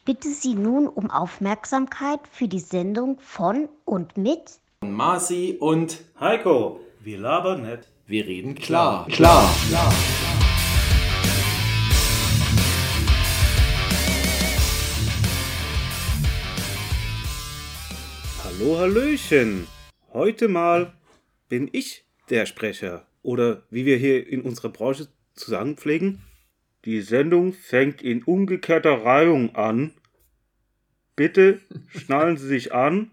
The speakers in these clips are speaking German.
Ich bitte Sie nun um Aufmerksamkeit für die Sendung von und mit Marci und Heiko. Wir labern nicht, wir reden klar. Klar. Klar. Hallo, Hallöchen. Heute mal bin ich der Sprecher. Oder wie wir hier in unserer Branche zu sagen pflegen, die Sendung fängt in umgekehrter Reihung an. Bitte schnallen Sie sich an.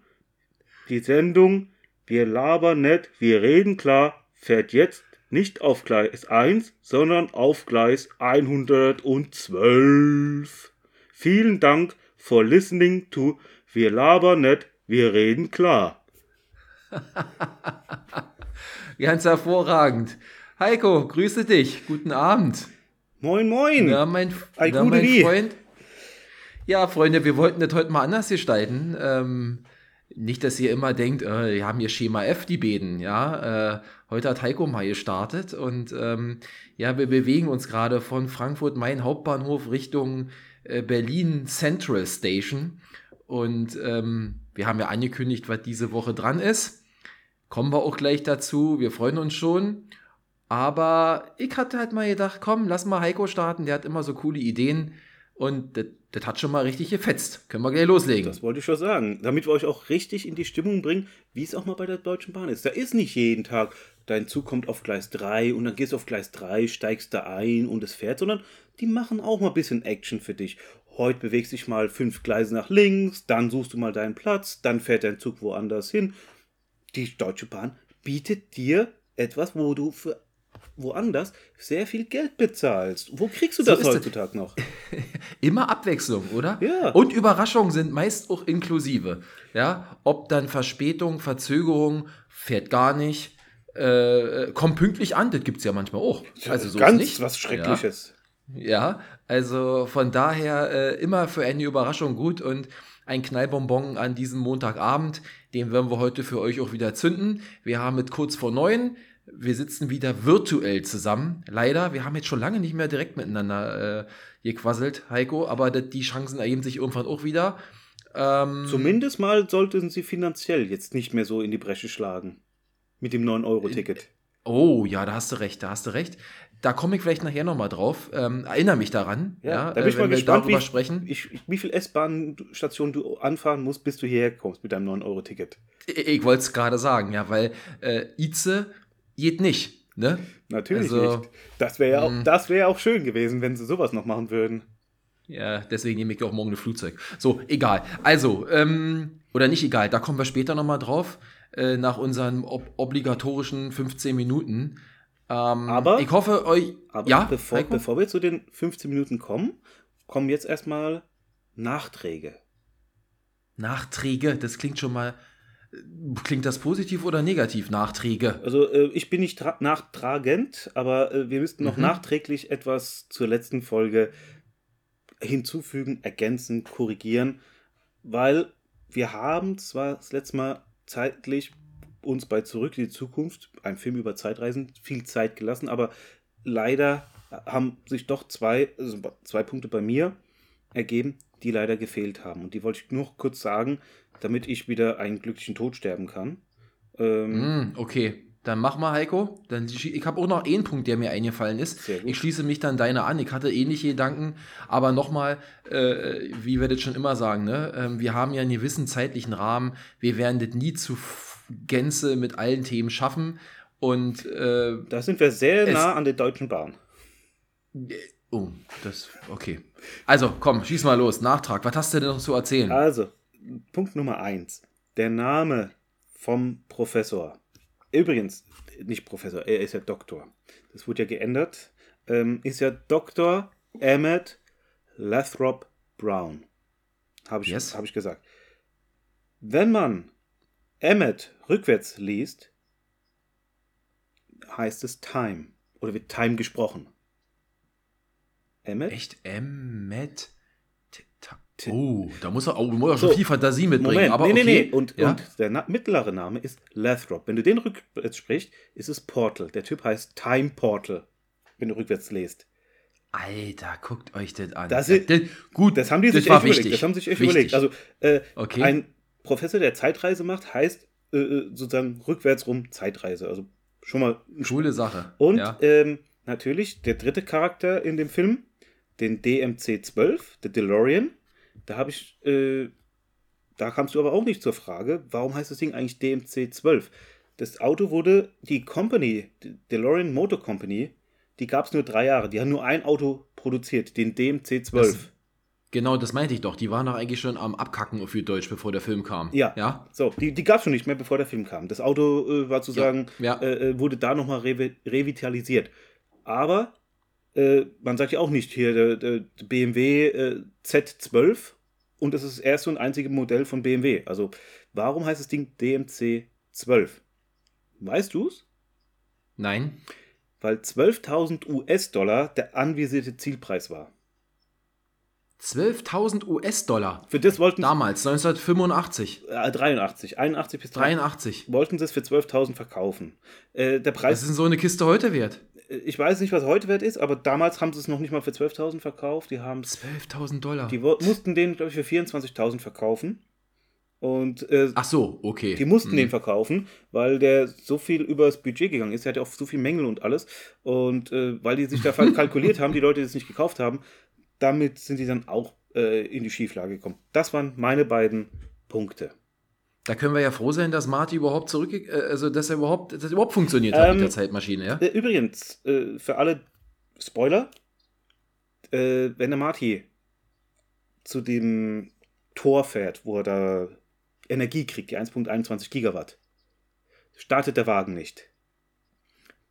Die Sendung Wir labern nicht, wir reden klar fährt jetzt nicht auf Gleis 1, sondern auf Gleis 112. Vielen Dank for listening to Wir labern nicht, wir reden klar. Ganz hervorragend. Heiko, grüße dich. Guten Abend. Moin, moin. Ja, mein, Ei, gute mein? Freund. Ja, Freunde, wir wollten das heute mal anders gestalten. Ähm, nicht, dass ihr immer denkt, äh, wir haben hier Schema F, die Beten. Ja, äh, heute hat Heiko mal gestartet und ähm, ja, wir bewegen uns gerade von Frankfurt Main Hauptbahnhof Richtung äh, Berlin Central Station und ähm, wir haben ja angekündigt, was diese Woche dran ist. Kommen wir auch gleich dazu. Wir freuen uns schon. Aber ich hatte halt mal gedacht, komm, lass mal Heiko starten. Der hat immer so coole Ideen. Und das, hat schon mal richtig gefetzt. Können wir gleich loslegen. Das wollte ich schon sagen. Damit wir euch auch richtig in die Stimmung bringen, wie es auch mal bei der Deutschen Bahn ist. Da ist nicht jeden Tag, dein Zug kommt auf Gleis 3 und dann gehst du auf Gleis 3, steigst da ein und es fährt, sondern die machen auch mal ein bisschen Action für dich. Heute bewegst dich mal fünf Gleise nach links, dann suchst du mal deinen Platz, dann fährt dein Zug woanders hin. Die Deutsche Bahn bietet dir etwas, wo du für woanders sehr viel Geld bezahlst. Wo kriegst du So das es. heutzutage noch? Immer Abwechslung, oder? Ja. Und Überraschungen sind meist auch inklusive. Ja, ob dann Verspätung, Verzögerung, fährt gar nicht, äh, kommt pünktlich an, das gibt es ja manchmal auch. Also so Ganz nicht. was Schreckliches. Ja, also von daher äh, immer für eine Überraschung gut und ein Knallbonbon an diesem Montagabend, den werden wir heute für euch auch wieder zünden. Wir haben mit kurz vor neun, wir sitzen wieder virtuell zusammen. Leider, wir haben jetzt schon lange nicht mehr direkt miteinander äh, gequasselt, Heiko, aber die Chancen ergeben sich irgendwann auch wieder. Ähm, Zumindest mal sollten sie finanziell jetzt nicht mehr so in die Bresche schlagen. Mit dem 9-Euro-Ticket. Oh, ja, da hast du recht, da hast du recht. Da komme ich vielleicht nachher nochmal drauf. Ähm, erinnere mich daran, ja, da bin ich äh, mal wenn wir gespannt, darüber wie, sprechen. Ich, ich, wie viel S-Bahn-Stationen du anfahren musst, bis du hierher kommst mit deinem 9-Euro-Ticket. Ich, ich wollte es gerade sagen, ja, weil äh, Ize geht nicht, ne? Natürlich Also, nicht. Das wäre ja, auch- mh. das wär ja auch schön gewesen, wenn sie sowas noch machen würden. Ja, deswegen nehme ich auch morgen ein Flugzeug. So, egal. Also, ähm, oder nicht egal, da kommen wir später nochmal drauf, äh, nach unseren ob obligatorischen 15 Minuten. Ähm, Aber- ich hoffe, euch. Aber ja, bevor, bevor wir zu den 15 Minuten kommen, kommen jetzt erstmal Nachträge. Nachträge, das klingt schon mal. Klingt das positiv oder negativ? Nachträge. Also äh, ich bin nicht tra- nachtragend, aber äh, wir müssten noch Mhm. nachträglich etwas zur letzten Folge hinzufügen, ergänzen, korrigieren, weil wir haben zwar das letzte Mal zeitlich uns bei Zurück in die Zukunft, ein Film über Zeitreisen, viel Zeit gelassen, aber leider haben sich doch zwei, also zwei Punkte bei mir ergeben, die leider gefehlt haben. Und die wollte ich nur kurz sagen, damit ich wieder einen glücklichen Tod sterben kann. Ähm, Mm, okay, dann mach mal, Heiko. Dann, ich habe auch noch einen Punkt, der mir eingefallen ist. Ich schließe mich dann deiner an. Ich hatte ähnliche Gedanken, aber nochmal, äh, wie wir das schon immer sagen, ne? ähm, wir haben ja einen gewissen zeitlichen Rahmen. Wir werden das nie zu Gänze mit allen Themen schaffen. Und äh, Da sind wir sehr nah an der Deutschen Bahn. Oh, das okay. Also komm, schieß mal los. Nachtrag. Was hast du denn noch zu erzählen? Also, Punkt Nummer eins. Der Name vom Professor. Übrigens, nicht Professor, er ist ja Doktor. Das wurde ja geändert. Ähm, ist ja Dr. Emmett Lathrop Brown. Habe ich, Yes. hab ich gesagt. Wenn man Emmett rückwärts liest, heißt es Time. Oder wird Time gesprochen. Emmett? Echt? Emmet? Oh, da muss er muss er schon So, viel Fantasie mitbringen. Moment, aber nee, nee, okay. nee. Und, ja? und der na mittlere Name ist Lathrop. Wenn du den rückwärts sprichst, ist es Portal. Der Typ heißt Time Portal, wenn du rückwärts liest. Alter, guckt euch das an. Das ist- das, gut, Das haben die sich echt überlegt. Das haben sich echt Wichtig. überlegt. Also äh, Okay. ein Professor, der Zeitreise macht, heißt äh, äh, sozusagen rückwärts rum Zeitreise. Also schon mal Coole Sache. Und ja. ähm, natürlich der dritte Charakter in dem Film, den DMC-12, der DeLorean. Da habe ich, äh, da kamst du aber auch nicht zur Frage, warum heißt das Ding eigentlich DMC-12? Das Auto wurde, die Company, die DeLorean Motor Company, die gab es nur drei Jahre. Die haben nur ein Auto produziert, den DMC-12. Das- Genau, das meinte ich doch. Die waren doch eigentlich schon am Abkacken auf gut Deutsch, bevor der Film kam. Ja. Ja. So, die, die gab es schon nicht mehr, bevor der Film kam. Das Auto äh, war zu Ja, sagen, ja. Äh, äh, wurde da nochmal revi revitalisiert. Aber äh, man sagt ja auch nicht hier der, der BMW äh, Z12 und das ist das erste und einzige Modell von BMW. Also warum heißt das Ding DMC 12? Weißt du es? Nein. Weil 12.000 US-Dollar der anvisierte Zielpreis war. 12.000 US-Dollar. Für das wollten Damals, 1985. äh, 83, 81 bis 83 83. wollten sie es für 12.000 verkaufen. Äh, der Was Preis ist denn so eine Kiste heute wert? Ich weiß nicht, was heute wert ist, aber damals haben sie es noch nicht mal für 12.000 verkauft. Die, haben 12.000 Dollar. die mussten den, glaube ich, für 24.000 verkaufen. Und äh, Ach so, okay. die mussten Hm. den verkaufen, weil der so viel übers Budget gegangen ist. Der hatte auch so viel Mängel und alles. Und äh, weil die sich da kalkuliert haben, die Leute, die es nicht gekauft haben, damit sind die dann auch äh, in die Schieflage gekommen. Das waren meine beiden Punkte. Da können wir ja froh sein, dass Marty überhaupt zurück, äh, also dass er überhaupt, dass er überhaupt funktioniert hat Ähm, mit der Zeitmaschine, ja? Äh, Übrigens, äh, für alle Spoiler, wenn der Marty zu dem Tor fährt, wo er da Energie kriegt, die 1.21 Gigawatt, startet der Wagen nicht.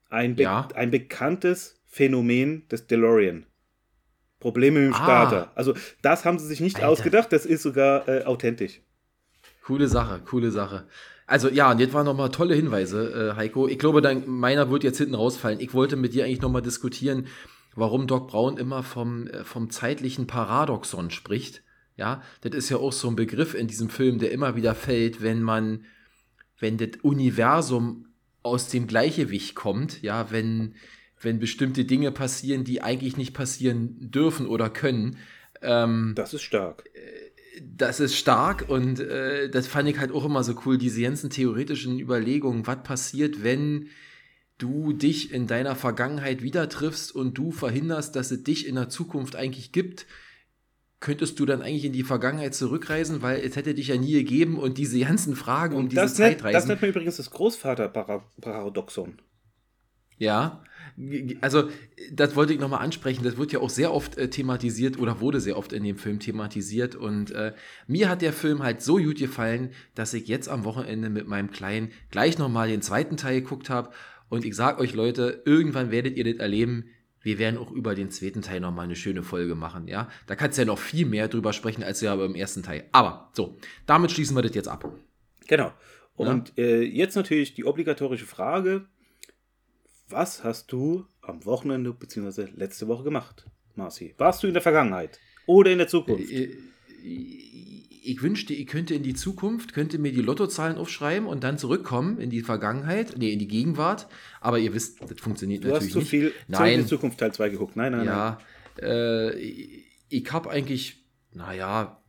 Ein, be Ja. ein bekanntes Phänomen des DeLorean. Probleme mit dem Ah. Starter. Also das haben sie sich nicht Alter. ausgedacht, das ist sogar äh, authentisch. Coole Sache, coole Sache. Also ja, und jetzt waren nochmal tolle Hinweise, äh, Heiko. Ich glaube, dann, meiner wird jetzt hinten rausfallen. Ich wollte mit dir eigentlich nochmal diskutieren, warum Doc Brown immer vom, äh, vom zeitlichen Paradoxon spricht. Ja, das ist ja auch so ein Begriff in diesem Film, der immer wieder fällt, wenn man, wenn das Universum aus dem Gleichgewicht kommt, ja, wenn, wenn bestimmte Dinge passieren, die eigentlich nicht passieren dürfen oder können. Ähm, Das ist stark. Das ist stark und äh, das fand ich halt auch immer so cool, diese ganzen theoretischen Überlegungen, was passiert, wenn du dich in deiner Vergangenheit wieder triffst und du verhinderst, dass es dich in der Zukunft eigentlich gibt, könntest du dann eigentlich in die Vergangenheit zurückreisen, weil es hätte dich ja nie gegeben und diese ganzen Fragen um Und diese das, nennt, das Zeitreisen. nennt man übrigens das Großvaterparadoxon. Ja, also das wollte ich nochmal ansprechen. Das wird ja auch sehr oft äh, thematisiert oder wurde sehr oft in dem Film thematisiert. Und äh, mir hat der Film halt so gut gefallen, dass ich jetzt am Wochenende mit meinem Kleinen gleich nochmal den zweiten Teil geguckt habe. Und ich sag euch Leute, irgendwann werdet ihr das erleben. Wir werden auch über den zweiten Teil nochmal eine schöne Folge machen, ja. Da kannst du ja noch viel mehr drüber sprechen, als ja beim ersten Teil. Aber so, damit schließen wir das jetzt ab. Genau. Und äh, jetzt natürlich die obligatorische Frage: Was hast du am Wochenende bzw. letzte Woche gemacht, Marci? Warst du in der Vergangenheit oder in der Zukunft? Äh, Ich wünschte, ihr könnte in die Zukunft, könnte mir die Lottozahlen aufschreiben und dann zurückkommen in die Vergangenheit, nee, in die Gegenwart. Aber ihr wisst, das funktioniert du hast natürlich zu nicht. viel Nein. Zurück in die Zukunft Teil 2 geguckt. Nein, nein, nein. Ja, äh, ich, ich habe eigentlich, naja,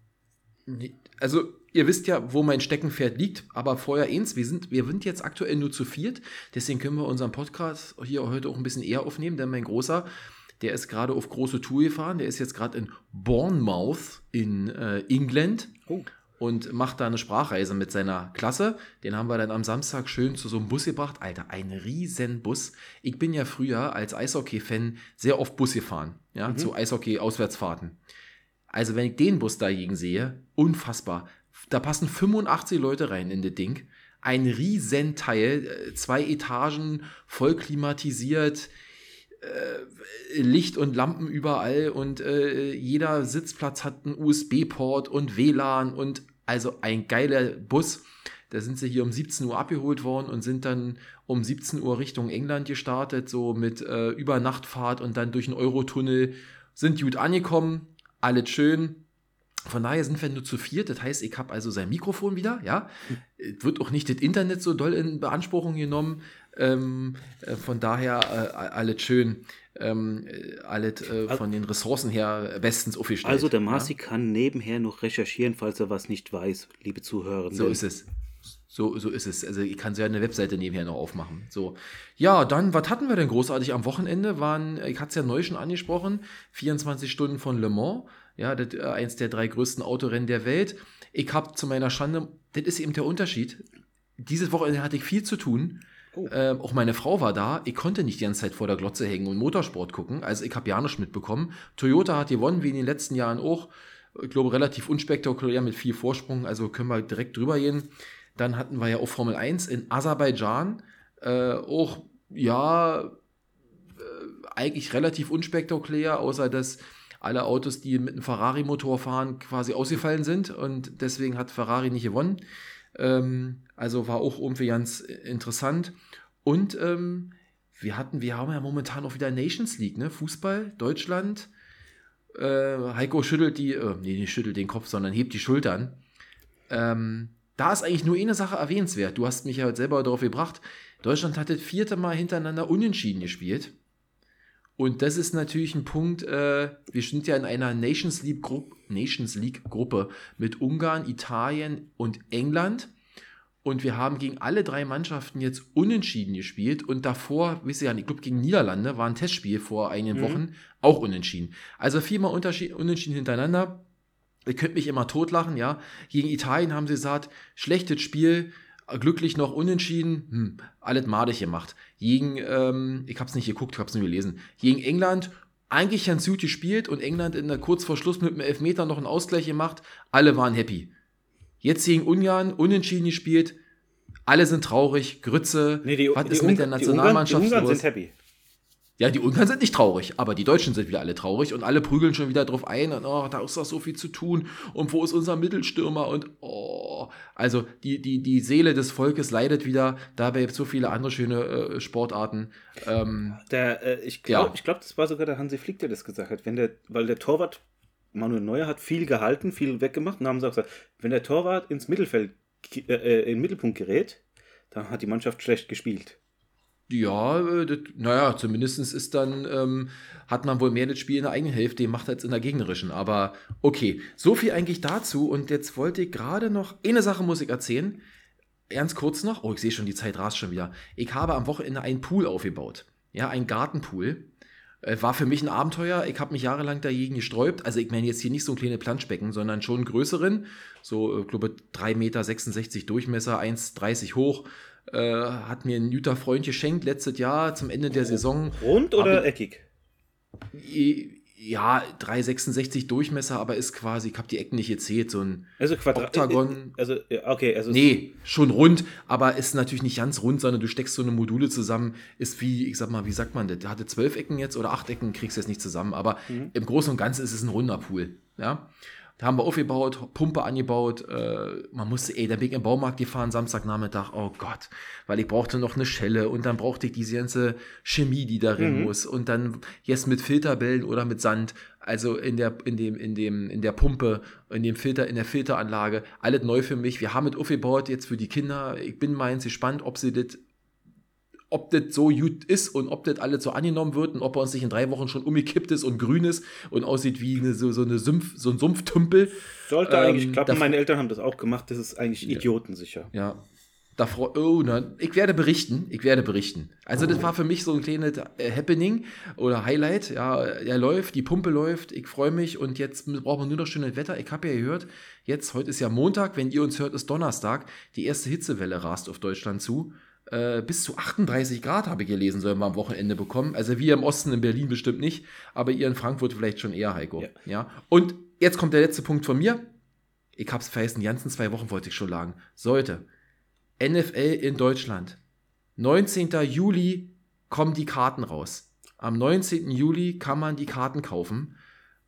also ihr wisst ja, wo mein Steckenpferd liegt, aber vorher eins, wir sind, wir sind jetzt aktuell nur zu viert, deswegen können wir unseren Podcast hier heute auch ein bisschen eher aufnehmen, denn mein Großer, der ist gerade auf große Tour gefahren, der ist jetzt gerade in Bournemouth in äh, England Oh. und macht da eine Sprachreise mit seiner Klasse. Den haben wir dann am Samstag schön zu so einem Bus gebracht. Alter, ein riesen Bus. Ich bin ja früher als Eishockey-Fan sehr oft Bus gefahren, ja, zu Eishockey-Auswärtsfahrten. Also wenn ich den Bus dagegen sehe, unfassbar. Da passen 85 Leute rein in das Ding. Ein riesen Teil, äh, zwei Etagen, voll klimatisiert, äh, Licht und Lampen überall und äh, jeder Sitzplatz hat einen USB-Port und WLAN und also ein geiler Bus. Da sind sie hier um 17 Uhr abgeholt worden und sind dann um 17 Uhr Richtung England gestartet, so mit äh, Übernachtfahrt und dann durch den Eurotunnel. Sind gut angekommen, alles schön. Von daher sind wir nur zu viert. Das heißt, ich habe also sein Mikrofon wieder, ja. Es Wird auch nicht das Internet so doll in Beanspruchung genommen. Ähm, äh, von daher äh, alles schön. ähm, alles äh, von den Ressourcen her bestens aufgestellt. Also der ja? Marci kann nebenher noch recherchieren, falls er was nicht weiß, liebe Zuhörer. So ist es. So, so ist es. Also ich kann so eine Webseite nebenher noch aufmachen. So. Ja, dann, was hatten wir denn großartig am Wochenende? Waren, ich hatte es ja neu schon angesprochen, 24 Stunden von Le Mans. Ja, das äh, eins der drei größten Autorennen der Welt. Ich habe zu meiner Schande, das ist eben der Unterschied. Dieses Wochenende hatte ich viel zu tun. Oh. Ähm, auch meine Frau war da. Ich konnte nicht die ganze Zeit vor der Glotze hängen und Motorsport gucken. Also ich habe ja nicht mitbekommen. Toyota hat gewonnen, wie in den letzten Jahren auch. Ich glaube, relativ unspektakulär mit viel Vorsprung. Also können wir direkt drüber gehen. Dann hatten wir ja auch Formel 1 in Aserbaidschan. Äh, auch, ja, äh, eigentlich relativ unspektakulär, außer dass alle Autos, die mit einem Ferrari-Motor fahren, quasi ausgefallen sind. Und deswegen hat Ferrari nicht gewonnen. Ähm, also war auch irgendwie ganz interessant. Und ähm, wir hatten, wir haben ja momentan auch wieder Nations League, ne? Fußball, Deutschland. Äh, Heiko schüttelt die, äh, nee, nicht schüttelt den Kopf, sondern hebt die Schultern. Ähm, da ist eigentlich nur eine Sache erwähnenswert. Du hast mich ja selber darauf gebracht. Deutschland hat das vierte Mal hintereinander unentschieden gespielt. Und das ist natürlich ein Punkt, äh, wir sind ja in einer Nations League, Gru Nations League Gruppe mit Ungarn, Italien und England. Und wir haben gegen alle drei Mannschaften jetzt unentschieden gespielt. Und davor, wisst ihr ja, ich glaube, gegen Niederlande war ein Testspiel vor einigen Mhm. Wochen auch unentschieden. Also viermal Unterschied, unentschieden hintereinander. Ihr könnt mich immer totlachen, ja. Gegen Italien haben sie gesagt, schlechtes Spiel, glücklich noch unentschieden, hm, alles madig gemacht. Gegen, ähm, ich hab's nicht geguckt, ich hab's nur gelesen. Gegen England eigentlich ganz gut gespielt und England in der kurz vor Schluss mit einem Elfmeter noch einen Ausgleich gemacht. Alle waren happy. Jetzt gegen Ungarn, unentschieden gespielt. Alle sind traurig, Grütze. Nee, die, was die ist mit der Ungarn- die Nationalmannschaft Ungarn, die Ungarn los? sind happy. Ja, die Ungarn sind nicht traurig, aber die Deutschen sind wieder alle traurig und alle prügeln schon wieder drauf ein und oh, da ist doch so viel zu tun und wo ist unser Mittelstürmer und oh, also die, die, die Seele des Volkes leidet wieder, dabei gibt es so viele andere schöne äh, Sportarten. Ähm, Der, äh, ich glaube, Ja. ich glaub, das war sogar der Hansi Flick, der das gesagt hat. Wenn der, weil der Torwart, Manuel Neuer, hat viel gehalten, viel weggemacht und haben sie auch gesagt, wenn der Torwart ins Mittelfeld, äh, äh, in den Mittelpunkt gerät, dann hat die Mannschaft schlecht gespielt. Ja, äh, das, naja, zumindest ist dann, ähm, hat man wohl mehr das Spiel in der eigenen Hälfte gemacht als in der gegnerischen. Aber okay, so viel eigentlich dazu. Und jetzt wollte ich gerade noch, eine Sache muss ich erzählen. Ganz kurz noch, oh, ich sehe schon, die Zeit rast schon wieder. Ich habe am Wochenende einen Pool aufgebaut. Ja, einen Gartenpool. Äh, War für mich ein Abenteuer. Ich habe mich jahrelang dagegen gesträubt. Also ich meine jetzt hier nicht so ein kleines Planschbecken, sondern schon einen größeren. So, ich glaube, 3,66 Meter Durchmesser, 1,30 hoch. Äh, hat mir ein guter Freund geschenkt letztes Jahr zum Ende der Saison. Rund oder Aber- eckig? Ja, 3,66 Durchmesser, aber ist quasi, ich habe die Ecken nicht gezählt, so ein Also Quadrat. Oktagon. Also, okay, also. Nee, schon rund, aber ist natürlich nicht ganz rund, sondern du steckst so eine Module zusammen, ist wie, ich sag mal, wie sagt man das? Der hatte zwölf Ecken jetzt oder acht Ecken, kriegst du jetzt nicht zusammen, aber Mhm. im Großen und Ganzen ist es ein runder Pool, ja. Da haben wir aufgebaut, Pumpe angebaut, äh, man musste, ey, da bin ich im Baumarkt gefahren, Samstagnachmittag, oh Gott, weil ich brauchte noch eine Schelle und dann brauchte ich diese ganze Chemie, die darin Mhm. muss und dann jetzt mit Filterbällen oder mit Sand, also in der, in dem, in dem, in der Pumpe, in dem Filter, in der Filteranlage, alles neu für mich. Wir haben mit aufgebaut jetzt für die Kinder. Ich bin mal gespannt, ob sie das ob das so gut ist und ob das alles so angenommen wird und ob er uns nicht in drei Wochen schon umgekippt ist und grün ist und aussieht wie eine, so, so, eine Sümpf, so ein Sumpftümpel. Sollte Ähm, eigentlich klappen. da- Meine Eltern haben das auch gemacht. Das ist eigentlich Ja. idiotensicher. Ja. Da freu- oh, na, ich werde berichten, ich werde berichten. Also das war für mich so ein kleines äh, Happening oder Highlight. Ja, er läuft, die Pumpe läuft, ich freue mich und jetzt brauchen wir nur noch schönes Wetter. Ich habe ja gehört, jetzt, heute ist ja Montag, wenn ihr uns hört, ist Donnerstag. Die erste Hitzewelle rast auf Deutschland zu. Äh, bis zu 38 Grad habe ich gelesen, sollen wir am Wochenende bekommen. Also wir im Osten, in Berlin bestimmt nicht, aber ihr in Frankfurt vielleicht schon eher, Heiko. Ja. ja. Und jetzt kommt der letzte Punkt von mir. Ich hab's vergessen, die ganzen zwei Wochen wollte ich schon lagen. Sollte. NFL in Deutschland. 19. Juli kommen die Karten raus. Am 19. Juli kann man die Karten kaufen.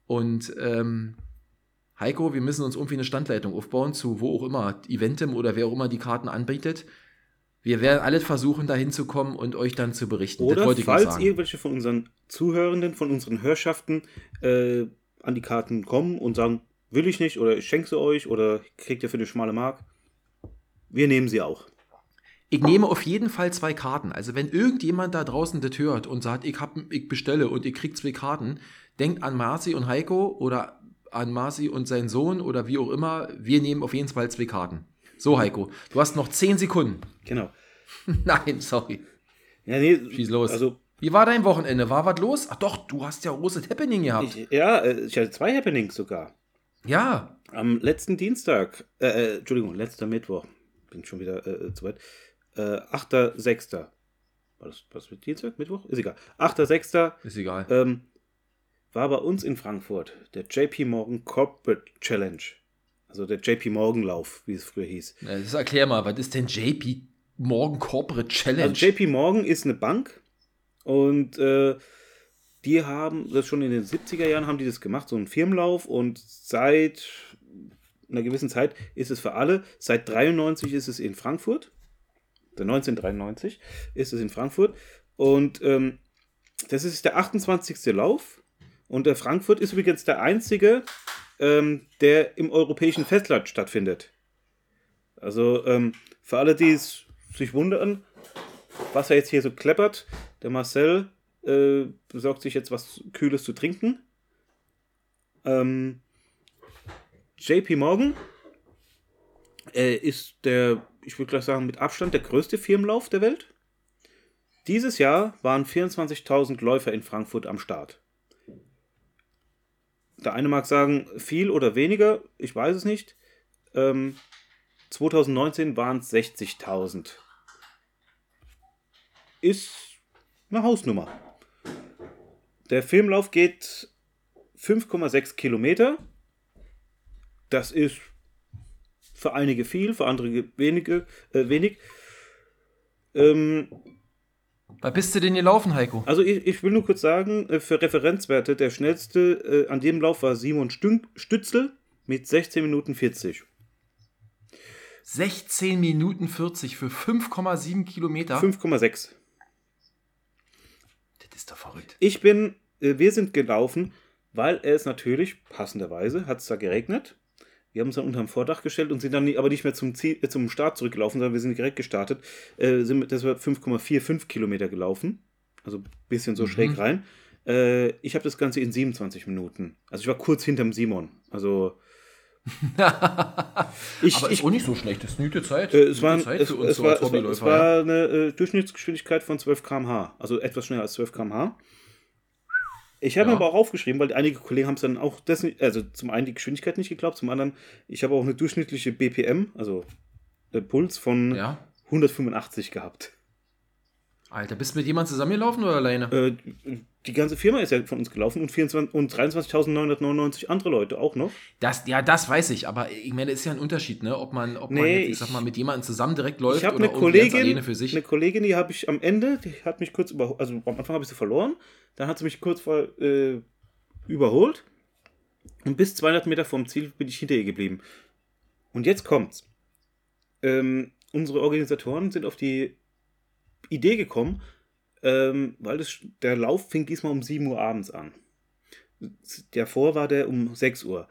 Und ähm, Heiko, wir müssen uns irgendwie eine Standleitung aufbauen zu wo auch immer, Eventim oder wer auch immer die Karten anbietet. Wir werden alles versuchen, da hinzukommen und euch dann zu berichten. Oder falls irgendwelche von unseren Zuhörenden, von unseren Hörschaften äh, an die Karten kommen und sagen, will ich nicht oder ich schenke sie euch oder kriegt ihr für eine schmale Mark, wir nehmen sie auch. ich nehme auf jeden Fall zwei Karten. Also wenn irgendjemand da draußen das hört und sagt, ich, hab, ich bestelle und ich krieg zwei Karten, denkt an Marci und Heiko oder an Marci und seinen Sohn oder wie auch immer. Wir nehmen auf jeden Fall zwei Karten. So, Heiko, du hast noch zehn Sekunden. Genau. Nein, sorry. Ja, nee, Schieß los. Also, Wie war dein Wochenende? War was los? Ach doch, du hast ja großes Happening gehabt. ich, ja, äh, ich hatte zwei Happenings sogar. ja. Am letzten Dienstag, äh, äh, Entschuldigung, letzter Mittwoch, bin schon wieder äh, zu weit, äh, 8.6. War das, was mit Dienstag, Mittwoch? Ist egal. 8.6. Ist egal. Ähm, war bei uns in Frankfurt der JP Morgan Corporate Challenge. Also der JP Morgan Lauf, wie es früher hieß. Na, Das erklär mal, was ist denn JP Morgan Corporate Challenge? Also JP Morgan ist eine Bank und äh, die haben das schon in den 70er Jahren haben die das gemacht, so einen Firmenlauf und seit einer gewissen Zeit ist es für alle. Seit 93 ist es in Frankfurt. Der 1993 ist es in Frankfurt und ähm, das ist der 28. Lauf und der Frankfurt ist übrigens der einzige, ähm, der im europäischen Festland stattfindet. Also ähm, für alle, die es sich wundern, was er jetzt hier so kleppert, der Marcel äh, besorgt sich jetzt was Kühles zu trinken. Ähm, JP Morgan äh, ist der, ich würde gleich sagen, mit Abstand der größte Firmenlauf der Welt. Dieses Jahr waren 24.000 Läufer in Frankfurt am Start. Der eine mag sagen, viel oder weniger, ich weiß es nicht. Ähm, 2019 waren es 60.000. Ist eine Hausnummer. Der Filmlauf geht 5,6 Kilometer. Das ist für einige viel, für andere wenige, äh, wenig. Ähm, Was bist du denn gelaufen, Heiko? also ich, ich will nur kurz sagen, äh, für Referenzwerte, der schnellste äh, an dem Lauf war Simon Stün Stützel mit 16 Minuten 40. 16 Minuten 40 für 5,7 Kilometer. 5,6. Das ist doch verrückt. Ich bin, äh, wir sind gelaufen, weil es natürlich, passenderweise, hat es da geregnet. Wir haben uns dann unterm Vordach gestellt und sind dann nie, aber nicht mehr zum, Ziel, äh, zum Start zurückgelaufen, sondern wir sind direkt gestartet. Äh, sind mit deshalb 5,45 Kilometer gelaufen. Also ein bisschen so schräg rein. Äh, ich habe das Ganze in 27 Minuten. Also ich war kurz hinterm Simon. Also ich, Aber ich, ist auch nicht so schlecht. Das ist eine gute Zeit. äh, es, war, Zeit es, es, war, es, war, es war eine äh, Durchschnittsgeschwindigkeit von 12 km/h. Also etwas schneller als 12 km/h. Ich habe Ja. mir aber auch aufgeschrieben, weil einige Kollegen haben es dann auch, nicht, also zum einen die Geschwindigkeit nicht geglaubt, zum anderen, ich habe auch eine durchschnittliche BPM, also Puls von ja. 185 gehabt. Alter, bist du mit jemandem zusammengelaufen oder alleine? Äh, die ganze Firma ist ja von uns gelaufen und, 24 und 23.999 andere Leute auch noch. Das, ja, das weiß ich, aber ich meine, das ist ja ein Unterschied, ne? Ob man, ob man Nee, jetzt, ich ich- sag mal, mit jemandem zusammen direkt läuft Ich oder eine Kollegin, alleine für sich. eine Kollegin, die habe ich am Ende, die hat mich kurz überholt, also am Anfang habe ich sie verloren, dann hat sie mich kurz vor, äh, überholt und bis 200 Meter vom Ziel bin ich hinter ihr geblieben. Und jetzt kommt's. Ähm, unsere Organisatoren sind auf die Idee gekommen, ähm, weil das, der Lauf fing diesmal um 7 Uhr abends an. Davor war der um 6 Uhr.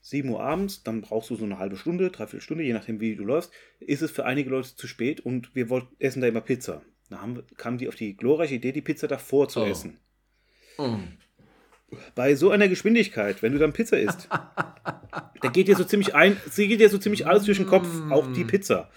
7 Uhr abends, dann brauchst du so eine halbe Stunde, dreiviertel Stunde, je nachdem wie du läufst, ist es für einige Leute zu spät und wir wollten essen da immer Pizza. Da haben, wir- kamen die auf die glorreiche Idee, die Pizza davor zu Oh. essen. Oh. Bei so einer Geschwindigkeit, wenn du dann Pizza isst, da geht dir so ziemlich ein, sie geht dir so ziemlich alles durch den Kopf, auch Mm. die Pizza.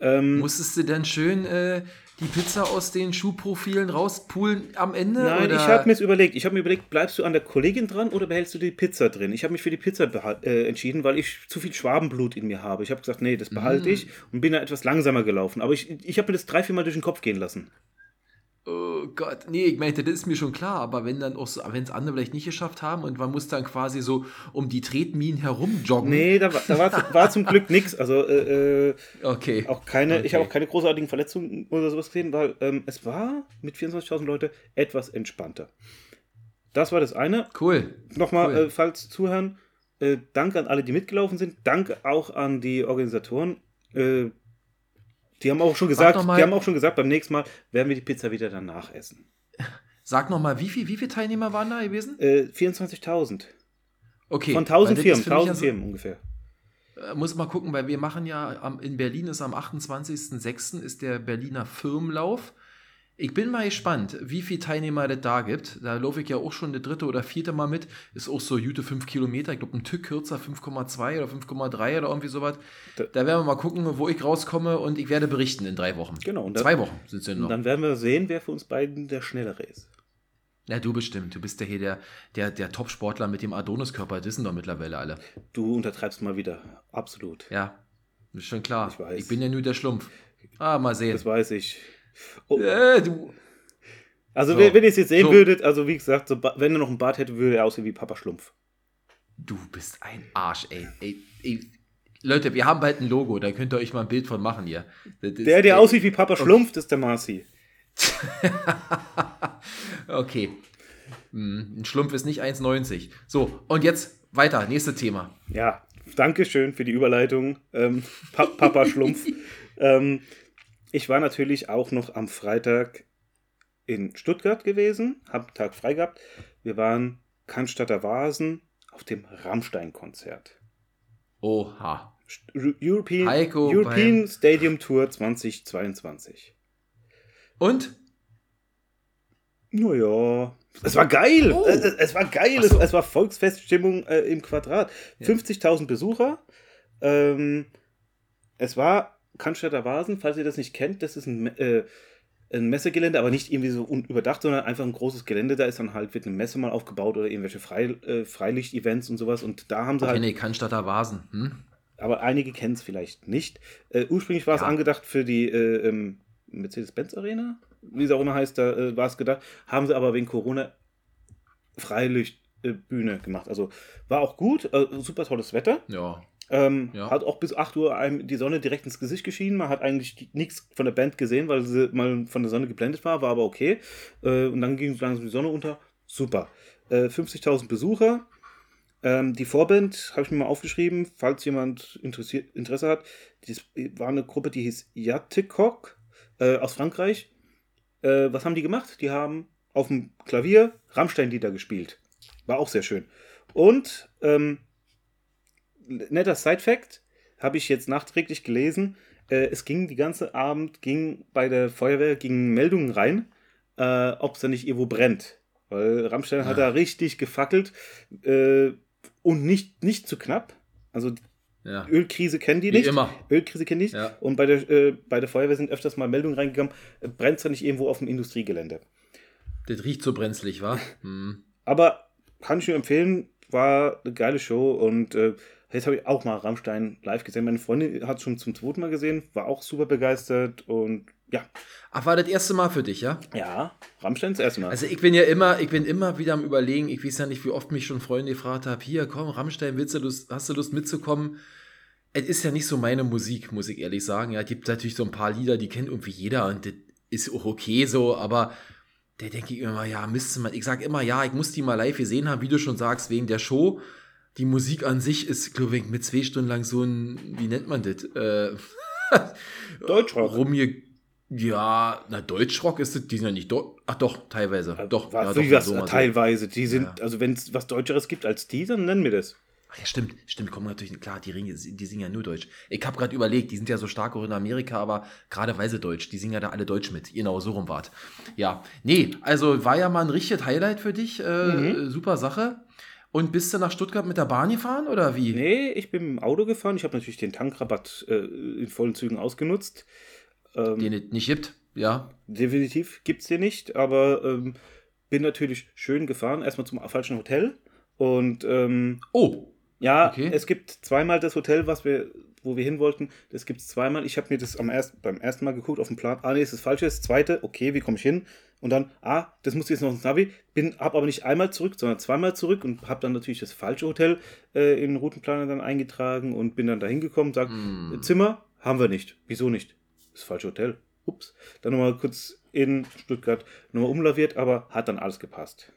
Ähm, Musstest du dann schön äh, die Pizza aus den Schuhprofilen rauspulen am Ende? Nein, oder? ich habe mir jetzt überlegt. Ich habe mir überlegt, bleibst du an der Kollegin dran oder behältst du die Pizza drin? Ich habe mich für die Pizza äh, entschieden, weil ich zu viel Schwabenblut in mir habe. Ich habe gesagt, nee, das behalte Mm. ich und bin da etwas langsamer gelaufen. Aber ich, ich habe mir das drei, vier Mal durch den Kopf gehen lassen. Oh Gott, nee, ich meinte, das ist mir schon klar, aber wenn dann auch so, wenn es andere vielleicht nicht geschafft haben und man muss dann quasi so um die Tretminen herum joggen. Nee, da, war- da war, war zum Glück nichts. Also äh, äh, Okay. auch keine, ich Okay. habe auch keine großartigen Verletzungen oder sowas gesehen, weil ähm, es war mit 24.000 Leute etwas entspannter. Das war das eine. Cool. Nochmal, Cool. äh, falls zuhören, äh, danke an alle, die mitgelaufen sind. Danke auch an die Organisatoren. Äh, die haben auch schon gesagt, mal- die haben auch schon gesagt, beim nächsten Mal werden wir die Pizza wieder danach essen. Sag nochmal, wie, viel, wie viele Teilnehmer waren da gewesen? Äh, 24.000. Okay. Von weil 1000 das Firmen, ist für mich 1000 ja so- Firmen ungefähr. Äh, muss mal gucken, weil wir machen ja am, in Berlin ist am 28.06. ist der Berliner Firmenlauf. Ich bin mal gespannt, wie viele Teilnehmer das da gibt. Da laufe ich ja auch schon das dritte oder vierte Mal mit. Ist auch so Jute 5 Kilometer. Ich glaube, ein Tück kürzer, 5,2 oder 5,3 oder irgendwie sowas. Da, da, werden wir mal gucken, wo ich rauskomme und ich werde berichten in drei Wochen. Genau. Und Zwei Wochen sind es ja noch. Dann werden wir sehen, wer für uns beiden der Schnellere ist. Ja, du bestimmt. Du bist ja hier der, der, der Top-Sportler mit dem Adoniskörper. Das sind doch mittlerweile alle. Du untertreibst mal wieder. Absolut. Ja, ist schon klar. Ich weiß. Ich bin ja nur der Schlumpf. Ah, mal sehen. Das weiß ich. Oh. Äh, du. Also, so. wenn, wenn ihr es jetzt sehen so. würdet, also wie gesagt, so, wenn er noch ein Bart hätte, würde er aussehen wie Papa Schlumpf. Du bist ein Arsch, ey. ey, ey. Leute, wir haben bald ein Logo, da könnt ihr euch mal ein Bild von machen hier. Das, der, der ey. aussieht wie Papa Schlumpf, das ist der Marci. okay. Hm, ein Schlumpf ist nicht 1,90. So, und jetzt weiter, nächstes Thema. Ja, danke schön für die Überleitung, ähm, pa Papa Schlumpf. ähm, ich war natürlich auch noch am Freitag in Stuttgart gewesen, habe Tag frei gehabt. Wir waren Cannstatter Vasen auf dem Rammstein-Konzert. Oha. European, European Stadium Tour 2022. Und? Naja, es war geil. Oh. Es, es, war geil. So. Es, es, war Volksfeststimmung äh, im Quadrat. Ja. 50.000 Besucher. Ähm, es war Cannstatter Vasen, falls ihr das nicht kennt. Das ist ein, äh, ein Messegelände, aber nicht irgendwie so überdacht, sondern einfach ein großes Gelände. Da ist dann halt, wird eine Messe mal aufgebaut oder irgendwelche Frei, äh, Freilicht-Events und sowas. Und da haben sie okay, halt. Nee, Cannstatter Vasen. Hm? Aber einige kennen es vielleicht nicht. Äh, ursprünglich war es angedacht für die äh, ähm, Mercedes-Benz Arena, wie es auch immer heißt, da äh, war es gedacht, haben sie aber wegen Corona Freilichtbühne gemacht. Also war auch gut, äh, super tolles Wetter. Ja. Ähm, ja. Hat auch bis 8 Uhr einem die Sonne direkt ins Gesicht geschienen. Man hat eigentlich nichts von der Band gesehen, weil sie mal von der Sonne geblendet war, war aber okay. Äh, und dann ging langsam die Sonne unter. Super. 50.000 äh, Besucher. Ähm, die Vorband habe ich mir mal aufgeschrieben, falls jemand Interesse hat. Das war eine Gruppe, die hieß Yatekok äh, aus Frankreich. Äh, was haben die gemacht? Die haben auf dem Klavier Rammstein-Lieder gespielt. War auch sehr schön. Und, ähm, netter Side-Fact, habe ich jetzt nachträglich gelesen. Äh, es ging die ganze Abend, ging bei der Feuerwehr, gingen Meldungen rein, äh, ob es da nicht irgendwo brennt. Weil Rammstein ja. hat da richtig gefackelt äh, und nicht, nicht zu knapp. Also ja. Ölkrise kennen die Wie nicht. immer. Ölkrise kennen die nicht. Ja. Und bei der, äh, bei der Feuerwehr sind öfters mal Meldungen reingegangen, äh, brennt es da nicht irgendwo auf dem Industriegelände. Das riecht so brenzlig, wa? Hm. Aber kann ich nur empfehlen, war eine geile Show und äh, jetzt habe ich auch mal Rammstein live gesehen. Meine Freundin hat es schon zum zweiten Mal gesehen, war auch super begeistert und ja. Ach, war das erste Mal für dich, ja? Ja, Rammstein das erste Mal. Also ich bin ja immer, ich bin immer wieder am überlegen, ich weiß ja nicht, wie oft mich schon Freunde gefragt haben, hier, komm, Rammstein, willst du Lust, hast du Lust mitzukommen? es ist ja nicht so meine Musik, muss ich ehrlich sagen. Ja, es gibt natürlich so ein paar Lieder, die kennt irgendwie jeder und das ist auch okay so, aber der denke ich immer, ja, müsste man, ich sage immer, ja, ich muss die mal live gesehen haben, wie du schon sagst, wegen der Show. Die Musik an sich ist, glaube ich, mit zwei Stunden lang so ein, wie nennt man das? Äh, Deutschrock. Rum hier, ja, na, Deutschrock ist das, die sind ja nicht, Deu ach doch, teilweise. Doch, was, ja, doch, was, so teilweise. Die sind, ja. also wenn es was Deutscheres gibt als die, dann nennen wir das. Ach ja, stimmt, stimmt, kommen natürlich, klar, die Ringe, die singen ja nur Deutsch. Ich habe gerade überlegt, die sind ja so stark auch in Amerika, aber gerade weil sie Deutsch, die singen ja da alle Deutsch mit. Genau, so rum wart. Ja, nee, also war ja mal ein richtiges Highlight für dich, äh, mhm. super Sache. Und bist du nach Stuttgart mit der Bahn gefahren oder wie? Nee, ich bin im Auto gefahren. Ich habe natürlich den Tankrabatt äh, in vollen Zügen ausgenutzt. Ähm, den nicht gibt, ja. Definitiv gibt es den nicht, aber ähm, bin natürlich schön gefahren. Erstmal zum falschen Hotel. Und ähm, oh, ja, okay. es gibt zweimal das Hotel, was wir, wo wir hin wollten. Das gibt es zweimal. Ich habe mir das am erst, beim ersten Mal geguckt auf dem Plan. Ah, nee, ist das falsche. Das zweite, okay, wie komme ich hin? Und dann, ah, das muss jetzt noch ins Navi. Bin, hab aber nicht einmal zurück, sondern zweimal zurück und habe dann natürlich das falsche Hotel äh, in den Routenplaner dann eingetragen und bin dann da hingekommen. Sag, mm. Zimmer haben wir nicht. Wieso nicht? Das falsche Hotel. Ups. Dann nochmal kurz in Stuttgart nochmal umlaviert, aber hat dann alles gepasst.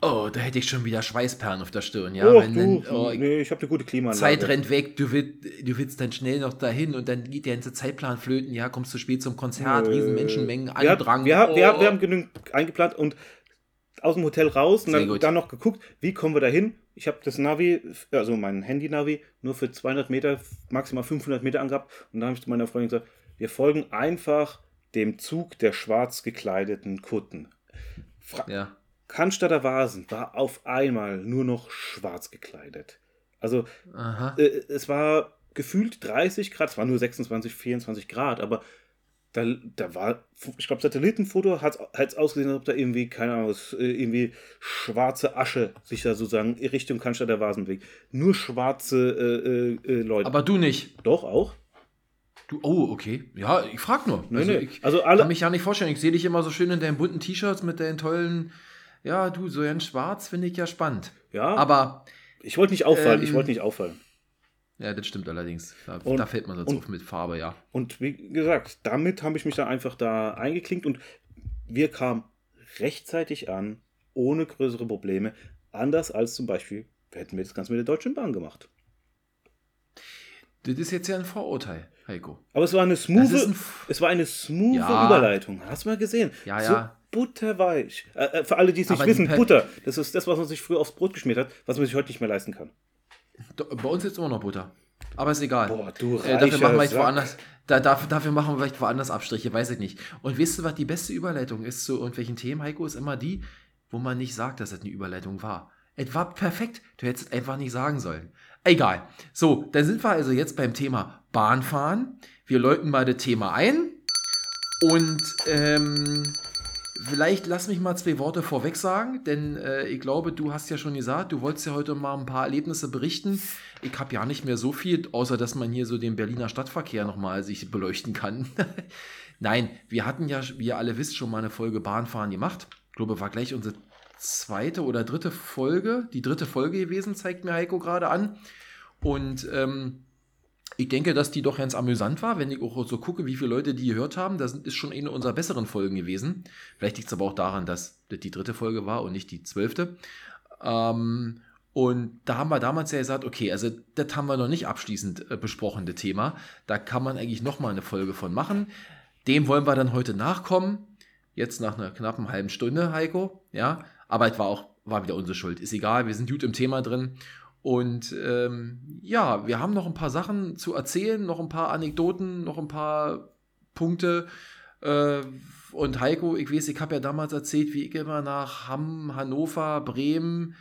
Oh, da hätte ich schon wieder Schweißperlen auf der Stirn, ja. Oh, Wenn, du, oh, nee, ich habe eine gute Klimaanlage. Zeit rennt weg, du willst, du willst dann schnell noch dahin und dann geht der ganze Zeitplan flöten, ja, kommst du spät zum Konzert, äh, riesen Menschenmengen, Andrang. Wir, wir, oh. wir, wir, haben genügend eingeplant und aus dem Hotel raus und dann, dann noch geguckt, wie kommen wir da hin. Ich habe das Navi, also mein Handy-Navi, nur für 200 Meter, maximal 500 Meter angehabt. Und dann habe ich zu meiner Freundin gesagt, wir folgen einfach dem Zug der schwarz gekleideten Kutten. Fra Ja. Cannstatter Vasen war auf einmal nur noch schwarz gekleidet. Also äh, es war gefühlt 30 Grad, es war nur 26, 24 Grad, aber da, da war, ich glaube, Satellitenfoto hat es ausgesehen, als ob da irgendwie, keine Ahnung, äh, irgendwie schwarze Asche sich da sozusagen in Richtung Cannstatter Vasen bewegt. Nur schwarze äh, äh, äh, Leute. Aber du nicht. Doch, auch? Du, oh, okay. Ja, ich frag nur. Nee, also, nee. Ich Also alle- kann mich ja nicht vorstellen. Ich sehe dich immer so schön in deinen bunten T-Shirts mit deinen tollen. Ja, du, so ganz schwarz finde ich ja spannend. Ja, Aber, ich wollte nicht auffallen, ich ähm, wollte nicht auffallen. ja, das stimmt allerdings. Da, Und- da fällt man sonst und- auf mit Farbe, ja. Und wie gesagt, damit habe ich mich dann einfach da eingeklinkt und wir kamen rechtzeitig an, ohne größere Probleme. Anders als zum Beispiel, hätten wir das Ganze mit der Deutschen Bahn gemacht. Das ist jetzt ja ein Vorurteil, Heiko. Aber es war eine smooth, ein es war eine smooth Ja. Überleitung. Hast du mal gesehen? Ja, ja. Butterweich. Äh, äh, für alle, die es nicht Aber wissen, Butter. Das ist das, was man sich früher aufs Brot geschmiert hat, was man sich heute nicht mehr leisten kann. Bei uns jetzt immer noch Butter. Aber ist egal. Boah, du äh, dafür machen wir vielleicht woanders. Da, dafür, dafür machen wir vielleicht woanders Abstriche, weiß ich nicht. Und wisst ihr, was die beste Überleitung ist zu irgendwelchen Themen, Heiko, ist immer die, wo man nicht sagt, dass das eine Überleitung war. Es war perfekt. Du hättest es einfach nicht sagen sollen. Egal. So, dann sind wir also jetzt beim Thema Bahnfahren. Wir läuten mal das Thema ein. Und ähm, vielleicht lass mich mal zwei Worte vorweg sagen, denn äh, ich glaube, du hast ja schon gesagt, du wolltest ja heute mal ein paar Erlebnisse berichten. Ich habe ja nicht mehr so viel, außer dass man hier so den Berliner Stadtverkehr nochmal sich beleuchten kann. Nein, wir hatten ja, wie ihr alle wisst, schon mal eine Folge Bahnfahren gemacht. Ich glaube, war gleich unsere zweite oder dritte Folge, die dritte Folge gewesen, zeigt mir Heiko gerade an. Und ähm, ich denke, dass die doch ganz amüsant war, wenn ich auch so gucke, wie viele Leute die gehört haben. Das ist schon eine unserer besseren Folgen gewesen. Vielleicht liegt es aber auch daran, dass das die dritte Folge war und nicht die zwölfte. Ähm, und da haben wir damals ja gesagt, okay, also das haben wir noch nicht abschließend äh, besprochen, das Thema. Da kann man eigentlich noch mal eine Folge von machen. Dem wollen wir dann heute nachkommen. Jetzt nach einer knappen halben Stunde, Heiko. Ja, aber es war auch war wieder unsere Schuld. Ist egal, wir sind gut im Thema drin. Und ähm, ja, wir haben noch ein paar Sachen zu erzählen, noch ein paar Anekdoten, noch ein paar Punkte. Äh, und Heiko, ich weiß, ich habe ja damals erzählt, wie ich immer nach Hamm, Hannover, Bremen,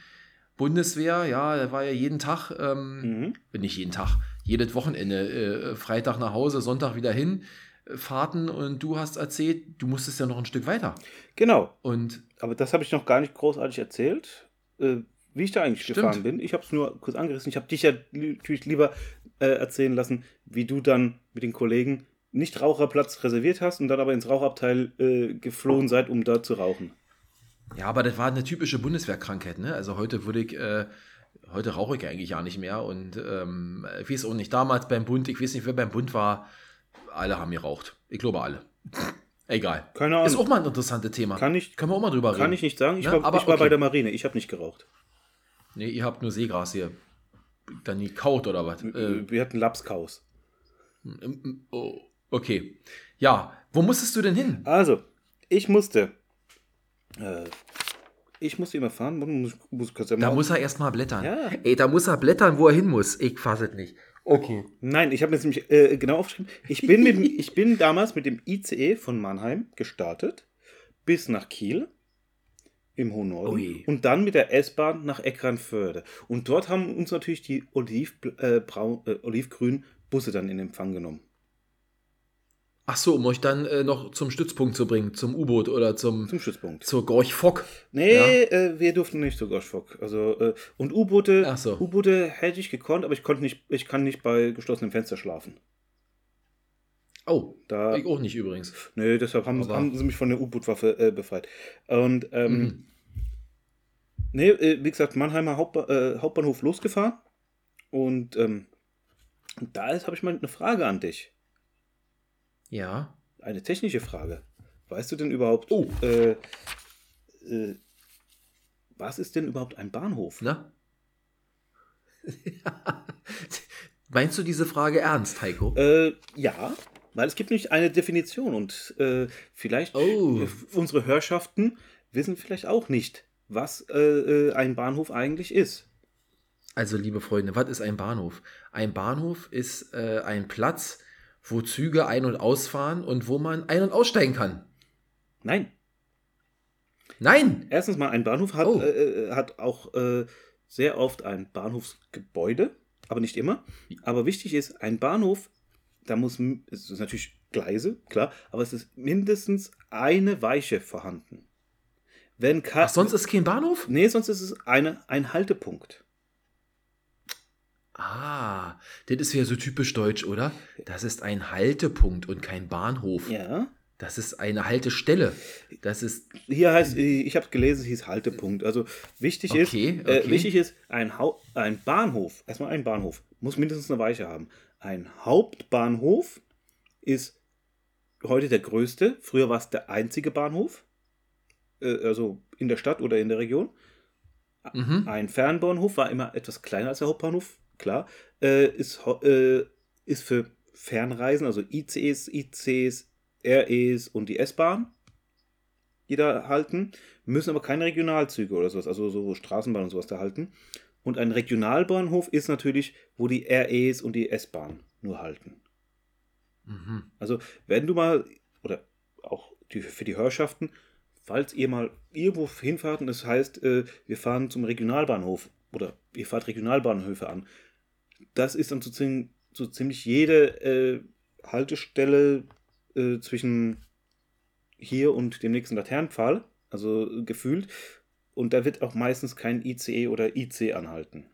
Bundeswehr, ja, da war ja jeden Tag, ähm, Mhm. nicht jeden Tag, jedes Wochenende, äh, Freitag nach Hause, Sonntag wieder hin, äh, Fahrten und du hast erzählt, du musstest ja noch ein Stück weiter. Genau. Und Aber das habe ich noch gar nicht großartig erzählt, äh, wie ich da eigentlich Stimmt. gefahren bin. Ich habe es nur kurz angerissen. Ich habe dich ja li- natürlich lieber äh, erzählen lassen, wie du dann mit den Kollegen nicht Raucherplatz reserviert hast und dann aber ins Rauchabteil äh, geflohen seid, um da zu rauchen. Ja, aber das war eine typische Bundeswehrkrankheit, ne? Also heute würde ich, äh, heute rauche ich eigentlich gar nicht mehr und ähm, ich weiß auch nicht, damals beim Bund, ich weiß nicht, wer beim Bund war, alle haben geraucht. Ich glaube alle. Egal. Keine Ahnung. Ist auch mal ein interessantes Thema. Kann ich- Können wir auch mal drüber reden. Kann ich nicht sagen. Ich Ne? war, Aber ich war bei der Marine. Ich habe nicht geraucht. Nee, ihr habt nur Seegras hier. Dann gekaut oder was? Äh, Wir hatten Lapskaus. oh, okay. Ja, wo musstest du denn hin? Also, ich musste. Äh, ich musste immer fahren. Muss, muss, kurz Da muss er erstmal blättern. Ja. Ey, da muss er blättern, wo er hin muss. Ich fasse es nicht. Okay. Nein, ich habe mir jetzt nämlich äh, genau aufgeschrieben. Ich bin, mit, ich bin damals mit dem ICE von Mannheim gestartet bis nach Kiel im hohen Norden Ui. und dann mit der S-Bahn nach Eckernförde. Und dort haben uns natürlich die Oliv, äh, äh, olivgrünen Busse dann in Empfang genommen. Ach so, um euch dann äh, noch zum Stützpunkt zu bringen, zum U-Boot oder zum, Zum Stützpunkt. zur Gorch Fock. Nee, Ja. äh, wir durften nicht zu Goschfock. Also, äh, und U-Boote, so. U-Boote hätte ich gekonnt, aber ich konnte nicht, ich kann nicht bei geschlossenem Fenster schlafen. Oh, Da, ich auch nicht übrigens. Nee, deshalb haben, Aber- haben sie mich von der U-Boot-Waffe äh, befreit. Und, ähm, Mhm. nee, äh, wie gesagt, Mannheimer Hauptba äh, Hauptbahnhof losgefahren. Und ähm, da ist, habe ich mal eine Frage an dich. Ja. Eine technische Frage. Weißt du denn überhaupt, Oh. äh, äh, was ist denn überhaupt ein Bahnhof? Ne? Meinst du diese Frage ernst, Heiko? Äh, ja, weil es gibt nicht eine Definition und äh, vielleicht Oh. unsere Hörschaften wissen vielleicht auch nicht, was äh, äh, ein Bahnhof eigentlich ist. Also, liebe Freunde, was ist ein Bahnhof? Ein Bahnhof ist äh, ein Platz, wo Züge ein- und ausfahren und wo man ein- und aussteigen kann. Nein. Nein! Erstens mal, ein Bahnhof hat, Oh. äh, äh, hat auch sehr oft ein Bahnhofsgebäude, aber nicht immer. Aber wichtig ist, ein Bahnhof, da muss, es ist natürlich Gleise, klar, aber es ist mindestens eine Weiche vorhanden. Wenn ka- Ach, sonst ist kein Bahnhof? Nee, sonst ist es eine, ein Haltepunkt. Ah, das ist ja so typisch deutsch, oder? Das ist ein Haltepunkt und kein Bahnhof. Ja. Das ist eine Haltestelle. Das ist. Hier heißt, ich habe gelesen, es hieß Haltepunkt. Also wichtig ist, Okay, Äh, okay. wichtig ist, ein, Hau ein Bahnhof, erstmal ein Bahnhof, muss mindestens eine Weiche haben. Ein Hauptbahnhof ist heute der größte. Früher war es der einzige Bahnhof, äh, also in der Stadt oder in der Region. Mhm. Ein Fernbahnhof war immer etwas kleiner als der Hauptbahnhof, klar. Äh, ist, äh, ist für Fernreisen, also ICEs, ICs, REs und die S-Bahn, die da halten, müssen aber keine Regionalzüge oder sowas, also so Straßenbahn und sowas da halten. Und ein Regionalbahnhof ist natürlich, wo die REs und die S-Bahn nur halten. Mhm. Also, wenn du mal, oder auch die, für die Hörschaften, falls ihr mal irgendwo hinfahrt und das heißt, äh, wir fahren zum Regionalbahnhof oder ihr fahrt Regionalbahnhöfe an, das ist dann so, ziem- so ziemlich jede äh, Haltestelle äh, zwischen hier und dem nächsten Laternenpfahl, also äh, gefühlt. Und da wird auch meistens kein ICE oder IC anhalten.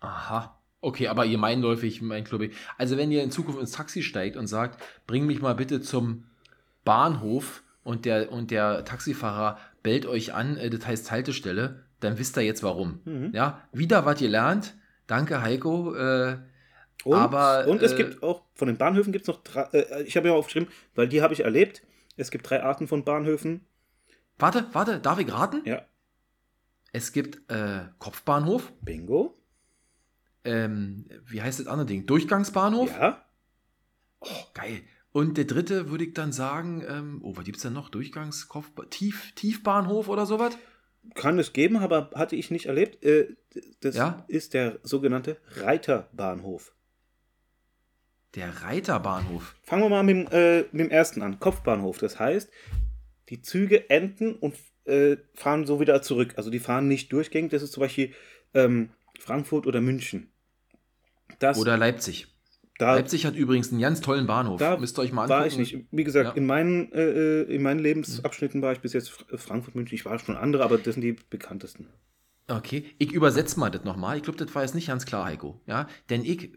Aha. Okay, aber ihr meinläufig, mein Club. Also, wenn ihr in Zukunft ins Taxi steigt und sagt, bring mich mal bitte zum Bahnhof und der, und der Taxifahrer bellt euch an, äh, das heißt Haltestelle, dann wisst ihr jetzt warum. Mhm. Ja, wieder was ihr lernt. Danke, Heiko. Äh, Und, Aber, und es äh, gibt auch, von den Bahnhöfen gibt es noch drei, äh, ich habe ja aufgeschrieben, weil die habe ich erlebt. Es gibt drei Arten von Bahnhöfen. Warte, warte, darf ich raten? Ja. Es gibt äh, Kopfbahnhof. Bingo. Ähm, wie heißt das andere Ding? Durchgangsbahnhof. Ja. Oh, geil. Und der dritte würde ich dann sagen, ähm, oh, was gibt es denn noch? Durchgangs, Kopf, Tief, Tiefbahnhof oder sowas? Kann es geben, aber hatte ich nicht erlebt. Äh, das Ja? ist der sogenannte Reiterbahnhof. Der Reiterbahnhof. Fangen wir mal mit, äh, mit dem ersten an. Kopfbahnhof. Das heißt, die Züge enden und äh, fahren so wieder zurück. Also die fahren nicht durchgängig. Das ist zum Beispiel ähm, Frankfurt oder München. Das, Oder Leipzig. da, Leipzig hat übrigens einen ganz tollen Bahnhof. Da Müsst ihr euch mal angucken. war ich nicht. Wie gesagt, Ja. in, meinen, äh, in meinen Lebensabschnitten war ich bis jetzt Fr- Frankfurt, München. Ich war schon andere, aber das sind die bekanntesten. Okay, ich übersetze mal das nochmal. Ich glaube, das war jetzt nicht ganz klar, Heiko. Ja, denn ich,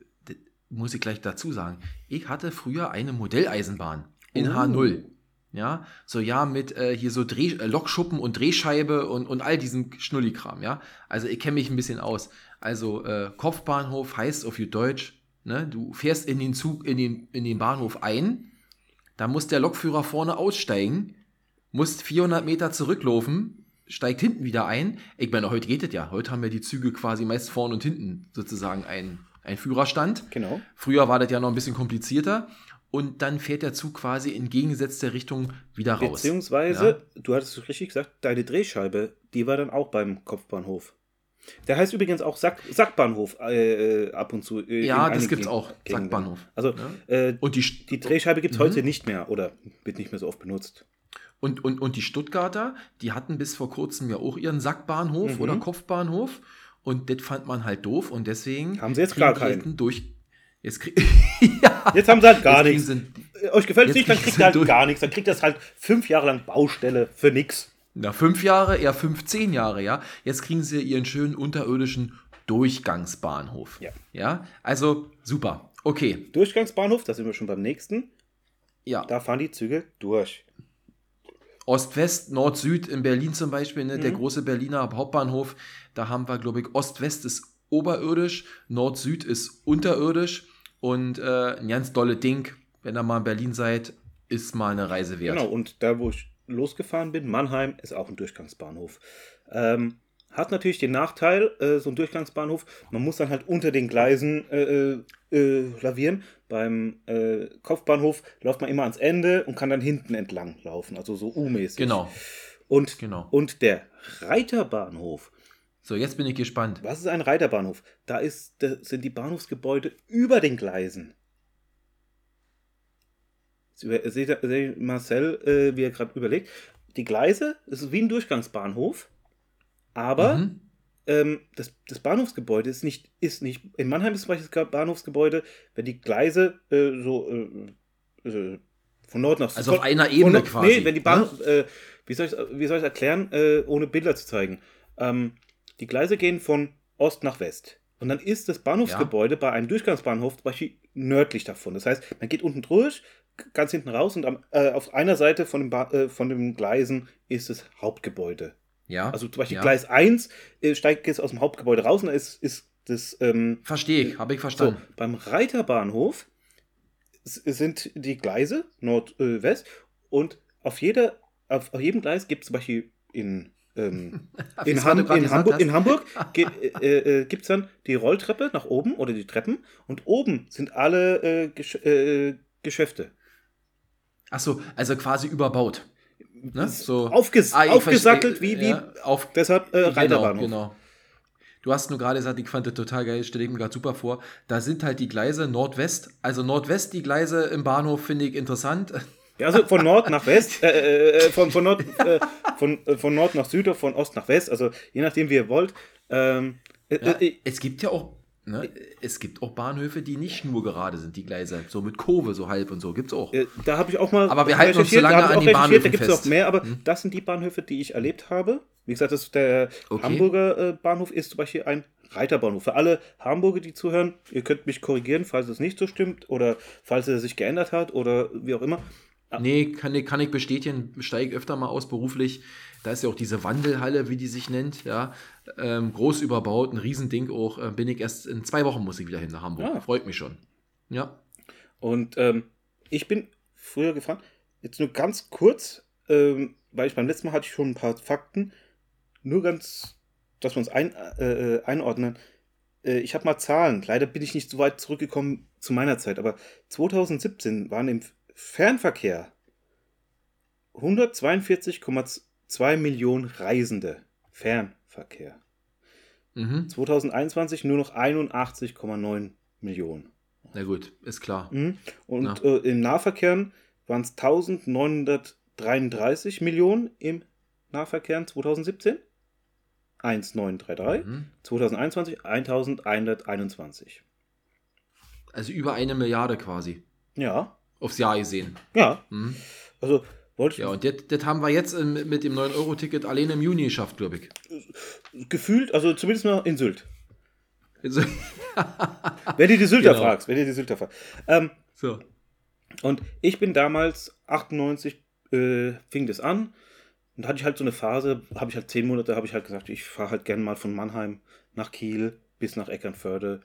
muss ich gleich dazu sagen, ich hatte früher eine Modelleisenbahn in Oh. H0. Ja, so ja, mit äh, hier so Dreh, äh, Lokschuppen und Drehscheibe und, und all diesen Schnullikram, ja. Also ich kenne mich ein bisschen aus. Also äh, Kopfbahnhof heißt auf Deutsch, ne, du fährst in den Zug, in den, in den Bahnhof ein, da muss der Lokführer vorne aussteigen, musst 400 Meter zurücklaufen, steigt hinten wieder ein. Ich meine, heute geht es ja. Heute haben wir die Züge quasi meist vorne und hinten sozusagen ein, ein Führerstand. Genau. Früher war das ja noch ein bisschen komplizierter. Und dann fährt der Zug quasi in gegengesetzter Richtung wieder raus. Beziehungsweise, du hattest es richtig gesagt, deine Drehscheibe, die war dann auch beim Kopfbahnhof. Der heißt übrigens auch Sack, Sackbahnhof äh, äh, ab und zu. Äh, Ja, das einigen gibt's auch. Sackbahnhof. Also Ja. äh, Und die, die Drehscheibe gibt es Mhm. heute nicht mehr oder wird nicht mehr so oft benutzt. Und, und, und die Stuttgarter, die hatten bis vor kurzem ja auch ihren Sackbahnhof Mhm. oder Kopfbahnhof. Und das fand man halt doof und deswegen. Haben sie jetzt gar keinen. Durch. Jetzt ja, Jetzt haben sie halt gar nichts. Äh, Euch gefällt es nicht, dann kriegt ihr halt durch. gar nichts. Dann kriegt das halt fünf Jahre lang Baustelle für nix. Sie, na, fünf Jahre, eher 15 Jahre, ja. Jetzt kriegen sie ihren schönen unterirdischen Durchgangsbahnhof. Ja. Ja, also super. Okay, Durchgangsbahnhof, da sind wir schon beim nächsten. ja. Da fahren die Züge durch. Ost-West, Nord-Süd in Berlin zum Beispiel, ne, der Mhm. große Berliner Hauptbahnhof, da haben wir, glaube ich, Ost-West ist oberirdisch, Nord-Süd ist unterirdisch und äh, ein ganz dolle Ding, wenn ihr mal in Berlin seid, ist mal eine Reise wert. Genau, und da, wo ich losgefahren bin, Mannheim, ist auch ein Durchgangsbahnhof. Ähm, hat natürlich den Nachteil, äh, so ein Durchgangsbahnhof, man muss dann halt unter den Gleisen äh, äh, äh, lavieren. Beim äh, Kopfbahnhof läuft man immer ans Ende und kann dann hinten entlang laufen, also so U-mäßig. Genau. Und, Genau. und der Reiterbahnhof. So, jetzt bin ich gespannt. Was ist ein Reiterbahnhof? Da, ist, da sind die Bahnhofsgebäude über den Gleisen. Seht ihr- Marcel, äh, wie er gerade überlegt. Die Gleise, das ist wie ein Durchgangsbahnhof, aber Mhm. ähm, das, das Bahnhofsgebäude ist nicht, ist nicht. In Mannheim ist zum Beispiel das Bahnhofsgebäude, wenn die Gleise äh, so äh, von Nord nach Süd. Also auf einer Ebene Nord- quasi, Nee, wenn die Bahn. ne? Äh, wie soll ich ich erklären, äh, ohne Bilder zu zeigen? Ähm, die Gleise gehen von Ost nach West. Und dann ist das Bahnhofsgebäude bei einem Durchgangsbahnhof zum Beispiel nördlich davon. Das heißt, man geht unten durch, ganz hinten raus und am, äh, auf einer Seite von dem, ba äh, von den Gleisen ist das Hauptgebäude. Ja. Also zum Beispiel ja. Gleis 1 äh, steigt jetzt aus dem Hauptgebäude raus und da ist, ist das. Ähm, Verstehe ich, habe ich so, verstanden. beim Reiterbahnhof sind die Gleise Nord-West und auf, jeder, auf, auf jedem Gleis gibt es zum Beispiel in, ähm, in, gerade in, Hamburg, in Hamburg ge äh, äh, gibt es dann die Rolltreppe nach oben oder die Treppen und oben sind alle äh, Gesch äh, Geschäfte. Achso, also quasi überbaut. Ne? So. Aufges Ah, aufgesattelt wie, wie ja, auf, deshalb äh, Reiterbahnhof. Genau, genau. Du hast nur gerade gesagt, ich fand das total geil, stelle ich mir gerade super vor. Da sind halt die Gleise Nordwest. Also Nordwest, die Gleise im Bahnhof finde ich interessant. Ja, also von Nord nach West, äh, äh, äh, von, von, Nord, äh, von, äh, von Nord nach Süd oder von Ost nach West, also je nachdem, wie ihr wollt. Ähm, äh, Ja, es gibt ja auch, ne, es gibt auch Bahnhöfe, die nicht nur gerade sind, die Gleise. So mit Kurve, so halb und so. Gibt's auch. da habe ich auch mal. Aber wir halten uns so lange an auch den recherchiert, Da gibt es. Hm? mehr, aber das sind die Bahnhöfe, die ich erlebt habe. Wie gesagt, das, der Okay. Hamburger Bahnhof ist zum Beispiel ein Reiterbahnhof. Für alle Hamburger, die zuhören, ihr könnt mich korrigieren, falls es nicht so stimmt oder falls er sich geändert hat oder wie auch immer. Nee, kann ich, kann ich bestätigen, steige öfter mal aus beruflich. Da ist ja auch diese Wandelhalle, wie die sich nennt, ja. Ähm, groß überbaut, ein Riesending auch. Äh, bin ich erst in zwei Wochen muss ich wieder hin nach Hamburg. Ah. Freut mich schon. Ja. Und ähm, ich bin früher gefahren, jetzt nur ganz kurz, ähm, weil ich beim letzten Mal hatte ich schon ein paar Fakten, nur ganz, dass wir uns ein, äh, äh, einordnen. Äh, ich habe mal Zahlen, leider bin ich nicht so weit zurückgekommen zu meiner Zeit, aber 2017 waren im Fernverkehr 142,2 Millionen Reisende. Fernverkehr. Mhm. 2021 nur noch 81,9 Millionen. Na gut, ist klar. Mhm. Und äh, im Nahverkehr waren es 1933 Millionen im Nahverkehr 2017. 1933. Mhm. 2021 1121. Also über eine Milliarde quasi. Ja, Aufs Jahr gesehen. ja. Mhm. Also wollte ich Ja, und das, haben wir jetzt ähm, mit dem 9-Euro-Ticket alleine im Juni geschafft, glaube ich. gefühlt, also zumindest mal in Sylt. Also, Wenn du die Sylter Genau. fragst, wenn du die Sylter fragst. Ähm, so. Und ich bin damals, 98, äh, fing das an. Und da hatte ich halt so eine Phase, habe ich halt zehn Monate, habe ich halt gesagt, ich fahre halt gerne mal von Mannheim nach Kiel bis nach Eckernförde.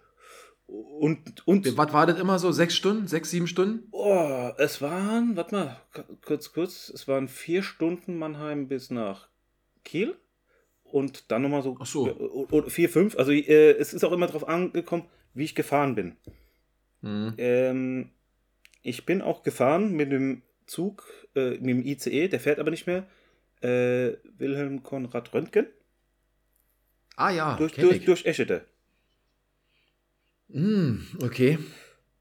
Und, und Was war das immer so? Sechs Stunden? Sechs, sieben Stunden? oh, es waren, warte mal, kurz, kurz, es waren vier Stunden Mannheim bis nach Kiel. Und dann nochmal so, Ach so. äh, vier, fünf. Also äh, es ist auch immer darauf angekommen, wie ich gefahren bin. Mhm. Ähm, ich bin auch gefahren mit dem Zug, äh, mit dem ICE, der fährt aber nicht mehr. Äh, Wilhelm Konrad Röntgen Ah ja, durch, durch, durch Eschede. Mm, okay.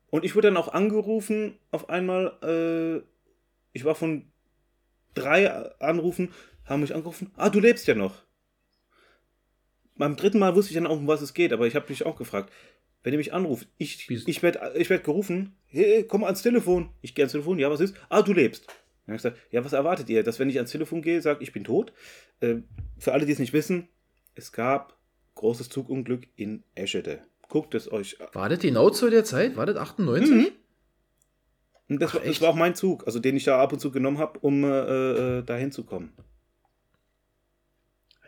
Und ich wurde dann auch angerufen, auf einmal, äh, ich war von drei Anrufen, haben mich angerufen, ah, du lebst ja noch. Beim dritten Mal wusste ich dann auch, um was es geht, aber ich habe mich auch gefragt, wenn ihr mich anruft, ich, ich werde ich werd gerufen, hey, komm ans Telefon. Ich gehe ans Telefon, ja, was ist? Ah, du lebst. Dann habe ich gesagt, ja, was erwartet ihr? Dass wenn ich ans Telefon gehe, sage ich bin tot? Äh, für alle, die es nicht wissen, es gab großes Zugunglück in Eschede. Guckt es euch an. War das genau zu der Zeit? War das 98? Mhm. Und das, Ach, war, das war auch mein Zug, also den ich da ab und zu genommen habe, um äh, äh, da hinzukommen.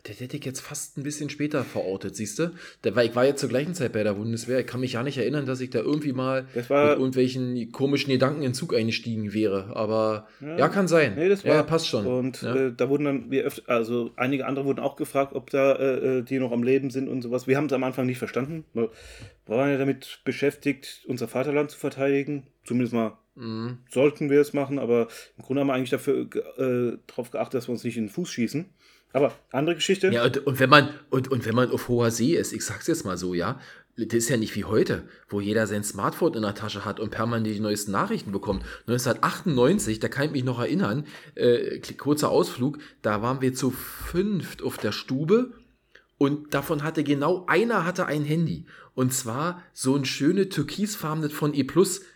Der hätte ich jetzt fast ein bisschen später verortet, siehst du? Weil ich war jetzt zur gleichen Zeit bei der Bundeswehr. Ich kann mich ja nicht erinnern, dass ich da irgendwie mal mit irgendwelchen komischen Gedanken in den Zug eingestiegen wäre. Aber ja, kann sein. Nee, das war, ja, passt schon. Und ja. äh, da wurden dann, wir öfter, also einige andere wurden auch gefragt, ob da äh, äh, die noch am Leben sind und sowas. Wir haben es am Anfang nicht verstanden. Wir waren ja damit beschäftigt, unser Vaterland zu verteidigen. Zumindest mal Mhm. sollten wir es machen, aber im Grunde haben wir eigentlich dafür äh, darauf geachtet, dass wir uns nicht in den Fuß schießen. Aber andere Geschichte. Ja, und, und, wenn man, und, und wenn man auf hoher See ist, ich sag's jetzt mal so, ja, das ist ja nicht wie heute, wo jeder sein Smartphone in der Tasche hat und permanent die neuesten Nachrichten bekommt. 1998, da kann ich mich noch erinnern, äh, kurzer Ausflug, da waren wir zu fünft auf der Stube und davon hatte genau einer hatte ein Handy. Und zwar so ein schöne türkisfarbenes von E+.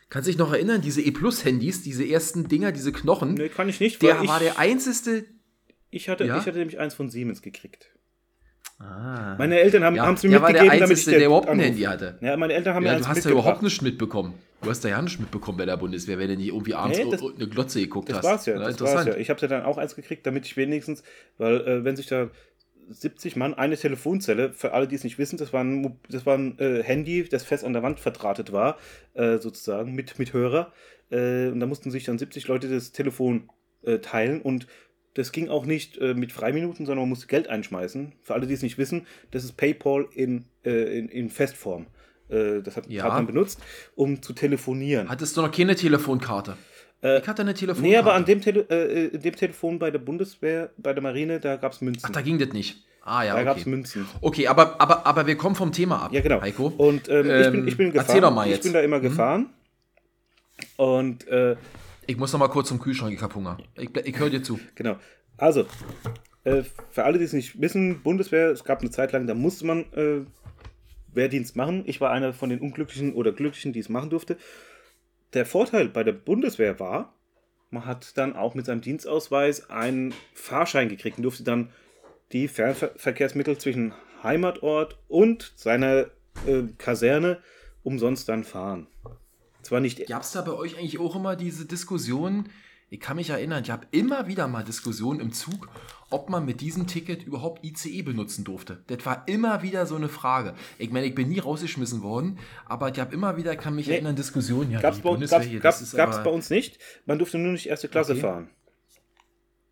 Kannst dich noch erinnern, diese E+-Handys, diese ersten Dinger, diese Knochen? Nee, kann ich nicht, der weil ich, war der einzige... ich, hatte, Ja? ich hatte nämlich eins von Siemens gekriegt. Ah. Meine Eltern haben ja, es mir der war der mitgegeben, damit ich Einzige, der überhaupt ein. Handy hatte. Ja, meine Eltern haben mir Ja, eins du hast ja überhaupt nichts mitbekommen. Du hast da ja nichts mitbekommen bei der Bundeswehr, wenn du nicht irgendwie abends Nee, das- eine Glotze geguckt Das hast. war's ja, Na, das war's ja. Ich habe ja dann auch eins gekriegt, damit ich wenigstens, weil äh, wenn sich da 70 Mann eine Telefonzelle, für alle, die es nicht wissen, das war ein, das war ein äh, Handy, das fest an der Wand verdrahtet war, äh, sozusagen, mit, mit Hörer. Äh, und da mussten sich dann 70 Leute das Telefon äh, teilen und das ging auch nicht äh, mit Freiminuten, sondern man musste Geld einschmeißen. Für alle, die es nicht wissen, das ist PayPal in, äh, in, in Festform. Äh, das hat, Ja. man benutzt, um zu telefonieren. Hattest du noch keine Telefonkarte? Äh, ich hatte eine Telefonkarte. Nee, aber an dem, Tele äh, dem Telefon bei der Bundeswehr, bei der Marine, da gab es Münzen. Ach, da ging das nicht. Ah ja, da gab es okay. Münzen. Okay, aber, aber, aber wir kommen vom Thema ab, Ja, genau. Heiko. Und ähm, ich, bin, ich bin Ähm, gefahren. erzähl doch mal Ich jetzt. bin da immer Mhm. gefahren. Und äh, Ich muss noch mal kurz zum Kühlschrank, ich hab Hunger. Ich, ich höre dir zu. genau. Also, äh, für alle, die es nicht wissen, Bundeswehr, es gab eine Zeit lang, da musste man äh, Wehrdienst machen. Ich war einer von den Unglücklichen oder Glücklichen, die es machen durfte. Der Vorteil bei der Bundeswehr war, man hat dann auch mit seinem Dienstausweis einen Fahrschein gekriegt und durfte dann die Fernverkehrsmittel zwischen Heimatort und seiner äh, Kaserne umsonst dann fahren. Zwar nicht Gab es da bei euch eigentlich auch immer diese Diskussion? Ich kann mich erinnern, ich habe immer wieder mal Diskussionen im Zug, ob man mit diesem Ticket überhaupt ICE benutzen durfte. Das war immer wieder so eine Frage. Ich meine, ich bin nie rausgeschmissen worden, aber ich habe immer wieder, ich kann mich Nee. erinnern, Diskussionen. Ja, Gab's bei, uns, Bundeswehr gab's, hier, gab's, bei uns nicht. Man durfte nur nicht erste Klasse Okay. fahren.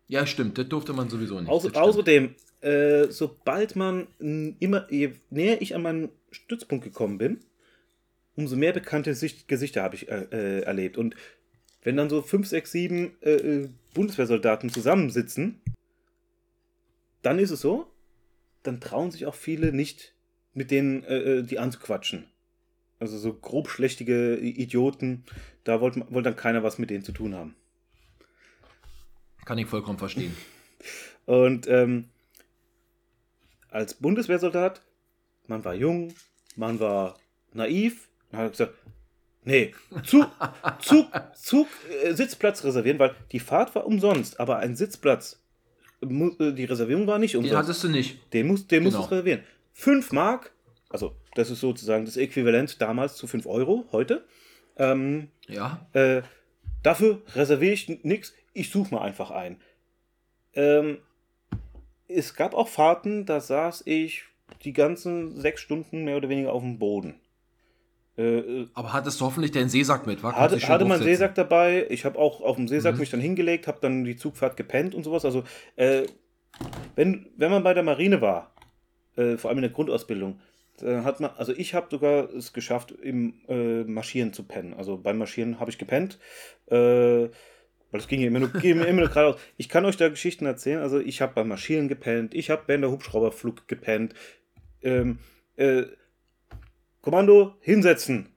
Ja, stimmt, das durfte man sowieso nicht. Außer, außerdem, äh, sobald man immer, je näher ich an meinen Stützpunkt gekommen bin, umso mehr bekannte Sicht, Gesichter habe ich äh, äh, erlebt. Und wenn dann so fünf, sechs, sieben äh, äh, Bundeswehrsoldaten zusammensitzen, dann ist es so, dann trauen sich auch viele nicht, mit denen äh, äh, die anzuquatschen. Also so grobschlächtige Idioten, da wollte wollt dann keiner was mit denen zu tun haben. Kann ich vollkommen verstehen. Und ähm, als Bundeswehrsoldat, man war jung, man war naiv, man hat gesagt, nee, Zug, Zug, Zug, äh, Sitzplatz reservieren, weil die Fahrt war umsonst, aber ein Sitzplatz, äh, die Reservierung war nicht Den umsonst. hattest du nicht. Den muss, den Genau. musst du reservieren. 5 Mark, also das ist sozusagen das Äquivalent damals zu 5 Euro, heute. Ähm, Ja. äh, dafür reserviere ich nichts, ich suche mal einfach ein. Ähm, es gab auch Fahrten, da saß ich die ganzen sechs Stunden mehr oder weniger auf dem Boden. Äh, äh, Aber hattest du hoffentlich deinen Seesack mit, wa? Konntest hatte, hatte man. Seesack dabei, ich habe auch auf dem Seesack Mhm. mich dann hingelegt, habe dann die Zugfahrt gepennt und sowas. Also, äh, wenn, wenn man bei der Marine war, äh, vor allem in der Grundausbildung, dann hat man, also ich habe sogar es geschafft, im äh, Marschieren zu pennen. Also beim Marschieren habe ich gepennt, äh, weil es ging ja immer nur, ging immer nur geradeaus. Ich kann euch da Geschichten erzählen. Also ich habe beim Marschieren gepennt, ich habe während der Hubschrauberflug gepennt. Ähm, äh, Kommando, hinsetzen.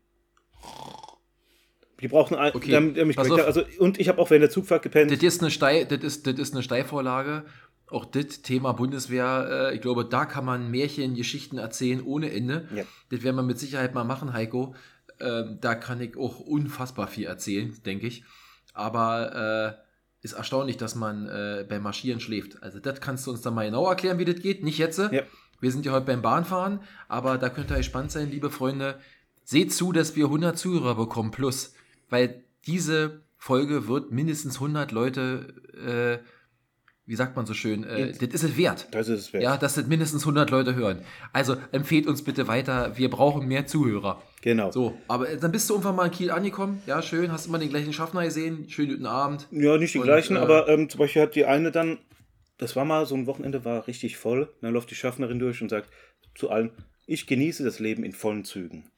Die brauchen ein, Okay, damit er mich also Und ich habe auch während der Zugfahrt gepennt. Das ist eine, Steil, das ist, das ist eine Steilvorlage. Auch das Thema Bundeswehr, äh, ich glaube, da kann man Märchen, Geschichten erzählen ohne Ende. Ja. Das werden wir mit Sicherheit mal machen, Heiko. Ähm, da kann ich auch unfassbar viel erzählen, denke ich. Aber äh, ist erstaunlich, dass man äh, beim Marschieren schläft. Also das kannst du uns dann mal genau erklären, wie das geht. Nicht jetzt. Ja. Wir sind ja heute beim Bahnfahren, aber da könnt ihr gespannt sein, liebe Freunde. Seht zu, dass wir 100 Zuhörer bekommen plus, weil diese Folge wird mindestens 100 Leute äh, wie sagt man so schön, äh, das ist es wert. Das ist es wert. Ja, dass das mindestens 100 Leute hören. Also empfehlt uns bitte weiter. Wir brauchen mehr Zuhörer. Genau. So, aber dann bist du irgendwann mal in Kiel angekommen. Ja, schön. Hast immer den gleichen Schaffner gesehen. Schönen guten Abend. Ja, nicht die Und, gleichen, äh, aber ähm, zum Beispiel hat die eine dann, das war mal so ein Wochenende, war richtig voll. Dann läuft die Schaffnerin durch und sagt zu allen, ich genieße das Leben in vollen Zügen.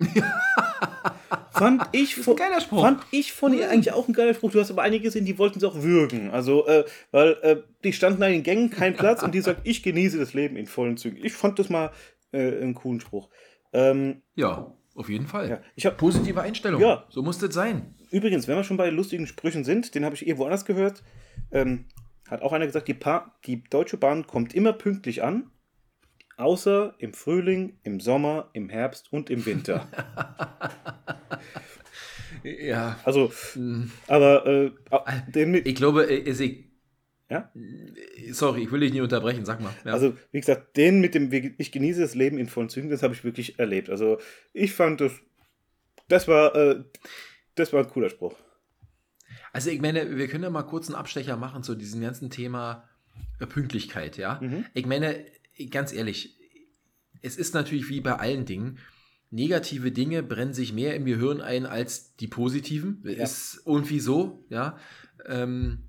fand ich von, ein geiler Spruch. fand ich von ihr eigentlich auch ein geiler Spruch. Du hast aber einige gesehen, die wollten es auch würgen. Also, äh, weil äh, die standen da in den Gängen, kein Platz und die sagt, ich genieße das Leben in vollen Zügen. Ich fand das mal äh, einen coolen Spruch. Ähm, Ja, auf jeden Fall. ja, ich habe Positive Einstellung. Ja. So muss das sein. Übrigens, wenn wir schon bei lustigen Sprüchen sind, den habe ich irgendwo anders gehört, ähm, hat auch einer gesagt, die, pa die Deutsche Bahn kommt immer pünktlich an, außer im Frühling, im Sommer, im Herbst und im Winter. Ja. also, aber äh, den mit, Ich glaube, äh, ist ich, ja? sorry, ich will dich nicht unterbrechen. Sag mal. Ja. Also, wie gesagt, den mit dem Ich genieße das Leben in vollen Zügen, das habe ich wirklich erlebt. Also, ich fand das, das war, äh, das war ein cooler Spruch. Also ich meine, wir können ja mal kurz einen Abstecher machen zu diesem ganzen Thema äh, Pünktlichkeit, ja. Mhm. Ich meine, ganz ehrlich, es ist natürlich wie bei allen Dingen, negative Dinge brennen sich mehr im Gehirn ein als die positiven. Ist irgendwie so, ja. Ähm,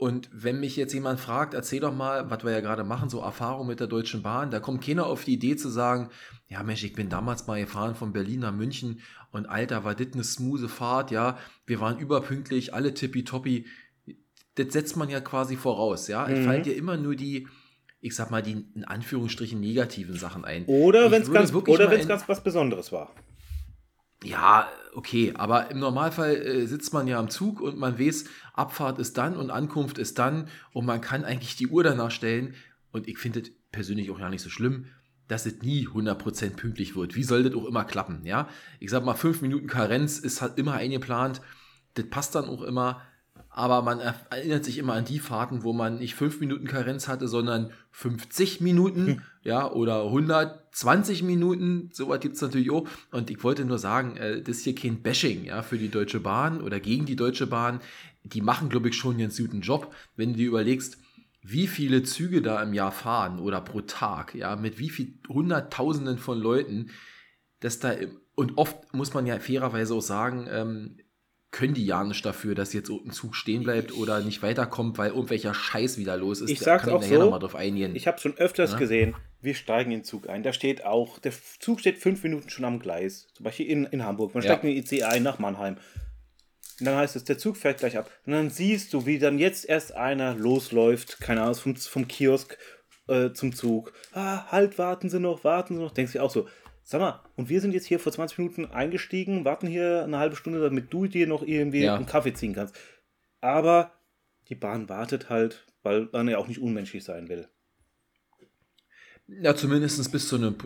und wenn mich jetzt jemand fragt, erzähl doch mal, was wir ja gerade machen, so Erfahrung mit der Deutschen Bahn, da kommt keiner auf die Idee zu sagen, ja Mensch, ich bin damals mal gefahren von Berlin nach München und Alter, war das eine smooth Fahrt, ja, wir waren überpünktlich, alle tippitoppi. Das setzt man ja quasi voraus, ja. Es Mhm. fallen dir immer nur die, ich sag mal, die in Anführungsstrichen negativen Sachen ein. Oder wenn es ganz, oder ganz was Besonderes war. Ja, okay, aber im Normalfall äh, sitzt man ja am Zug und man weiß, Abfahrt ist dann und Ankunft ist dann und man kann eigentlich die Uhr danach stellen und ich finde es persönlich auch ja nicht so schlimm, dass es nie 100% pünktlich wird. Wie soll das auch immer klappen, ja? Ich sag mal, fünf Minuten Karenz ist halt immer eingeplant, das passt dann auch immer, aber man er- erinnert sich immer an die Fahrten, wo man nicht fünf Minuten Karenz hatte, sondern 50 Minuten, ja, oder 120 Minuten, sowas gibt es natürlich auch. Und ich wollte nur sagen, äh, das ist hier kein Bashing, ja, für die Deutsche Bahn oder gegen die Deutsche Bahn. Die machen, glaube ich, schon einen guten Job, wenn du dir überlegst, wie viele Züge da im Jahr fahren oder pro Tag, ja, mit wie viel Hunderttausenden von Leuten, dass da, und oft muss man ja fairerweise auch sagen, ähm, können die ja nicht dafür, dass jetzt ein Zug stehen bleibt oder nicht weiterkommt, weil irgendwelcher Scheiß wieder los ist. Ich Da sag's kann auch nachher so, drauf eingehen. Ich habe schon öfters Ja. gesehen, wir steigen in den Zug ein. Da steht auch, der Zug steht fünf Minuten schon am Gleis. Zum Beispiel in, in Hamburg. Man Ja. steigt in den IC ein nach Mannheim. Und dann heißt es, der Zug fährt gleich ab. Und dann siehst du, wie dann jetzt erst einer losläuft, keine Ahnung, vom, vom Kiosk äh, zum Zug. Ah, halt, warten Sie noch, warten Sie noch. Denkst du auch so, sag mal, und wir sind jetzt hier vor 20 Minuten eingestiegen, warten hier eine halbe Stunde, damit du dir noch irgendwie Ja. einen Kaffee ziehen kannst. Aber die Bahn wartet halt, weil man ja auch nicht unmenschlich sein will. Ja, zumindest bis zu einem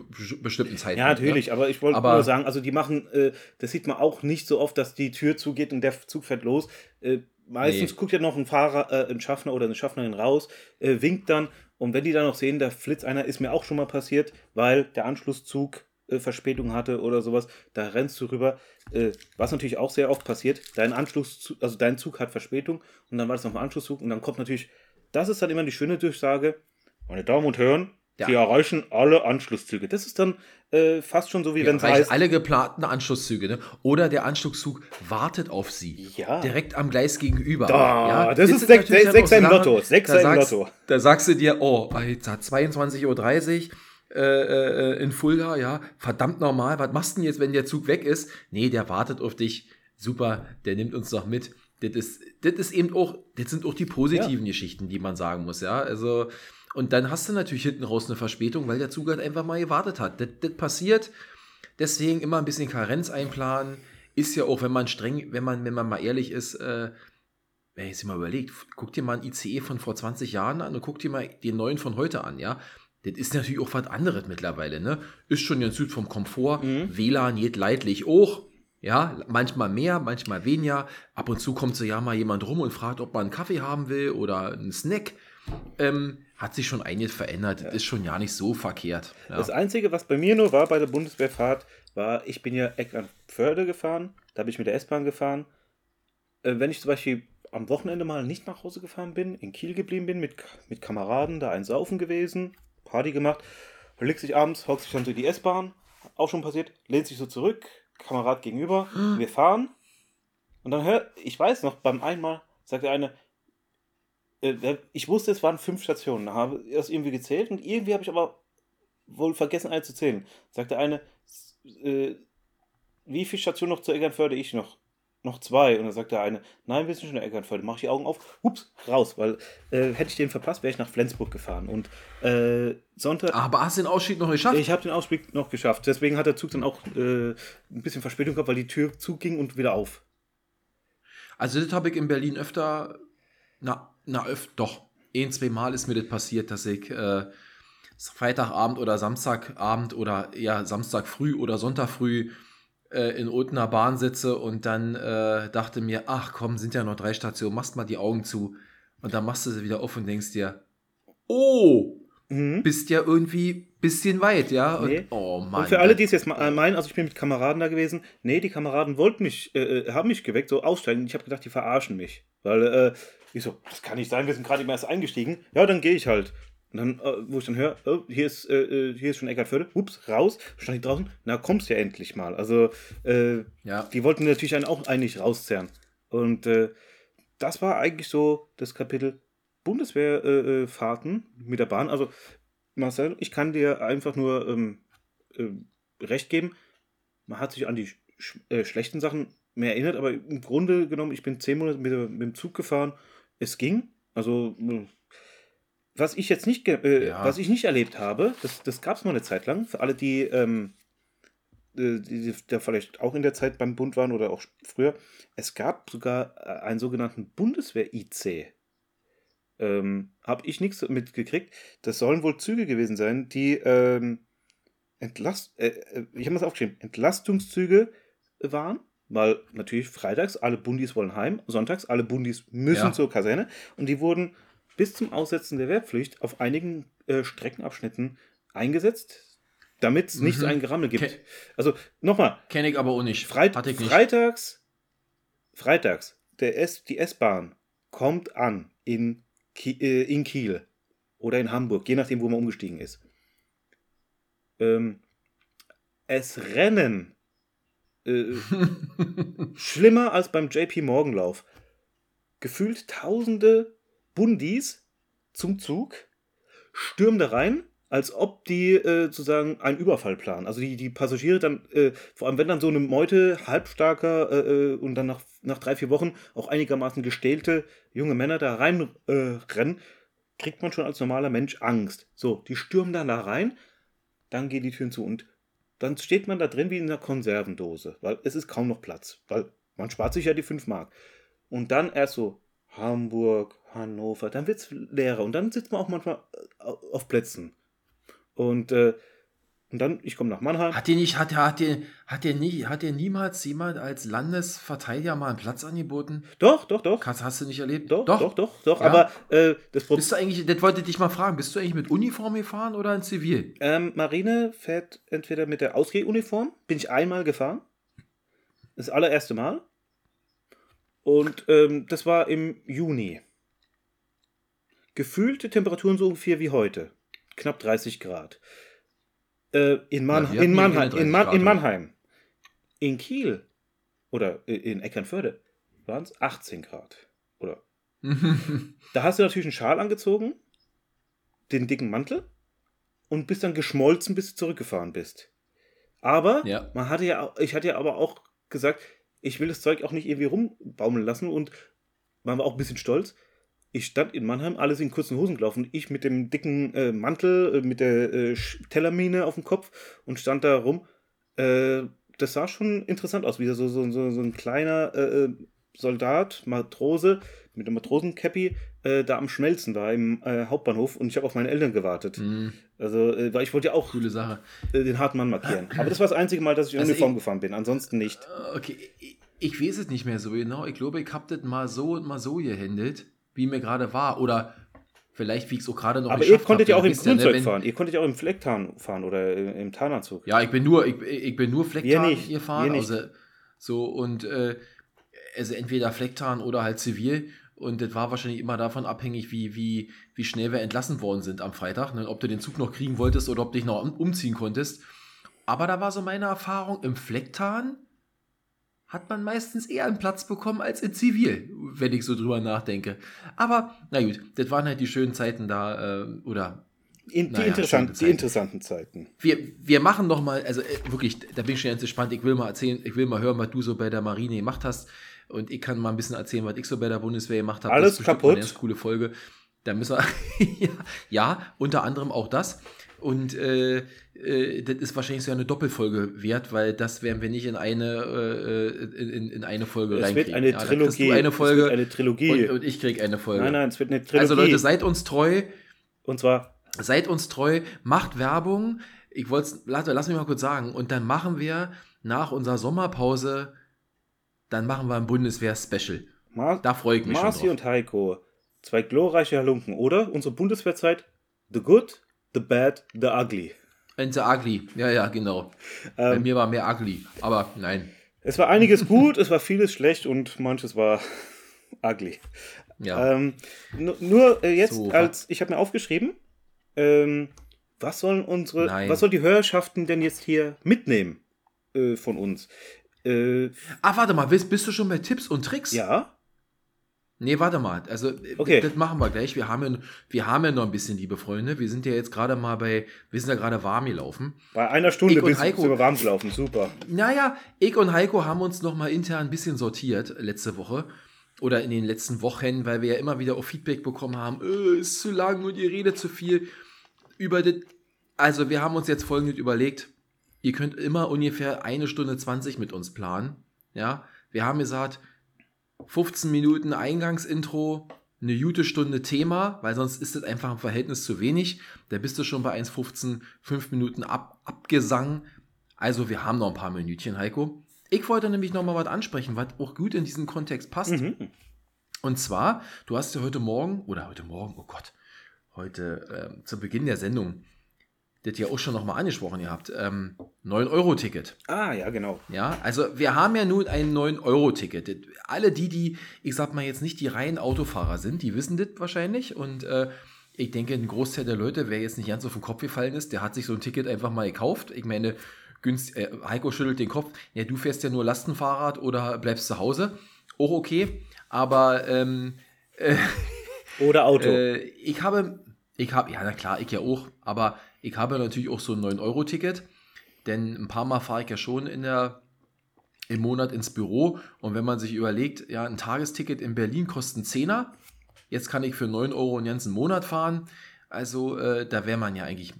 bestimmten Zeitpunkt. Ja, natürlich, ne? aber ich wollte nur sagen, also die machen, äh, das sieht man auch nicht so oft, dass die Tür zugeht und der Zug fährt los. Äh, meistens Nee. guckt ja noch ein Fahrer, äh, ein Schaffner oder eine Schaffnerin raus, äh, winkt dann und wenn die dann noch sehen, da flitzt einer, ist mir auch schon mal passiert, weil der Anschlusszug äh, Verspätung hatte oder sowas, da rennst du rüber. Äh, was natürlich auch sehr oft passiert, dein Anschlusszug, also dein Zug hat Verspätung und dann war das noch ein Anschlusszug und dann kommt natürlich, das ist dann immer die schöne Durchsage, meine Damen und Herren, Ja. Sie erreichen alle Anschlusszüge. Das ist dann äh, fast schon so, wie wenn es heißt, alle geplanten Anschlusszüge, ne? Oder der Anschlusszug wartet auf sie. Ja. Direkt am Gleis gegenüber. Da, ja, das ist sind Sech- natürlich dann Sechser auch im Sachen, Lotto, Sechser da im sagst, Lotto. Da sagst du dir, oh, Alter, 22.30 Uhr äh, äh, in Fulda, ja, verdammt normal. Was machst du denn jetzt, wenn der Zug weg ist? Nee, der wartet auf dich. Super, der nimmt uns doch mit. Das ist, das ist eben auch, das sind auch die positiven Geschichten, die man sagen muss, ja. Also, und dann hast du natürlich hinten raus eine Verspätung, weil der Zug halt einfach mal gewartet hat. Das, das passiert. Deswegen immer ein bisschen Karenz einplanen. Ist ja auch, wenn man streng, wenn man, wenn man mal ehrlich ist, äh, wenn ich jetzt mal überlegt, guck dir mal ein ICE von vor 20 Jahren an und guck dir mal den neuen von heute an, ja. Das ist natürlich auch was anderes mittlerweile, ne? Ist schon ganz gut vom Komfort. WLAN geht leidlich auch. Ja, manchmal mehr, manchmal weniger. Ab und zu kommt so ja mal jemand rum und fragt, ob man einen Kaffee haben will oder einen Snack. Ähm, hat sich schon einiges verändert. Das ist schon ja nicht so verkehrt. Ja. Das Einzige, was bei mir nur war bei der Bundeswehrfahrt, war, ich bin ja Eckernförde gefahren, da bin ich mit der S-Bahn gefahren. Äh, wenn ich zum Beispiel am Wochenende mal nicht nach Hause gefahren bin, in Kiel geblieben bin, mit, mit Kameraden, da ein Saufen gewesen, Party gemacht, legt sich abends, hockt sich dann so in die S-Bahn, auch schon passiert, lehnt sich so zurück, Kamerad gegenüber, wir fahren und dann hört, ich weiß noch, beim einmal sagt der eine, äh, ich wusste, es waren fünf Stationen, habe das irgendwie gezählt und irgendwie habe ich aber wohl vergessen, eine zu zählen. Sagt der eine, äh, wie viele Stationen noch zu Eckernförde ich noch? Noch zwei. Und dann sagt der eine, nein, wir sind schon in Eckernförde. Mach ich die Augen auf, hups, raus. Weil äh, hätte ich den verpasst, wäre ich nach Flensburg gefahren. Und äh, Sonntag. Aber hast du den Ausstieg noch geschafft? Ich habe den Ausstieg noch geschafft. Deswegen hat der Zug dann auch äh, ein bisschen Verspätung gehabt, weil die Tür zuging und wieder auf. Also das habe ich in Berlin öfter, na, na öfter, doch, ein, zwei Mal ist mir das passiert, dass ich äh, Freitagabend oder Samstagabend oder ja, Samstag früh oder Sonntag früh äh, in irgendeiner Bahn sitze und dann äh, dachte mir, ach komm, sind ja noch drei Stationen, machst mal die Augen zu und dann machst du sie wieder auf und denkst dir, oh, mhm. bist ja irgendwie bisschen weit, ja? Und, nee. oh Mann. Und für alle, die es jetzt äh, meinen, also ich bin mit Kameraden da gewesen, nee, die Kameraden wollten mich, äh, äh haben mich geweckt, so aussteigen. Ich habe gedacht, die verarschen mich. Weil, äh, ich so, das kann nicht sein, wir sind gerade immer erst eingestiegen. Ja, dann gehe ich halt. Und dann, äh, wo ich dann höre, oh, hier ist, äh, hier ist schon Eckartförde, ups, raus, stand ich draußen, na kommst ja endlich mal. Also, ja. die wollten natürlich einen auch eigentlich rauszerren. Und das war eigentlich so das Kapitel Bundeswehrfahrten mit der Bahn. Also Marcel, ich kann dir einfach nur ähm, äh, recht geben. Man hat sich an die sch äh, schlechten Sachen mehr erinnert, aber im Grunde genommen, ich bin zehn Monate mit, mit dem Zug gefahren. Es ging. Also, äh, was ich jetzt nicht, äh, ja. was ich nicht erlebt habe, das, das gab es mal eine Zeit lang. Für alle, die, ähm, äh, die, die da vielleicht auch in der Zeit beim Bund waren oder auch früher. Es gab sogar äh, einen sogenannten Bundeswehr-IC ähm, habe ich nichts mitgekriegt. Das sollen wohl Züge gewesen sein, die ähm, Entlast äh, äh ich habe das aufgeschrieben, Entlastungszüge waren, weil natürlich freitags alle Bundis wollen heim, sonntags alle Bundis müssen ja. zur Kaserne und die wurden bis zum Aussetzen der Wehrpflicht auf einigen äh, Streckenabschnitten eingesetzt, damit es mhm. nicht so ein Gerammel gibt. Ke also nochmal. Kenne ich aber auch nicht. Freit ich nicht. Freitags, freitags, der S, die S-Bahn kommt an in äh, in Kiel oder in Hamburg, je nachdem, wo man umgestiegen ist. Ähm, es rennen äh, schlimmer als beim JP Morgenlauf. Gefühlt tausende Bundis zum Zug, stürmen da rein, als ob die äh, sozusagen einen Überfall planen. Also die, die Passagiere dann, äh, vor allem wenn dann so eine Meute halbstarker äh, äh, und dann nach, nach drei, vier Wochen auch einigermaßen gestählte junge Männer da reinrennen, äh, kriegt man schon als normaler Mensch Angst. So, die stürmen dann da rein, dann gehen die Türen zu und dann steht man da drin wie in einer Konservendose, weil es ist kaum noch Platz, weil man spart sich ja die 5 Mark. Und dann erst so Hamburg, Hannover, dann wird es leerer und dann sitzt man auch manchmal äh, auf Plätzen. Und, äh, und dann, ich komme nach Mannheim. Hat dir nicht, hat, hat dir, hat dir nie, hat dir niemals jemand als Landesverteidiger mal einen Platz angeboten? Doch, doch, doch. Hast, hast du nicht erlebt? Doch, doch, doch, doch. doch. Ja. Aber äh, das Problem. Bist du eigentlich, das wollte ich dich mal fragen, bist du eigentlich mit Uniform gefahren oder in Zivil? Ähm, Marine fährt entweder mit der Ausgehuniform, bin ich einmal gefahren. Das allererste Mal. Und ähm, das war im Juni. Gefühlte Temperaturen so ungefähr wie heute knapp 30 Grad. Äh, in, Mann ja, in, Mannheim, in, Man in Mannheim. In Kiel oder in Eckernförde waren es 18 Grad. Oder? da hast du natürlich einen Schal angezogen, den dicken Mantel und bist dann geschmolzen, bis du zurückgefahren bist. Aber ja. man hatte ja, ich hatte ja aber auch gesagt, ich will das Zeug auch nicht irgendwie rumbaumeln lassen und man war auch ein bisschen stolz ich stand in Mannheim, alles in kurzen Hosen gelaufen. Ich mit dem dicken äh, Mantel, äh, mit der äh, Tellermine auf dem Kopf und stand da rum. Äh, das sah schon interessant aus, wie so, so, so, so ein kleiner äh, Soldat, Matrose mit einem Matrosencappy da am Schmelzen da im Hauptbahnhof und ich habe auf meine Eltern gewartet. Mhm. Also, weil ich wollte ja auch Coole Sache. den harten Mann markieren. Aber das war das einzige Mal, dass ich in also Uniform ich, gefahren bin, ansonsten nicht. Okay, ich, ich weiß es nicht mehr so genau. Ich glaube, ich habe das mal so und mal so gehändelt wie mir gerade war. Oder vielleicht, wie ich es auch gerade noch Aber ihr konntet ja auch im Grünzeug ja, fahren. Ihr konntet ja auch im Flecktarn fahren oder im Tarnanzug. Ja, ich bin nur, ich, ich bin nur Flecktarn hier fahren. Also, so und äh, also entweder Flecktarn oder halt zivil. Und das war wahrscheinlich immer davon abhängig, wie, wie, wie schnell wir entlassen worden sind am Freitag. Ne? Ob du den Zug noch kriegen wolltest oder ob du dich noch umziehen konntest. Aber da war so meine Erfahrung, im Flecktarn hat man meistens eher einen Platz bekommen als in Zivil, wenn ich so drüber nachdenke. Aber na gut, das waren halt die schönen Zeiten da, äh, oder in, die, naja, interessant, die interessanten Zeiten. Wir, wir machen noch mal, also äh, wirklich, da bin ich schon ganz gespannt. Ich will mal erzählen, ich will mal hören, was du so bei der Marine gemacht hast. Und ich kann mal ein bisschen erzählen, was ich so bei der Bundeswehr gemacht habe. Alles das kaputt. Eine ganz coole Folge. Da müssen wir, ja, ja, unter anderem auch das. Und äh, äh, das ist wahrscheinlich so eine Doppelfolge wert, weil das werden wir nicht in eine, äh, in, in eine Folge es reinkriegen. Wird eine ja, Trilogie. eine Folge. eine Trilogie. Und, und ich krieg eine Folge. Nein, nein, es wird eine Trilogie. Also Leute, seid uns treu. Und zwar Seid uns treu, macht Werbung. Ich wollte lass, lass mich mal kurz sagen. Und dann machen wir nach unserer Sommerpause, dann machen wir ein Bundeswehr-Special. Da freue ich mich Marci schon drauf. und Heiko, zwei glorreiche Halunken, oder? Unsere Bundeswehrzeit, the good, the bad, the ugly. And the ugly, ja, ja, genau. Ähm, Bei mir war mehr ugly, aber nein. Es war einiges gut, es war vieles schlecht und manches war ugly. Ja. Ähm, nur äh, jetzt so, als, ich habe mir aufgeschrieben, ähm, was sollen unsere, Nein. was soll die Hörerschaften denn jetzt hier mitnehmen äh, von uns? Äh, Ach, warte mal, bist, bist du schon bei Tipps und Tricks? Ja. Nee, warte mal. Also, äh, okay. das machen wir gleich. Wir haben, ja, wir haben ja noch ein bisschen, liebe Freunde. Wir sind ja jetzt gerade mal bei, wir sind ja gerade warm gelaufen. Bei einer Stunde bist du warm gelaufen. Super. Naja, ich und Heiko haben uns noch mal intern ein bisschen sortiert letzte Woche oder in den letzten Wochen, weil wir ja immer wieder auch Feedback bekommen haben, äh, ist zu lang und ihr redet zu viel über das. Also, wir haben uns jetzt folgendes überlegt. Ihr könnt immer ungefähr eine Stunde 20 mit uns planen. Ja, wir haben gesagt, 15 Minuten Eingangsintro, eine gute Stunde Thema, weil sonst ist das einfach im Verhältnis zu wenig. Da bist du schon bei 1,15, 5 Minuten ab, Abgesang. Also wir haben noch ein paar Minütchen, Heiko. Ich wollte nämlich noch mal was ansprechen, was auch gut in diesen Kontext passt. Mhm. Und zwar, du hast ja heute Morgen, oder heute Morgen, oh Gott, heute äh, zu Beginn der Sendung, das ja auch schon nochmal angesprochen gehabt, ähm, 9-Euro-Ticket. Ah, ja, genau. Ja, also wir haben ja nun ein 9-Euro-Ticket. Alle die, die, ich sag mal jetzt nicht die reinen Autofahrer sind, die wissen das wahrscheinlich und äh, ich denke, ein Großteil der Leute, wer jetzt nicht ganz auf den Kopf gefallen ist, der hat sich so ein Ticket einfach mal gekauft. Ich meine, günst, äh, Heiko schüttelt den Kopf, ja, du fährst ja nur Lastenfahrrad oder bleibst zu Hause. Auch okay, aber ähm, äh, oder Auto. Äh, ich habe ich habe, ja, na klar, ich ja auch, aber ich habe natürlich auch so ein 9-Euro-Ticket, denn ein paar Mal fahre ich ja schon in der, im Monat ins Büro. Und wenn man sich überlegt, ja, ein Tagesticket in Berlin kostet einen Zehner, jetzt kann ich für 9 Euro einen ganzen Monat fahren, also äh, da wäre man ja eigentlich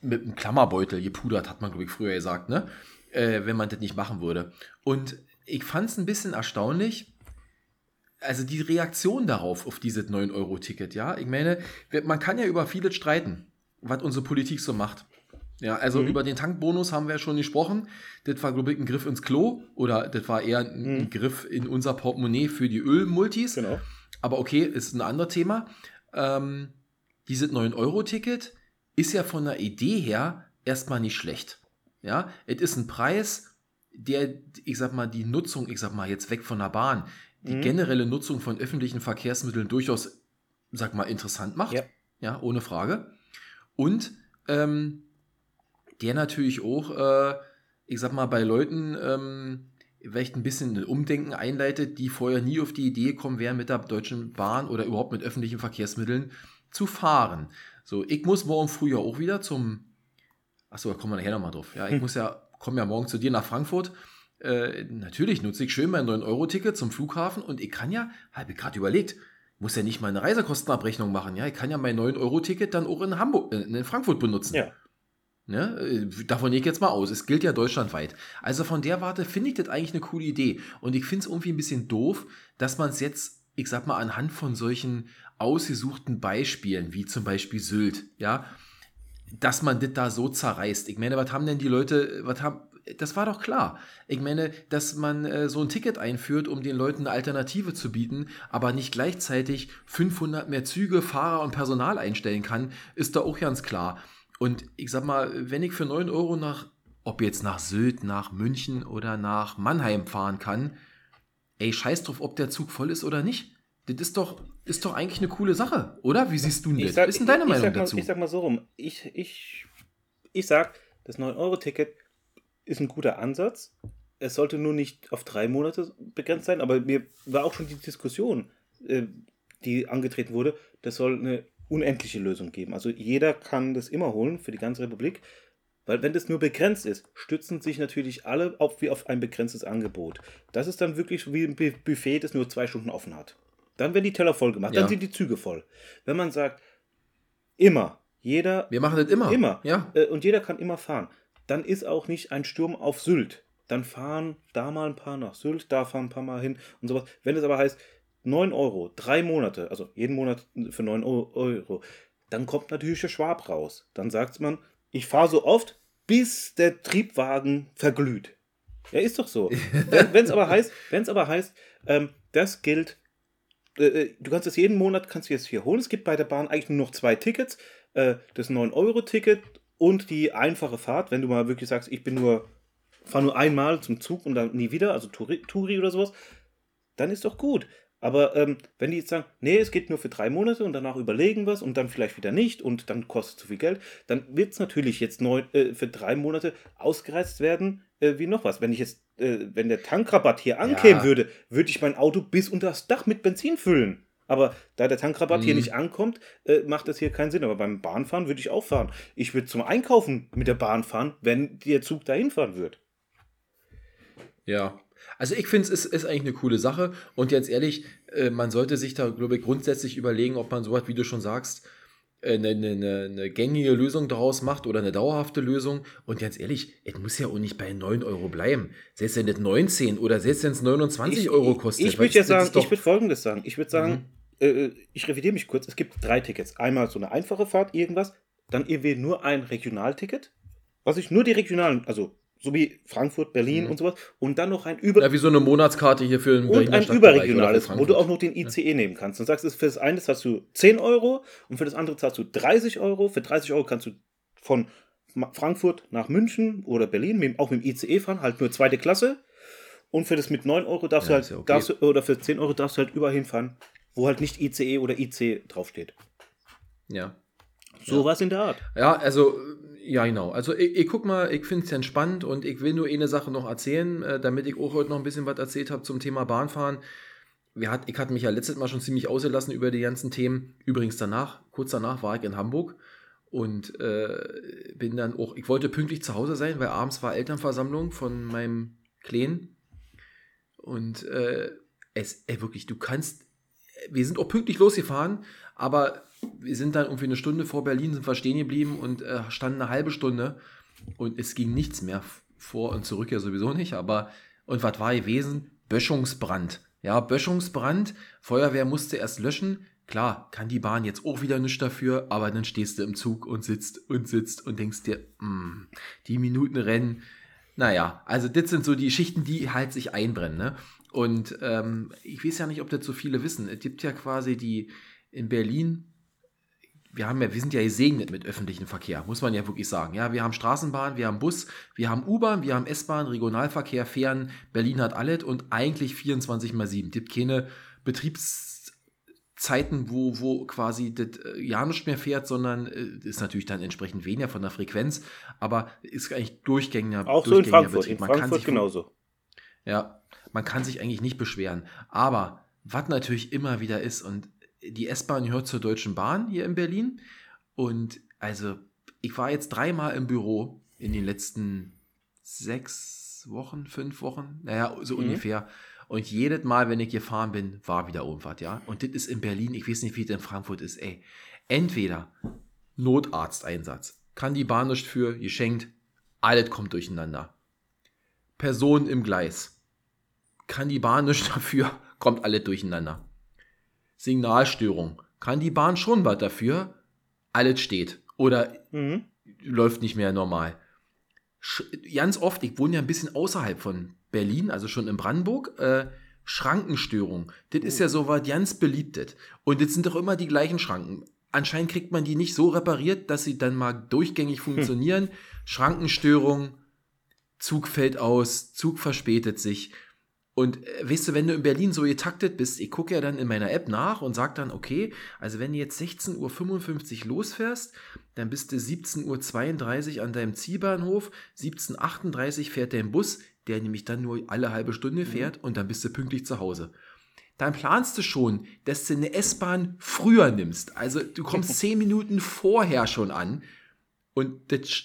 mit einem Klammerbeutel gepudert, hat man, glaube ich, früher gesagt, ne? Äh, wenn man das nicht machen würde. Und ich fand es ein bisschen erstaunlich, also die Reaktion darauf, auf dieses 9-Euro-Ticket, ja, ich meine, man kann ja über vieles streiten, was unsere Politik so macht. Ja, also mhm. über den Tankbonus haben wir ja schon gesprochen. Das war, glaube ich, ein Griff ins Klo oder das war eher ein mhm. Griff in unser Portemonnaie für die Ölmultis. Genau. Aber okay, ist ein anderes Thema. Ähm, dieses 9-Euro-Ticket ist ja von der Idee her erstmal nicht schlecht. Ja, es ist ein Preis, der, ich sag mal, die Nutzung, ich sag mal, jetzt weg von der Bahn, die mhm. generelle Nutzung von öffentlichen Verkehrsmitteln durchaus, sag mal, interessant macht. Ja, ja ohne Frage. Und ähm, der natürlich auch, äh, ich sag mal, bei Leuten ähm, vielleicht ein bisschen ein Umdenken einleitet, die vorher nie auf die Idee kommen wären, mit der Deutschen Bahn oder überhaupt mit öffentlichen Verkehrsmitteln zu fahren. So, ich muss morgen früh ja auch wieder zum, achso, da kommen wir nachher nochmal drauf. Ja, ich hm. muss ja, komme ja morgen zu dir nach Frankfurt äh, natürlich nutze ich schön mein 9-Euro-Ticket zum Flughafen und ich kann ja, habe ich gerade überlegt, muss ja nicht mal eine Reisekostenabrechnung machen, ja, ich kann ja mein 9-Euro-Ticket dann auch in Hamburg, äh, in Frankfurt benutzen. Ja. Ne? Äh, davon gehe ich jetzt mal aus. Es gilt ja deutschlandweit. Also von der Warte finde ich das eigentlich eine coole Idee. Und ich finde es irgendwie ein bisschen doof, dass man es jetzt, ich sag mal, anhand von solchen ausgesuchten Beispielen, wie zum Beispiel Sylt, ja, dass man das da so zerreißt. Ich meine, was haben denn die Leute, was haben, das war doch klar. Ich meine, dass man äh, so ein Ticket einführt, um den Leuten eine Alternative zu bieten, aber nicht gleichzeitig 500 mehr Züge, Fahrer und Personal einstellen kann, ist da auch ganz klar. Und ich sag mal, wenn ich für 9 Euro nach, ob jetzt nach Sylt, nach München oder nach Mannheim fahren kann, ey, scheiß drauf, ob der Zug voll ist oder nicht. Das ist doch, ist doch eigentlich eine coole Sache, oder? Wie siehst du das? sag, Was ist denn deine ich, Meinung ich mal, dazu? Ich sag mal so rum. Ich, ich, ich sag, das 9-Euro-Ticket ist ein guter Ansatz. Es sollte nur nicht auf drei Monate begrenzt sein, aber mir war auch schon die Diskussion, äh, die angetreten wurde, das soll eine unendliche Lösung geben. Also jeder kann das immer holen für die ganze Republik. Weil wenn das nur begrenzt ist, stützen sich natürlich alle auf, wie auf ein begrenztes Angebot. Das ist dann wirklich wie ein Bu- Buffet, das nur zwei Stunden offen hat. Dann werden die Teller voll gemacht, Ja. dann sind die Züge voll. Wenn man sagt, immer, jeder, Wir machen das immer. immer, Ja. äh, und jeder kann immer fahren, dann ist auch nicht ein Sturm auf Sylt. Dann fahren da mal ein paar nach Sylt, da fahren ein paar mal hin und sowas. Wenn es aber heißt, 9 Euro, drei Monate, also jeden Monat für 9 Eu- Euro, dann kommt natürlich der Schwab raus. Dann sagt man, ich fahre so oft, bis der Triebwagen verglüht. Ja, ist doch so. Wenn es aber heißt, wenn's aber heißt ähm, das gilt, äh, äh, du kannst es jeden Monat, kannst du jetzt hier holen. Es gibt bei der Bahn eigentlich nur noch zwei Tickets. Äh, das 9-Euro-Ticket und die einfache Fahrt, wenn du mal wirklich sagst, ich bin nur, fahre nur einmal zum Zug und dann nie wieder, also Touri, Touri oder sowas, dann ist doch gut. Aber ähm, wenn die jetzt sagen, nee, es geht nur für drei Monate und danach überlegen es und dann vielleicht wieder nicht und dann kostet zu viel Geld, dann wird es natürlich jetzt neun, äh, für drei Monate ausgereizt werden äh, wie noch was. Wenn ich jetzt, äh, wenn der Tankrabatt hier ankämen Ja. würde, würde ich mein Auto bis unter das Dach mit Benzin füllen. Aber da der Tankrabatt hier Mhm. nicht ankommt, äh, macht das hier keinen Sinn. Aber beim Bahnfahren würde ich auch fahren. Ich würde zum Einkaufen mit der Bahn fahren, wenn der Zug dahin fahren würde. Ja. Also ich finde, es ist, ist eigentlich eine coole Sache. Und jetzt ehrlich, äh, man sollte sich da, glaube ich, grundsätzlich überlegen, ob man sowas, wie du schon sagst, eine, eine, eine, gängige Lösung daraus macht oder eine dauerhafte Lösung. Und ganz ehrlich, es muss ja auch nicht bei 9 Euro bleiben. Selbst wenn das 19 oder selbst wenn es 29 Euro kostet. Ich, ich würde ja sagen, ich würde folgendes sagen. Ich würde sagen, äh, ich revidiere mich kurz. Es gibt drei Tickets. Einmal so eine einfache Fahrt, irgendwas. Dann irgendwie nur ein Regionalticket. Was ich nur die regionalen, also so wie Frankfurt, Berlin Mhm. und sowas. Und dann noch ein über ja, wie so eine Monatskarte hier für einen und ein oder überregionales, wo du auch noch den ICE nehmen kannst. Dann sagst du, für das eine zahlst du 10 Euro und für das andere zahlst du 30 Euro. Für 30 Euro kannst du von Frankfurt nach München oder Berlin auch mit dem ICE fahren, halt nur zweite Klasse. Und für das mit 9 Euro darfst Ja, du halt, ja okay. darfst du, oder für 10 Euro darfst du halt überall hinfahren, wo halt nicht ICE oder IC draufsteht. Ja. So was in der Art. Ja, also, ja, genau. Also, ich, ich guck mal, ich finde es entspannt und ich will nur eine Sache noch erzählen, äh, damit ich auch heute noch ein bisschen was erzählt habe zum Thema Bahnfahren. Wir hat, ich hatte mich ja letztes Mal schon ziemlich ausgelassen über die ganzen Themen. Übrigens danach, kurz danach war ich in Hamburg und äh, bin dann auch, ich wollte pünktlich zu Hause sein, weil abends war Elternversammlung von meinem Kleen. Und äh, es, ey, wirklich, du kannst, wir sind auch pünktlich losgefahren, aber wir sind dann irgendwie eine Stunde vor Berlin, sind wir stehen geblieben und äh, standen eine halbe Stunde und es ging nichts mehr vor und zurück ja sowieso nicht, aber und was war gewesen? Böschungsbrand. Ja, Böschungsbrand, Feuerwehr musste erst löschen. Klar, kann die Bahn jetzt auch wieder nichts dafür, aber dann stehst du im Zug und sitzt und sitzt und denkst dir, mm, die Minuten rennen. Naja, also das sind so die Schichten, die halt sich einbrennen. Ne? Und ähm, ich weiß ja nicht, ob das so viele wissen. Es gibt ja quasi die in Berlin, wir haben ja, wir sind ja gesegnet mit öffentlichem Verkehr, muss man ja wirklich sagen. Ja, wir haben Straßenbahn, wir haben Bus, wir haben U-Bahn, wir haben S-Bahn, Regionalverkehr, Fähren. Berlin hat alles und eigentlich 24 mal 7. Es gibt keine Betriebszeiten, wo, wo quasi das äh, ja nicht mehr fährt, sondern äh, ist natürlich dann entsprechend weniger von der Frequenz, aber ist eigentlich durchgängiger. Auch so in durchgängiger Frankfurt. In Man kann Frankfurt sich- genauso. ja, man kann sich eigentlich nicht beschweren. Aber was natürlich immer wieder ist, und die S-Bahn gehört zur Deutschen Bahn hier in Berlin. Und also, ich war jetzt dreimal im Büro in den letzten sechs Wochen, fünf Wochen, naja, so Mhm. ungefähr. Und jedes Mal, wenn ich gefahren bin, war wieder irgendwas, ja. Und das ist in Berlin, ich weiß nicht, wie es in Frankfurt ist, ey. Entweder Notarzteinsatz, kann die Bahn nicht für, geschenkt, alles kommt durcheinander. Person im Gleis, kann die Bahn nicht dafür, kommt alles durcheinander. Signalstörung, kann die Bahn schon was dafür, alles steht. Oder Mhm. läuft nicht mehr normal. Sch ganz oft, ich wohne ja ein bisschen außerhalb von Berlin, also schon in Brandenburg, äh, Schrankenstörung. Das ist ja so was ganz beliebtes. Und das sind doch immer die gleichen Schranken. Anscheinend kriegt man die nicht so repariert, dass sie dann mal durchgängig funktionieren. Schrankenstörung, Zug fällt aus, Zug verspätet sich. Und äh, weißt du, wenn du in Berlin so getaktet bist, ich gucke ja dann in meiner App nach und sage dann, okay, also wenn du jetzt 16.55 Uhr losfährst, dann bist du 17.32 Uhr an deinem Zielbahnhof, 17.38 Uhr fährt dein Bus, der nämlich dann nur alle halbe Stunde fährt und dann bist du pünktlich zu Hause. Dann planst du schon, dass du eine S-Bahn früher nimmst. Also du kommst zehn Minuten vorher schon an und, das,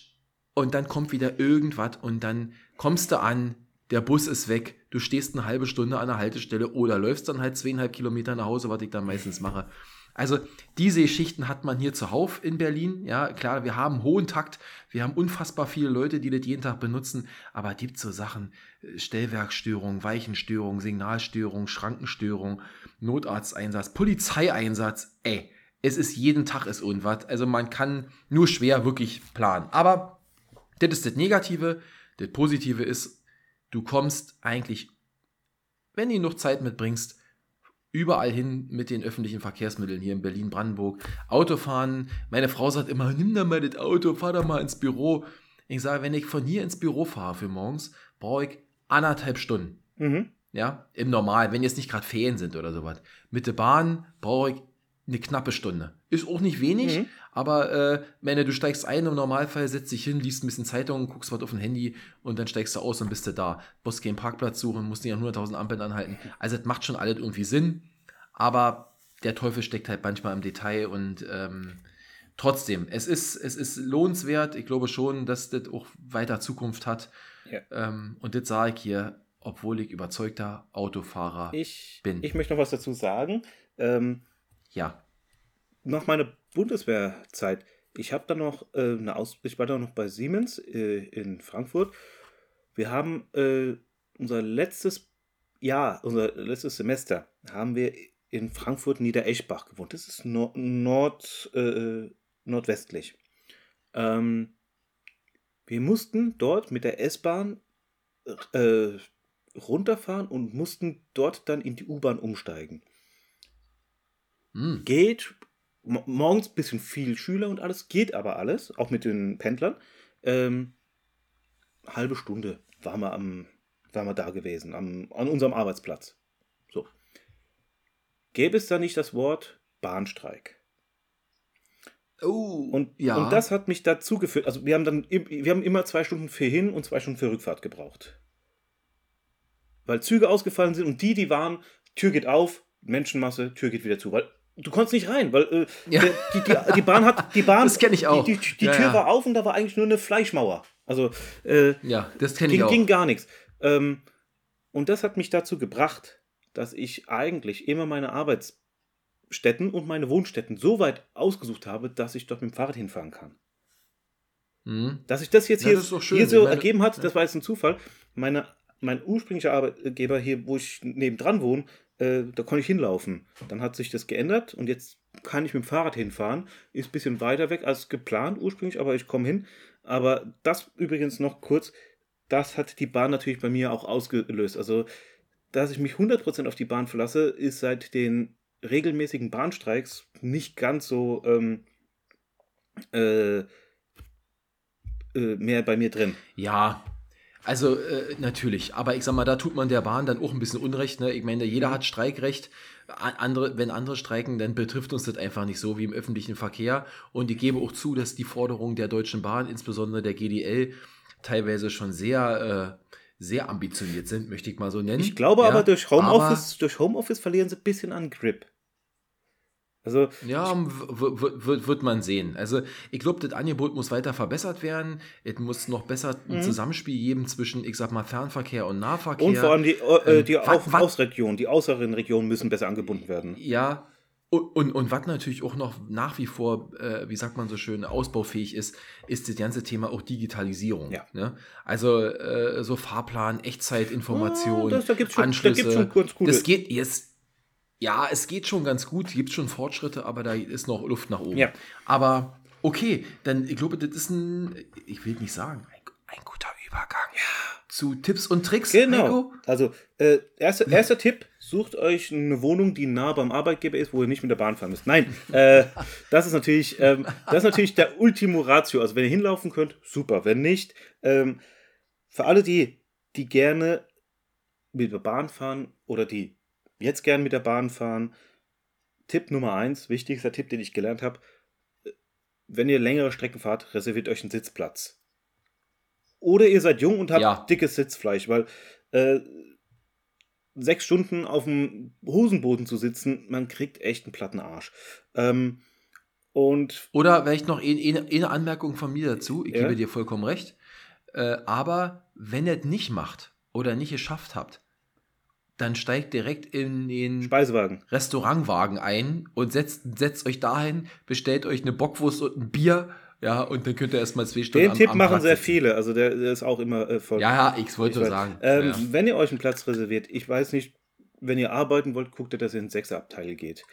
und dann kommt wieder irgendwas und dann kommst du an, der Bus ist weg, du stehst eine halbe Stunde an der Haltestelle oder läufst dann halt zweieinhalb Kilometer nach Hause, was ich dann meistens mache. Also diese Geschichten hat man hier zuhauf in Berlin. Ja, klar, wir haben hohen Takt, wir haben unfassbar viele Leute, die das jeden Tag benutzen, aber es gibt so Sachen, äh, Stellwerkstörung, Weichenstörung, Signalstörung, Schrankenstörung, Notarzteinsatz, Polizeieinsatz, ey, es ist jeden Tag ist irgendwas. Also man kann nur schwer wirklich planen. Aber das ist das Negative. Das Positive ist, du kommst eigentlich, wenn du noch Zeit mitbringst, überall hin mit den öffentlichen Verkehrsmitteln hier in Berlin-Brandenburg. Autofahren, meine Frau sagt immer, nimm da mal das Auto, fahr da mal ins Büro. Ich sage, wenn ich von hier ins Büro fahre für morgens, brauche ich anderthalb Stunden. Mhm. Ja, im Normal, wenn jetzt nicht gerade Ferien sind oder sowas. Mit der Bahn brauche ich eine knappe Stunde. Ist auch nicht wenig, Mhm. aber äh, wenn du steigst ein, im Normalfall setzt dich hin, liest ein bisschen Zeitung, guckst was auf dem Handy und dann steigst du aus und bist du da. Musst keinen Parkplatz suchen, musst nicht an 100.000 Ampeln anhalten. Also das macht schon alles irgendwie Sinn, aber der Teufel steckt halt manchmal im Detail und ähm, trotzdem, es ist, es ist lohnenswert. Ich glaube schon, dass das auch weiter Zukunft hat. Ja. Ähm, und das sage ich hier, obwohl ich überzeugter Autofahrer Ich, bin. ich möchte noch was dazu sagen. Ähm, ja. Nach meiner Bundeswehrzeit, ich habe dann noch äh, eine Aus ich war dann noch bei Siemens äh, in Frankfurt. Wir haben äh, unser letztes Jahr, unser letztes Semester, haben wir in Frankfurt Niedereschbach gewohnt. Das ist nor nord, äh, nordwestlich. Ähm, wir mussten dort mit der S-Bahn äh, runterfahren und mussten dort dann in die U-Bahn umsteigen Hm. geht morgens ein bisschen viel Schüler und alles, geht aber alles, auch mit den Pendlern. Ähm, halbe Stunde waren wir, am, waren wir da gewesen, am, an unserem Arbeitsplatz. So. Gäbe es da nicht das Wort Bahnstreik? Oh, Und, ja. und das hat mich dazu geführt, also wir haben dann wir haben immer zwei Stunden für Hin- und zwei Stunden für Rückfahrt gebraucht. Weil Züge ausgefallen sind und die, die waren, Tür geht auf, Menschenmasse, Tür geht wieder zu. Weil du konntest nicht rein, weil äh, Ja. der, die, die, die Bahn hat, die Bahn, Das kenn ich auch. Die, die, die Ja, Tür ja. war auf und da war eigentlich nur eine Fleischmauer. Also äh, ja, das kenne ich ging, auch. ging gar nichts. Ähm, und das hat mich dazu gebracht, dass ich eigentlich immer meine Arbeitsstätten und meine Wohnstätten so weit ausgesucht habe, dass ich dort mit dem Fahrrad hinfahren kann. Hm. Dass sich das jetzt hier, das hier so Ich meine- ergeben hat, das war jetzt ein Zufall. Meine, mein ursprünglicher Arbeitgeber hier, wo ich nebendran wohne, äh, da konnte ich hinlaufen. Dann hat sich das geändert und jetzt kann ich mit dem Fahrrad hinfahren. Ist ein bisschen weiter weg als geplant ursprünglich, aber ich komme hin. Aber das übrigens noch kurz, das hat die Bahn natürlich bei mir auch ausgelöst. Also, dass ich mich 100% auf die Bahn verlasse, ist seit den regelmäßigen Bahnstreiks nicht ganz so ähm, äh, äh, mehr bei mir drin. Ja, also äh, natürlich, aber ich sag mal, da tut man der Bahn dann auch ein bisschen Unrecht. Ne? Ich meine, jeder hat Streikrecht. Andere, wenn andere streiken, dann betrifft uns das einfach nicht so wie im öffentlichen Verkehr. Und ich gebe auch zu, dass die Forderungen der Deutschen Bahn, insbesondere der GDL, teilweise schon sehr, äh, sehr ambitioniert sind, möchte ich mal so nennen. Ich glaube Ja, aber, durch Homeoffice, durch Homeoffice verlieren sie ein bisschen an Grip. Also, Ja, wird, man sehen. Also ich glaube, das Angebot muss weiter verbessert werden. Es muss noch besser ein Zusammenspiel geben zwischen, ich sag mal, Fernverkehr und Nahverkehr. Mhm. und vor allem die, äh, Ähm, die wat- Ausregionen, die äußeren Regionen müssen besser angebunden werden. Ja, und, und, und was natürlich auch noch nach wie vor, äh, wie sagt man so schön, ausbaufähig ist, ist das ganze Thema auch Digitalisierung. Ja. Ne? Also äh, so Fahrplan, Echtzeitinformation, Ah, das- da gibt's schon- da Anschlüsse. gibt's schon gute- Das geht jetzt. Ja, es geht schon ganz gut, gibt schon Fortschritte, aber da ist noch Luft nach oben. Ja. Aber okay, dann ich glaube, das ist ein, ich will nicht sagen, ein, ein guter Übergang zu Tipps und Tricks. Genau. Heiko. Also, äh, erster, erster Tipp: Sucht euch eine Wohnung, die nah beim Arbeitgeber ist, wo ihr nicht mit der Bahn fahren müsst. Nein, äh, das ist natürlich, ähm, das ist natürlich der Ultimo Ratio. Also, wenn ihr hinlaufen könnt, super. Wenn nicht, ähm, für alle die, die gerne mit der Bahn fahren oder die jetzt gern mit der Bahn fahren, Tipp Nummer eins, wichtigster Tipp, den ich gelernt habe, wenn ihr längere Strecken fahrt, reserviert euch einen Sitzplatz. Oder ihr seid jung und habt Ja. dickes Sitzfleisch, weil äh, sechs Stunden auf dem Hosenboden zu sitzen, man kriegt echt einen platten Arsch. Ähm, und Oder vielleicht noch eine, eine, eine Anmerkung von mir dazu. Ich Ja. gebe dir vollkommen recht. Äh, aber wenn ihr es nicht macht oder nicht geschafft habt, dann steigt direkt in den Speisewagen. Restaurantwagen ein und setzt, setzt euch dahin, bestellt euch eine Bockwurst und ein Bier, ja, und dann könnt ihr erstmal zwei Stunden Den am- Tipp am machen Platz sehr viele, also der, der ist auch immer äh, voll. Ja, ja, ich wollte Ich sagen. Ähm, ja. Wenn ihr euch einen Platz reserviert, ich weiß nicht, wenn ihr arbeiten wollt, guckt ihr, dass ihr in Sechserabteil geht.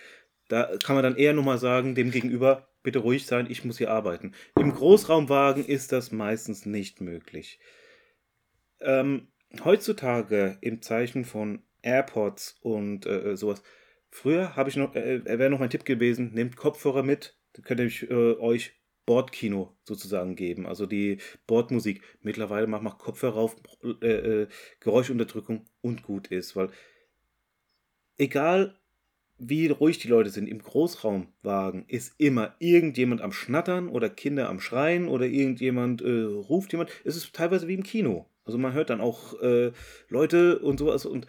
Da kann man dann eher nochmal sagen, dem Gegenüber, bitte ruhig sein, ich muss hier arbeiten. Im Großraumwagen ist das meistens nicht möglich. Ähm, heutzutage im Zeichen von AirPods und äh, sowas, früher habe ich noch, äh, wäre noch mein Tipp gewesen, nehmt Kopfhörer mit, dann könnt ihr äh, euch Bordkino sozusagen geben, also die Bordmusik. Mittlerweile macht man Kopfhörer auf, äh, äh, Geräuschunterdrückung und gut ist, weil egal wie ruhig die Leute sind, im Großraumwagen ist immer irgendjemand am Schnattern oder Kinder am Schreien oder irgendjemand äh, ruft jemand. Es ist teilweise wie im Kino. Also man hört dann auch äh, Leute und sowas und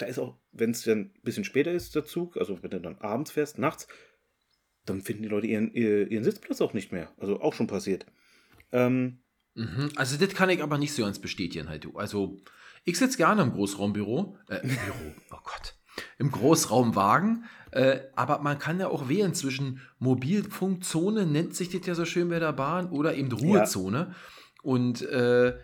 da ist auch, wenn es dann ein bisschen später ist, der Zug, also wenn du dann abends fährst, nachts, dann finden die Leute ihren, ihr- ihren Sitzplatz auch nicht mehr. Also auch schon passiert. Ähm, Mhm. Also das kann ich aber nicht so ganz bestätigen halt. du. Also ich sitze gerne im Großraumbüro, äh, Büro, oh Gott, im Großraumwagen, äh, aber man kann ja auch wählen zwischen Mobilfunkzone, nennt sich das ja so schön bei der Bahn, oder eben Ruhezone. Und äh, äh,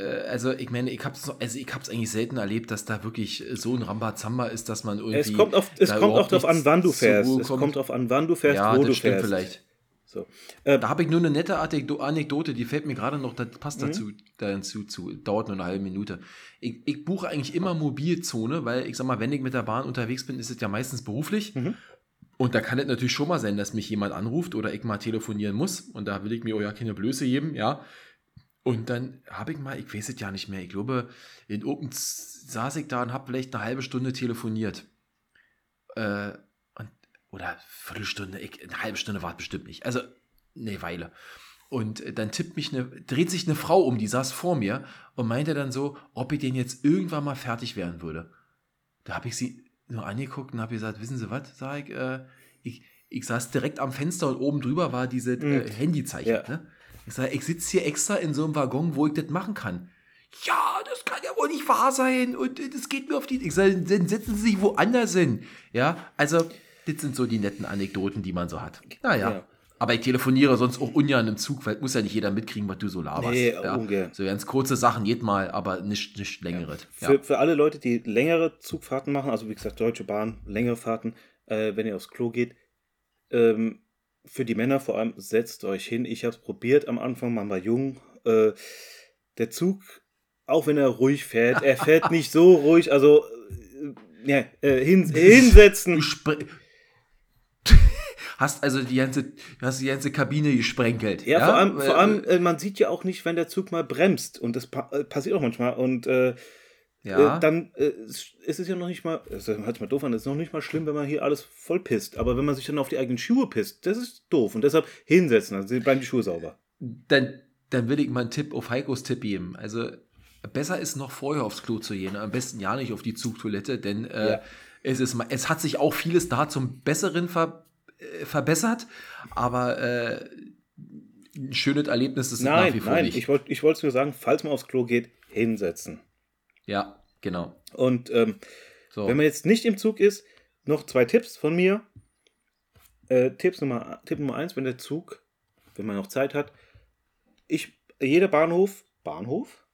also ich meine, ich habe es also ich hab's eigentlich selten erlebt, dass da wirklich so ein Rambazamba ist, dass man irgendwie... es kommt, auf, es da kommt auch darauf an, wann du fährst. Es kommt darauf an, wann du fährst, ja, wo das du stimmt fährst. vielleicht. So. Äh, Da habe ich nur eine nette Anekdo- Anekdote, die fällt mir gerade noch, das passt Mhm. dazu, dazu zu, dauert nur eine halbe Minute. Ich, ich buche eigentlich immer Mobilzone, weil ich sag mal, wenn ich mit der Bahn unterwegs bin, ist es ja meistens beruflich. Mhm. Und da kann es natürlich schon mal sein, dass mich jemand anruft oder ich mal telefonieren muss. Und da will ich mir auch ja keine Blöße geben, ja. Und dann habe ich mal, ich weiß es ja nicht mehr, ich glaube, in irgendeinem saß ich da und habe vielleicht eine halbe Stunde telefoniert. Äh, und, oder Viertelstunde, ich, eine halbe Stunde war es bestimmt nicht. Also eine Weile. Und dann tippt mich eine, dreht sich eine Frau um, die saß vor mir und meinte dann so, ob ich den jetzt irgendwann mal fertig werden würde. Da habe ich sie nur angeguckt und habe gesagt, wissen Sie was, sag ich, äh, ich, ich saß direkt am Fenster und oben drüber war diese äh, Handyzeichen. Ja. Ne? Ich sage, ich sitze hier extra in so einem Waggon, wo ich das machen kann. Ja, das kann ja wohl nicht wahr sein und äh, das geht mir auf die. Ich sage, dann setzen Sie sich woanders hin. Ja, also, das sind so die netten Anekdoten, die man so hat. Naja. Ja. Aber ich telefoniere sonst auch ungern im Zug, weil muss ja nicht jeder mitkriegen, was du so laberst. Nee, ja. ungern. So ganz kurze Sachen, geht mal, aber nicht, nicht längeres. Ja. Für, für alle Leute, die längere Zugfahrten machen, also wie gesagt, Deutsche Bahn, längere Fahrten, äh, wenn ihr aufs Klo geht, ähm, für die Männer vor allem, setzt euch hin. Ich habe es probiert am Anfang, man war jung. Äh, der Zug, auch wenn er ruhig fährt, er fährt nicht so ruhig, also äh, ja, äh, hin, hinsetzen. Hast also die ganze, hast die ganze Kabine gesprenkelt. Ja, vor allem, vor allem äh, man sieht ja auch nicht, wenn der Zug mal bremst. Und das pa äh, passiert auch manchmal. Und äh, ja. Äh, dann äh, ist ist es ja noch nicht mal, das hört sich mal doof an, es ist noch nicht mal schlimm, wenn man hier alles voll pisst. Aber wenn man sich dann auf die eigenen Schuhe pisst, das ist doof. Und deshalb hinsetzen, dann bleiben die Schuhe sauber. dann, dann will ich mal einen Tipp auf Heikos Tipp geben. Also besser ist noch vorher aufs Klo zu gehen. Am besten ja nicht auf die Zugtoilette, denn äh, Ja. es, ist, es hat sich auch vieles da zum Besseren ver, äh, verbessert, aber äh, ein schönes Erlebnis ist es nach Nein, wie vor nein, nicht. ich wollte wollte nur sagen, falls man aufs Klo geht, hinsetzen. Ja, genau. Und ähm, So. wenn man jetzt nicht im Zug ist, noch zwei Tipps von mir. Äh, Tipps Nummer, Tipp Nummer eins, wenn der Zug, wenn man noch Zeit hat, ich, jeder Bahnhof, Bahnhof,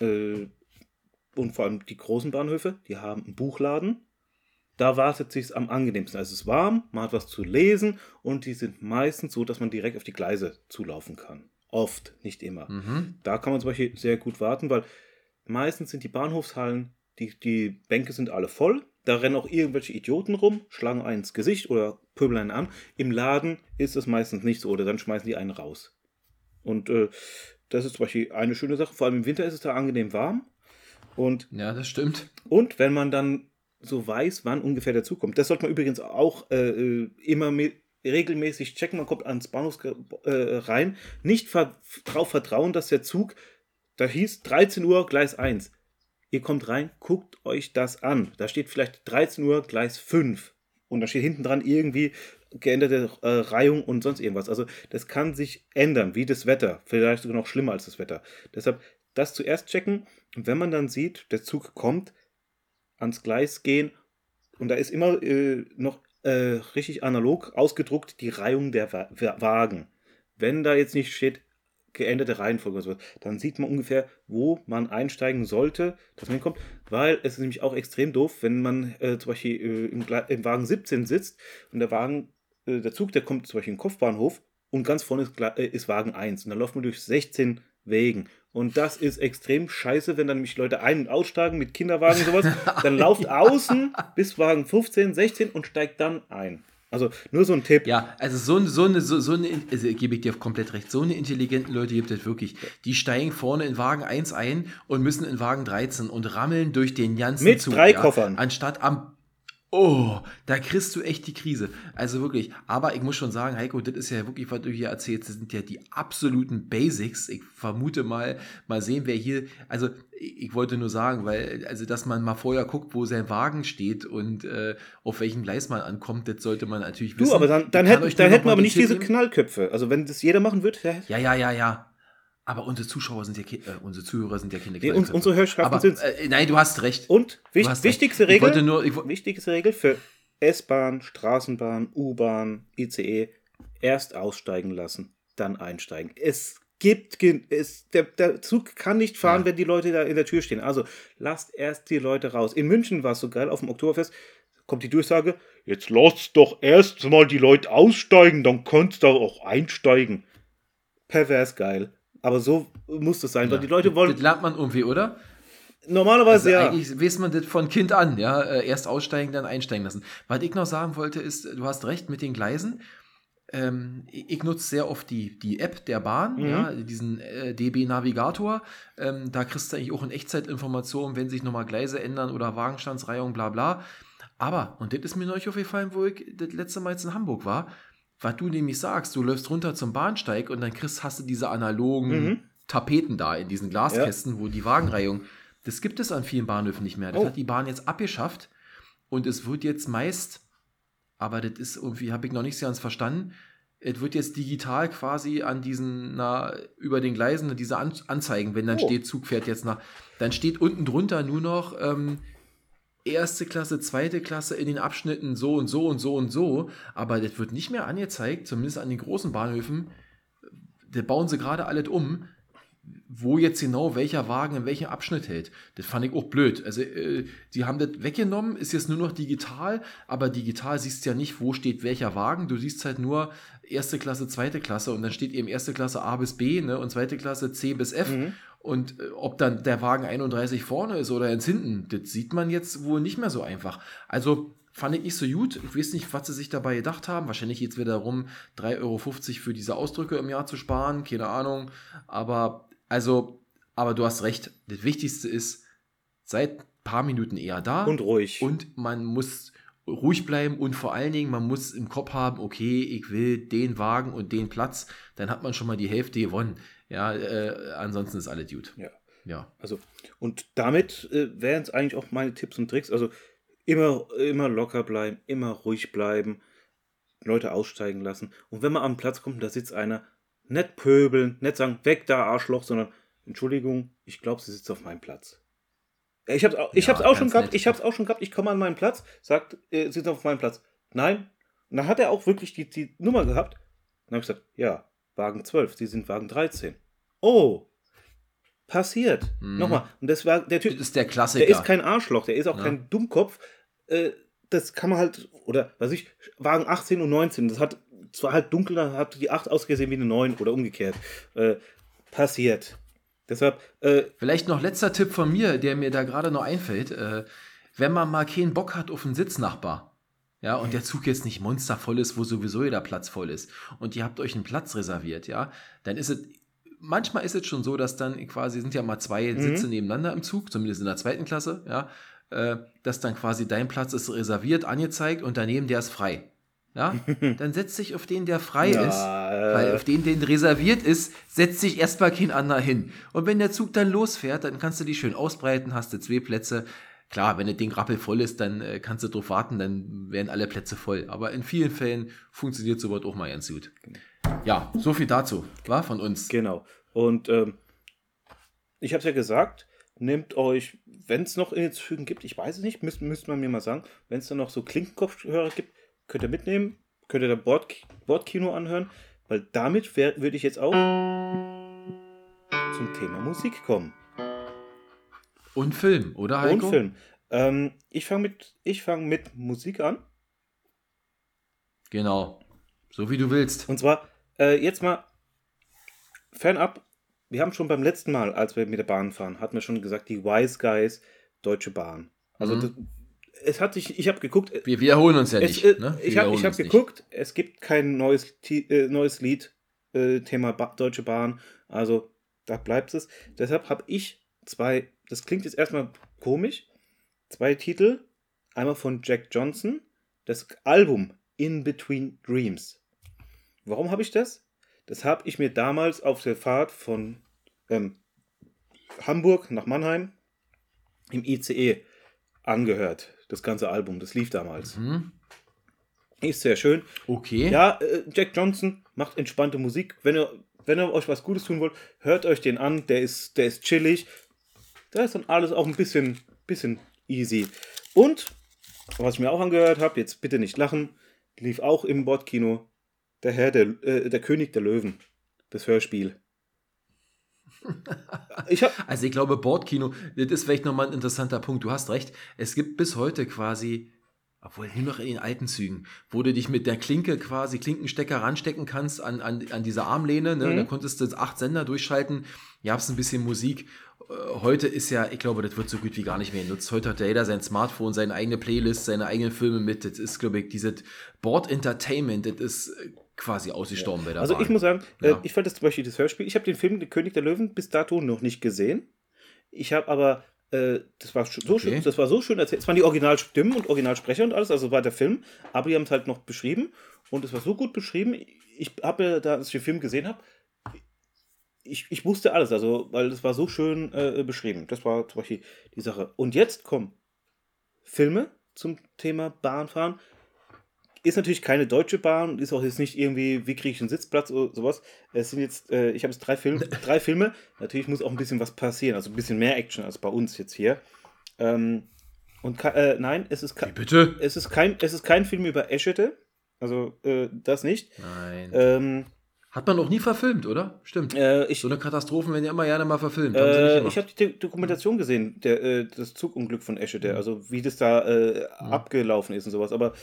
äh, und vor allem die großen Bahnhöfe, die haben einen Buchladen. Da wartet sich am angenehmsten. Es ist warm, man hat was zu lesen und die sind meistens so, dass man direkt auf die Gleise zulaufen kann. Oft, nicht immer. mhm. Da kann man zum Beispiel sehr gut warten, weil meistens sind die Bahnhofshallen, die, die Bänke sind alle voll. Da rennen auch irgendwelche Idioten rum, schlagen einen ins Gesicht oder pöbeln einen an. Im Laden ist es meistens nicht so oder dann schmeißen die einen raus. Und äh, das ist zum Beispiel eine schöne Sache. Vor allem im Winter ist es da angenehm warm. Und, ja, das stimmt. Und wenn man dann so weiß, wann ungefähr der Zug kommt, das sollte man übrigens auch äh, äh immer mit, regelmäßig checken, man kommt ans Bahnhof äh, rein, nicht ver darauf vertrauen, dass der Zug, da hieß 13 Uhr Gleis 1. Ihr kommt rein, guckt euch das an. Da steht vielleicht 13 Uhr Gleis 5. Und da steht hinten dran irgendwie geänderte äh, Reihung und sonst irgendwas. Also das kann sich ändern, wie das Wetter. Vielleicht sogar noch schlimmer als das Wetter. Deshalb das zuerst checken. Und wenn man dann sieht, der Zug kommt, ans Gleis gehen und da ist immer äh, noch äh, richtig analog ausgedruckt die Reihung der Wa Wagen. Wenn da jetzt nicht steht, geänderte Reihenfolge oder so, dann sieht man ungefähr, wo man einsteigen sollte, dass man hinkommt, weil es ist nämlich auch extrem doof, wenn man äh, zum Beispiel äh, im, im, Wagen 17 sitzt und der Wagen, äh, der Zug, der kommt zum Beispiel in den Kopfbahnhof und ganz vorne ist, äh, ist Wagen 1 und dann läuft man durch 16 Wegen. Und das ist extrem scheiße, wenn dann nämlich Leute ein- und aussteigen mit Kinderwagen und sowas. Dann lauft außen bis Wagen 15, 16 und steigt dann ein. Also nur so ein Tipp. Ja, also so, so eine, so, so eine, also gebe ich dir komplett recht, so eine intelligenten Leute gibt es wirklich. Die steigen vorne in Wagen 1 ein und müssen in Wagen 13 und rammeln durch den ganzen Mit Zug. drei ja, Koffern. Anstatt am Oh, da kriegst du echt die Krise. Also wirklich. Aber ich muss schon sagen, Heiko, das ist ja wirklich, was du hier erzählst, das sind ja die absoluten Basics. Ich vermute mal, mal sehen, wer hier, also ich wollte nur sagen, weil, also dass man mal vorher guckt, wo sein Wagen steht und äh, auf welchem Gleis man ankommt, das sollte man natürlich wissen. Du, aber dann, dann, hätten, dann hätten wir aber nicht diese Knallköpfe. Also wenn das jeder machen würde. Ja, ja, ja, ja. Aber unsere Zuschauer sind ja, äh, unsere Zuhörer sind ja keine nee, uns, Unsere Hörschaften sind äh, Nein, du hast recht. Und wich, hast wichtigste recht. Regel, nur, ich, wichtigste Regel für S-Bahn, Straßenbahn, U-Bahn, ICE, erst aussteigen lassen, dann einsteigen. Es gibt, es, der, der Zug kann nicht fahren, ja. wenn die Leute da in der Tür stehen. Also lasst erst die Leute raus. In München war es so geil, auf dem Oktoberfest kommt die Durchsage, jetzt lasst doch erst mal die Leute aussteigen, dann könnt ihr auch einsteigen. Pervers geil. Aber so muss das sein, ja. weil die Leute wollen. Das lernt man irgendwie, oder? Normalerweise also ja. Eigentlich weiß man das von Kind an, ja. Äh, erst aussteigen, dann einsteigen lassen. Was ich noch sagen wollte, ist, du hast recht mit den Gleisen. Ähm, ich nutze sehr oft die, die App der Bahn, mhm. ja, diesen äh, DB Navigator. Ähm, da kriegst du eigentlich auch in Echtzeitinformationen, wenn sich nochmal Gleise ändern oder Wagenstandsreihung, bla bla. Aber, und das ist mir neulich aufgefallen, wo ich das letzte Mal jetzt in Hamburg war, was du nämlich sagst, du läufst runter zum Bahnsteig und dann kriegst, hast du diese analogen mhm. Tapeten da in diesen Glaskästen, ja. wo die Wagenreihung, das gibt es an vielen Bahnhöfen nicht mehr. Das oh. hat die Bahn jetzt abgeschafft und es wird jetzt meist, aber das ist irgendwie, habe ich noch nicht so ganz verstanden, es wird jetzt digital quasi an diesen, na, über den Gleisen diese an Anzeigen, wenn dann oh. steht, Zug fährt jetzt nach, dann steht unten drunter nur noch, ähm, erste Klasse, zweite Klasse in den Abschnitten so und so und so und so, aber das wird nicht mehr angezeigt, zumindest an den großen Bahnhöfen. Da bauen sie gerade alles um, wo jetzt genau welcher Wagen in welchem Abschnitt hält. Das fand ich auch blöd. Also, äh, die haben das weggenommen, ist jetzt nur noch digital, aber digital siehst du ja nicht, wo steht welcher Wagen. Du siehst halt nur erste Klasse, zweite Klasse und dann steht eben erste Klasse A bis B ne, und zweite Klasse C bis F. Mhm. Und äh, ob dann der Wagen 31 vorne ist oder ins hinten, das sieht man jetzt wohl nicht mehr so einfach. Also fand ich nicht so gut. Ich weiß nicht, was sie sich dabei gedacht haben. Wahrscheinlich geht es wieder darum, 3,50 Euro für diese Ausdrücke im Jahr zu sparen. Keine Ahnung. Aber, also, aber du hast recht. Das Wichtigste ist, seit ein paar Minuten eher da. Und ruhig. Und man muss ruhig bleiben und vor allen Dingen, man muss im Kopf haben, okay, ich will den Wagen und den Platz, dann hat man schon mal die Hälfte gewonnen. Ja, äh, ansonsten ist alles gut. Ja. Ja. Also, und damit äh, wären es eigentlich auch meine Tipps und Tricks. Also immer, immer locker bleiben, immer ruhig bleiben, Leute aussteigen lassen. Und wenn man am Platz kommt da sitzt einer, nicht pöbeln, nicht sagen, weg da, Arschloch, sondern Entschuldigung, ich glaube, sie sitzt auf meinem Platz. Ich habe es ja, auch schon gehabt, ich habe es auch schon gehabt, ich komme an meinen Platz, sagt, äh, sitzt auf meinem Platz. Nein. Und dann hat er auch wirklich die, die Nummer gehabt. Dann habe ich gesagt, ja, Wagen 12, Sie sind Wagen 13. Oh, passiert. Mhm. Nochmal. Und das war der Typ. Das ist der Klassiker. Der ist kein Arschloch, der ist auch ja. kein Dummkopf. Äh, das kann man halt, oder weiß ich, Wagen 18 und 19, das hat zwar halt dunkel, da hat die 8 ausgesehen wie eine 9 oder umgekehrt. Äh, passiert. Deshalb. Äh, Vielleicht noch letzter Tipp von mir, der mir da gerade noch einfällt. Äh, wenn man mal keinen Bock hat auf einen Sitznachbar, ja, und der Zug jetzt nicht monstervoll ist, wo sowieso jeder Platz voll ist, und ihr habt euch einen Platz reserviert, ja, dann ist es manchmal ist es schon so, dass dann quasi sind ja mal zwei Sitze nebeneinander im Zug, zumindest in der zweiten Klasse, ja, äh, dass dann quasi dein Platz ist reserviert, angezeigt und daneben der ist frei. Ja, dann setz dich auf den, der frei Ja, ist, weil auf den, den reserviert ist, setzt sich erstmal kein anderer hin. Und wenn der Zug dann losfährt, dann kannst du die schön ausbreiten, hast du zwei Plätze. Klar, wenn das Ding rappelvoll ist, dann äh, kannst du drauf warten, dann werden alle Plätze voll. Aber in vielen Fällen funktioniert sowas auch mal ganz gut. Ja, so viel dazu, war von uns. Genau. Und ähm, ich habe es ja gesagt, nehmt euch, wenn es noch in den Zügen gibt, ich weiß es nicht, müsste müsst man mir mal sagen, wenn es da noch so Klinkenkopfhörer gibt, könnt ihr mitnehmen, könnt ihr da Bord, Bordkino anhören, weil damit würde ich jetzt auch zum Thema Musik kommen. Und Film, oder Heiko? Und Film. Ähm, ich fange mit, ich fang mit Musik an. Genau. So wie du willst. Und zwar, äh, jetzt mal fernab. Wir haben schon beim letzten Mal, als wir mit der Bahn fahren, hatten wir schon gesagt, die Wise Guys Deutsche Bahn. Also, Mhm. Es hat sich, ich habe geguckt, Wir wiederholen uns ja es, nicht. äh, ne? Ich habe hab uns nicht. geguckt, es gibt kein neues, äh, neues Lied, äh, Thema ba Deutsche Bahn. Also, da bleibt es. Deshalb habe ich zwei, das klingt jetzt erstmal komisch, zwei Titel. Einmal von Jack Johnson, das Album In Between Dreams. Warum habe ich das? Das habe ich mir damals auf der Fahrt von ähm, Hamburg nach Mannheim im ICE angehört. Das ganze Album, das lief damals. Hm? Ist sehr schön. Okay. Ja, äh, Jack Johnson macht entspannte Musik. Wenn ihr, wenn ihr euch was Gutes tun wollt, hört euch den an. Der ist, der ist chillig. Da ist dann alles auch ein bisschen, bisschen easy. Und, was ich mir auch angehört habe, jetzt bitte nicht lachen, lief auch im Bordkino der Herr, der, äh, der König der Löwen. Das Hörspiel. Ich Also ich glaube, Bordkino, das ist vielleicht nochmal ein interessanter Punkt. Du hast recht. Es gibt bis heute quasi, obwohl nur noch in den alten Zügen, wo du dich mit der Klinke quasi, Klinkenstecker ranstecken kannst an, an, an diese Armlehne. Ne? Mhm. Da konntest du acht Sender durchschalten. Ihr habt ein bisschen Musik. Äh, Heute ist ja, ich glaube, das wird so gut wie gar nicht mehr genutzt. Heute hat ja jeder sein Smartphone, seine eigene Playlist, seine eigenen Filme mit. Das ist, glaube ich, dieses Board Entertainment, das ist äh, quasi ausgestorben der Also ich muss sagen, äh, Ja. ich fand das zum Beispiel das Hörspiel. Ich habe den Film Der König der Löwen bis dato noch nicht gesehen. Ich habe aber, äh, das war so Okay. schön, das war so schön erzählt. Es waren die Originalstimmen und Originalsprecher und alles, also war der Film, aber die haben es halt noch beschrieben und es war so gut beschrieben. Ich habe da, als ich den Film gesehen habe, ich, ich wusste alles, also, weil es war so schön äh, beschrieben. Das war zum Beispiel die Sache. Und jetzt kommen Filme zum Thema Bahnfahren. Ist natürlich keine deutsche Bahn, ist auch jetzt nicht irgendwie, wie kriege ich einen Sitzplatz oder sowas. Es sind jetzt, äh, ich habe jetzt drei, Film, drei Filme. Natürlich muss auch ein bisschen was passieren, also ein bisschen mehr Action als bei uns jetzt hier. Ähm, und äh, nein, es ist, Wie bitte? es, ist kein, es ist kein Film über Eschede. Also äh, das nicht. Nein. Ähm, Hat man noch nie verfilmt, oder? Stimmt. äh, ich So eine Katastrophen werden ja immer gerne mal verfilmt. Äh, ich habe die Dokumentation gesehen, der, äh, das Zugunglück von Eschede, also wie das da äh, abgelaufen ist und sowas. Aber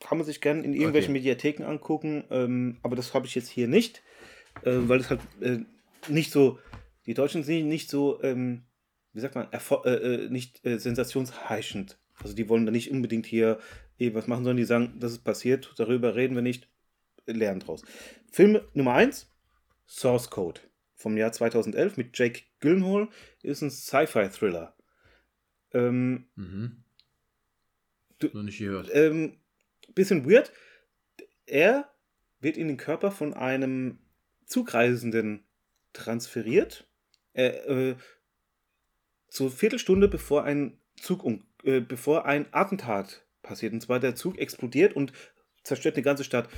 kann man sich gerne in irgendwelchen Okay. Mediatheken angucken. Ähm, aber das habe ich jetzt hier nicht, äh, weil es halt äh, nicht so, die Deutschen sind nicht so, ähm, wie sagt man, erfo- äh, äh, nicht äh, sensationsheischend. Also die wollen da nicht unbedingt hier irgendwas machen, sondern die sagen, das ist passiert, darüber reden wir nicht, lernen draus. Film Nummer 1, Source Code vom Jahr 2011 mit Jake Gyllenhaal ist ein Sci-Fi-Thriller. Ähm, Mhm. Du- Noch nicht gehört. ähm, bisschen weird. Er wird in den Körper von einem Zugreisenden transferiert. Er, äh, so Viertelstunde bevor ein Zug um, äh, bevor ein Attentat passiert. Und zwar der Zug explodiert und zerstört eine ganze Stadt.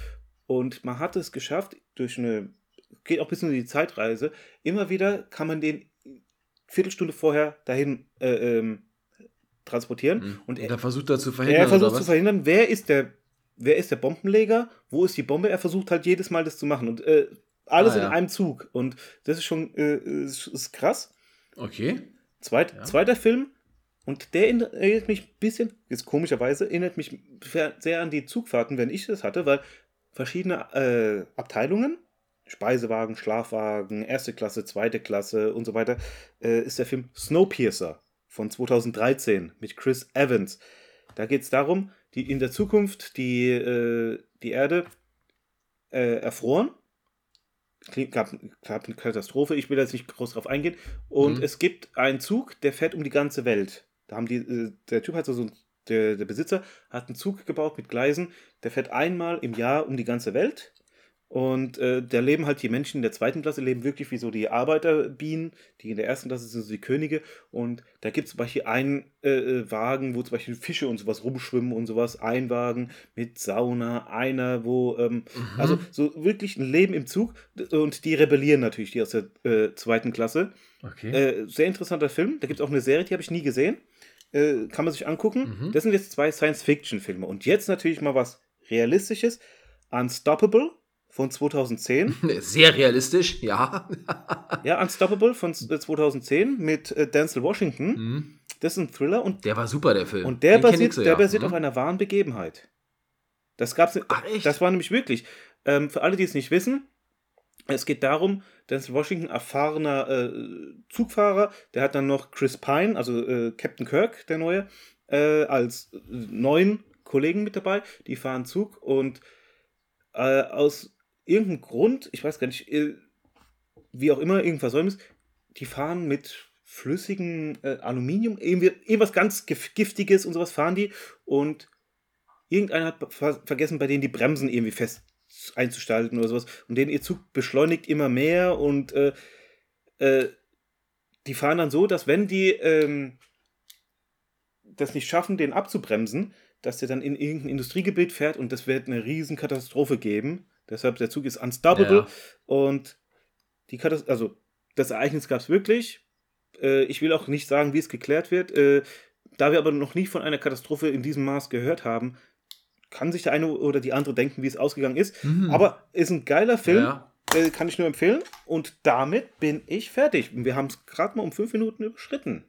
Und man hat es geschafft, durch eine, geht auch ein bisschen in die Zeitreise, immer wieder kann man den Viertelstunde vorher dahin äh, ähm, transportieren. Mhm. Und Und er, er versucht da zu verhindern. er versucht zu verhindern, wer ist der, wer ist der Bombenleger, wo ist die Bombe? Er versucht halt jedes Mal das zu machen und äh, alles Ah, ja. in einem Zug und das ist schon äh, ist, ist krass. Okay. Zweit, Ja. Zweiter Film und der erinnert mich ein bisschen, jetzt komischerweise, erinnert mich sehr an die Zugfahrten, wenn ich das hatte, weil verschiedene äh, Abteilungen, Speisewagen, Schlafwagen, erste Klasse, zweite Klasse und so weiter, äh, ist der Film Snowpiercer von 2013 mit Chris Evans. Da geht es darum, die in der Zukunft die, äh, die Erde äh, erfroren gab, gab eine Katastrophe, ich will jetzt nicht groß drauf eingehen. Und Mhm. es gibt einen Zug, der fährt um die ganze Welt. Da haben die, äh, der Typ hat so, so ein- der, der Besitzer hat einen Zug gebaut mit Gleisen, der fährt einmal im Jahr um die ganze Welt. Und äh, da leben halt die Menschen in der zweiten Klasse, leben wirklich wie so die Arbeiterbienen, die in der ersten Klasse sind so die Könige. Und da gibt es zum Beispiel einen äh, äh, Wagen, wo zum Beispiel Fische und sowas rumschwimmen und sowas. Ein Wagen mit Sauna, einer, wo, ähm, Mhm. also so wirklich ein Leben im Zug. Und die rebellieren natürlich, die aus der äh, zweiten Klasse. Okay. Äh, sehr interessanter Film. Da gibt es auch eine Serie, die habe ich nie gesehen. Äh, kann man sich angucken. Mhm. Das sind jetzt zwei Science-Fiction-Filme. Und jetzt natürlich mal was Realistisches. Unstoppable von 2010. Sehr realistisch, ja. ja, Unstoppable von äh, 2010 mit äh, Denzel Washington. Mhm. Das ist ein Thriller und, Der war super, der Film. und der Den basiert, so, der ja. basiert Mhm. auf einer wahren Begebenheit. Das gab's. Ach, echt? Das war nämlich wirklich. Ähm, für alle, die es nicht wissen, es geht darum, Denzel Washington, erfahrener äh, Zugfahrer, der hat dann noch Chris Pine, also äh, Captain Kirk, der neue, äh, als neuen Kollegen mit dabei. Die fahren Zug und äh, aus irgendeinem Grund, ich weiß gar nicht, äh, wie auch immer, irgendein Versäumnis, die fahren mit flüssigem äh, Aluminium, irgendwas ganz gif- Giftiges und sowas fahren die und irgendeiner hat ver vergessen, bei denen die Bremsen irgendwie fest einzustalten oder sowas und denen ihr Zug beschleunigt immer mehr und äh, äh, die fahren dann so, dass wenn die ähm, das nicht schaffen, den abzubremsen, dass der dann in irgendein Industriegebiet fährt und das wird eine riesen Katastrophe geben. Deshalb der Zug ist unstoppable Ja. und die Katast also das Ereignis gab es wirklich. Äh, ich will auch nicht sagen, wie es geklärt wird. Äh, da wir aber noch nie von einer Katastrophe in diesem Maß gehört haben, kann sich der eine oder die andere denken, wie es ausgegangen ist. Mhm. Aber ist ein geiler Film, Ja. äh, kann ich nur empfehlen. Und damit bin ich fertig. Wir haben es gerade mal um fünf Minuten überschritten.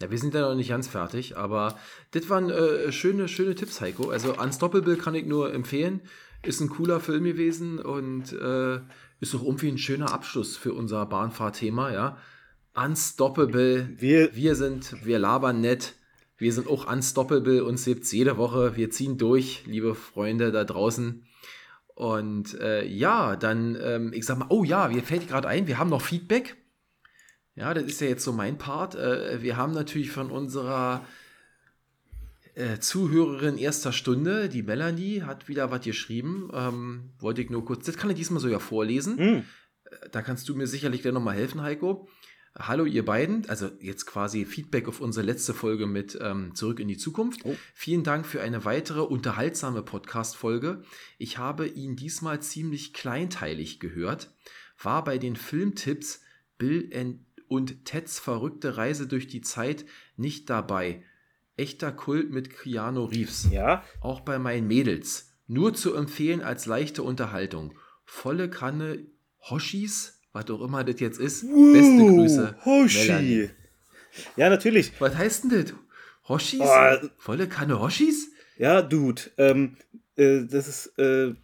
Ja, wir sind ja noch nicht ganz fertig, aber das waren äh, schöne, schöne Tipps, Heiko. Also Unstoppable kann ich nur empfehlen. Ist ein cooler Film gewesen und äh, ist auch irgendwie ein schöner Abschluss für unser Bahnfahrthema, ja. Unstoppable. Wir, Wir sind, wir labern nett. Wir sind auch unstoppable. Uns gibt's jede Woche. Wir ziehen durch, liebe Freunde da draußen. Und äh, ja, dann, ähm, ich sag mal, oh ja, mir fällt gerade ein, wir haben noch Feedback. Ja, das ist ja jetzt so mein Part. Äh, wir haben natürlich von unserer äh, Zuhörerin erster Stunde, die Melanie, hat wieder was geschrieben. Ähm, wollte ich nur kurz, das kann ich diesmal sogar vorlesen. Hm, Da kannst du mir sicherlich gleich nochmal helfen, Heiko. Hallo ihr beiden, also jetzt quasi Feedback auf unsere letzte Folge mit ähm, Zurück in die Zukunft. Oh. Vielen Dank für eine weitere unterhaltsame Podcast-Folge. Ich habe ihn diesmal ziemlich kleinteilig gehört, war bei den Filmtipps Bill and- und Teds verrückte Reise durch die Zeit nicht dabei. Echter Kult mit Keanu Reeves. ja, Auch bei meinen Mädels. Nur zu empfehlen als leichte Unterhaltung. Volle Kanne Hoshis, was auch immer das jetzt ist. Beste Grüße. Hoshi. Melanie. Ja, natürlich. Was heißt denn das? Hoshis? Oh. Volle Kanne Hoshis? Ja, Dude. Ähm, äh, das ist, äh,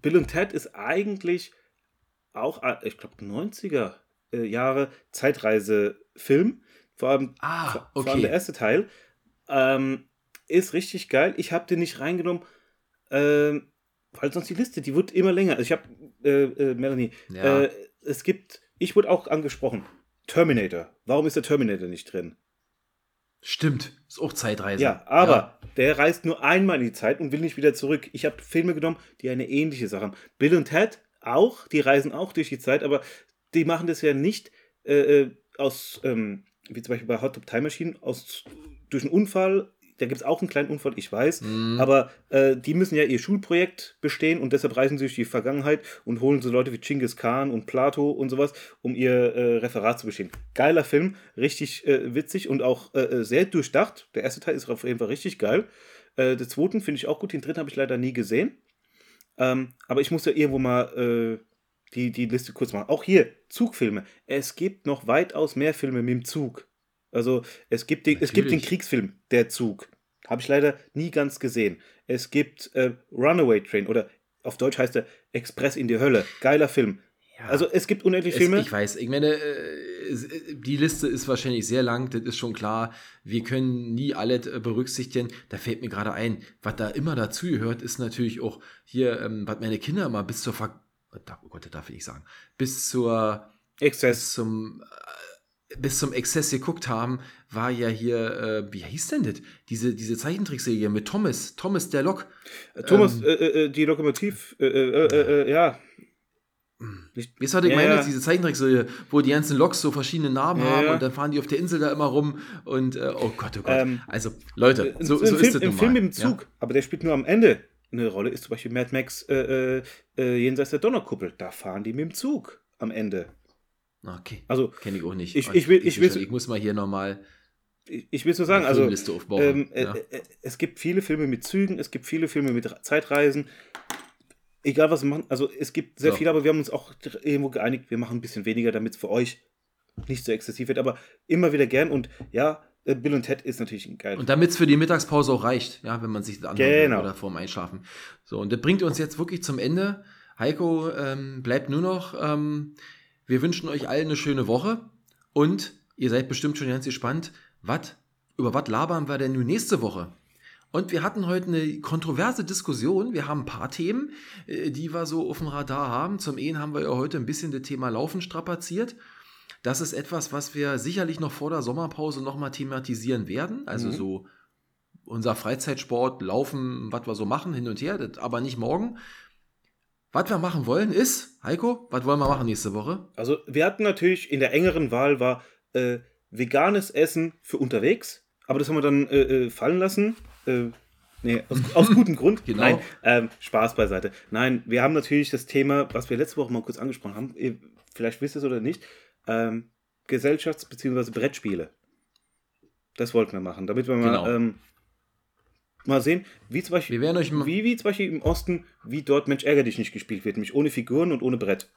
Bill und Ted ist eigentlich auch, äh, ich glaube, 90er äh, Jahre Zeitreise-Film. Vor allem, Ah, vor, vor allem der okay. erste Teil. Ähm, ist richtig geil. Ich habe den nicht reingenommen, ähm, weil sonst die Liste, die wird immer länger. Also ich habe, äh, äh, Melanie, Ja. äh, es gibt, ich wurde auch angesprochen, Terminator. Warum ist der Terminator nicht drin? Stimmt, ist auch Zeitreise. Ja, aber der reist nur einmal in die Zeit und will nicht wieder zurück. Ich habe Filme genommen, die eine ähnliche Sache haben. Bill und Ted auch, die reisen auch durch die Zeit, aber die machen das ja nicht äh, äh, aus, ähm, wie zum Beispiel bei Hot Top Time Machine, aus, durch einen Unfall. Da gibt es auch einen kleinen Unfall, ich weiß. Mhm. Aber äh, die müssen ja ihr Schulprojekt bestehen und deshalb reisen sie durch die Vergangenheit und holen so Leute wie Genghis Khan und Plato und sowas, um ihr äh, Referat zu bestehen. Geiler Film, richtig äh, witzig und auch äh, äh, sehr durchdacht. Der erste Teil ist auf jeden Fall richtig geil. Äh, den zweiten finde ich auch gut, den dritten habe ich leider nie gesehen. Ähm, aber ich muss ja irgendwo mal die, die Liste kurz machen. Auch hier, Zugfilme. Es gibt noch weitaus mehr Filme mit dem Zug. Also es gibt den, es gibt den. Kriegsfilm Der Zug. Habe ich leider nie ganz gesehen. Es gibt äh, Runaway Train oder auf Deutsch heißt er Express in die Hölle. Geiler Film. Ja. Also es gibt unendlich Es, Filme. ich weiß, ich meine, äh, äh, die Liste ist wahrscheinlich sehr lang, das ist schon klar. Wir können nie alle äh, berücksichtigen. Da fällt mir gerade ein, was da immer dazugehört, ist natürlich auch hier, ähm, was meine Kinder immer bis zur Ver oh Gott, das darf ich nicht sagen, bis zur Exzess. bis zum äh, bis zum Exzess geguckt haben, war ja hier, äh, wie hieß denn das? Diese, diese Zeichentrickserie mit Thomas, Thomas der Lok. Thomas, Ähm, äh, äh, die Lokomotiv, äh, äh, äh, äh, ja. Nicht- Weißt du, was ich Ja, meine? ja. Diese Zeichentrickserie, wo die ganzen Loks so verschiedene Namen Ja, haben und dann fahren die auf der Insel da immer rum und äh, oh Gott, oh Gott. Ähm, also, Leute, Im- so, im so Film, ist es Im Film dem Zug, aber der spielt nur am Ende eine Rolle, ist zum Beispiel Mad Max äh, äh, äh, jenseits der Donnerkuppel. Da fahren die mit dem Zug am Ende. Okay, Also, kenne ich auch nicht. Ich- ich will- ich will- ich muss mal hier nochmal ich, ich will so sagen, also ähm, äh, ja. äh, es gibt viele Filme mit Zügen, es gibt viele Filme mit Re- Zeitreisen. Egal was wir machen, also es gibt sehr So. viele, aber wir haben uns auch irgendwo geeinigt, wir machen ein bisschen weniger, damit es für euch nicht so exzessiv wird, aber immer wieder gern und ja, Bill und Ted ist natürlich ein geil. Und damit es für die Mittagspause auch reicht, ja, wenn man sich das anhört Genau. oder vorm Einschlafen. So, und das bringt uns jetzt wirklich zum Ende. Heiko, ähm, bleibt nur noch, ähm, wir wünschen euch allen eine schöne Woche und ihr seid bestimmt schon ganz gespannt, wat, über was labern wir denn nun nächste Woche? Und wir hatten heute eine kontroverse Diskussion. Wir haben ein paar Themen, äh, die wir so auf dem Radar haben. Zum einen haben wir ja heute ein bisschen das Thema Laufen strapaziert. Das ist etwas, was wir sicherlich noch vor der Sommerpause nochmal thematisieren werden. Also Mhm. so unser Freizeitsport, Laufen, was wir so machen, hin und her, das, aber nicht morgen. Was wir machen wollen ist, Heiko, was wollen wir machen nächste Woche? Also wir hatten natürlich in der engeren Wahl war äh, veganes Essen für unterwegs, aber das haben wir dann äh, äh, fallen lassen. Äh, nee, aus, aus gutem Grund. Genau. Nein, ähm, Spaß beiseite. Nein, wir haben natürlich das Thema, was wir letzte Woche mal kurz angesprochen haben, vielleicht wisst ihr es oder nicht, ähm, Gesellschafts- bzw. Brettspiele. Das wollten wir machen, damit wir mal, Genau. ähm, mal sehen, wie zum Beispiel wie, wie zum Beispiel im Osten, wie dort Mensch ärger dich nicht gespielt wird, nämlich ohne Figuren und ohne Brett.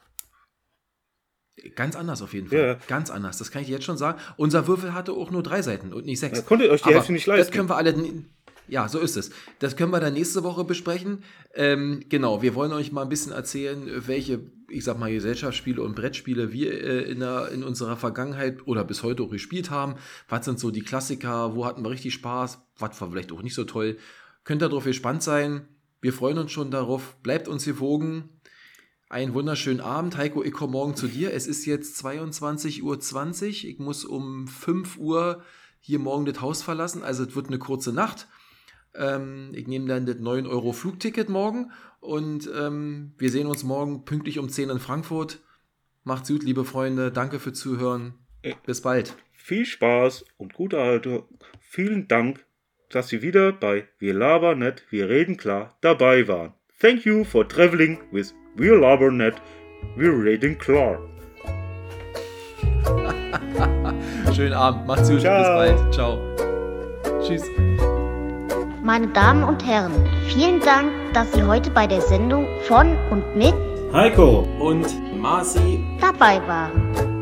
ganz anders auf jeden Fall. Ja. Ganz anders, das kann ich jetzt schon sagen. Unser Würfel hatte auch nur drei Seiten und nicht sechs. Da konntet ihr euch die Aber Hälfte nicht leisten. Das können wir alle. Ja, so ist es. Das können wir dann nächste Woche besprechen. Ähm, genau, wir wollen euch mal ein bisschen erzählen, welche, ich sag mal, Gesellschaftsspiele und Brettspiele wir äh, in, der, in unserer Vergangenheit oder bis heute auch gespielt haben. Was sind so die Klassiker? Wo hatten wir richtig Spaß? Was war vielleicht auch nicht so toll? Könnt ihr darauf gespannt sein. Wir freuen uns schon darauf. Bleibt uns gewogen. Einen wunderschönen Abend. Heiko, ich komme morgen zu dir. Es ist jetzt 22.20 Uhr. Ich muss um 5 Uhr hier morgen das Haus verlassen. Also es wird eine kurze Nacht. Ähm, ich nehme dann das 9 Euro Flugticket morgen und ähm, wir sehen uns morgen pünktlich um 10 in Frankfurt. Macht's gut, liebe Freunde. Danke für Zuhören. Bis bald. Viel Spaß und gute Haltung. Vielen Dank, dass Sie wieder bei Wir labern nicht, wir reden klar dabei waren. Thank you for traveling with Wir labern nicht, wir reden klar. Schönen Abend. Macht's gut. Ciao. Bis bald. Ciao. Tschüss. Meine Damen und Herren, vielen Dank, dass Sie heute bei der Sendung von und mit Heiko. Und Marci. dabei waren.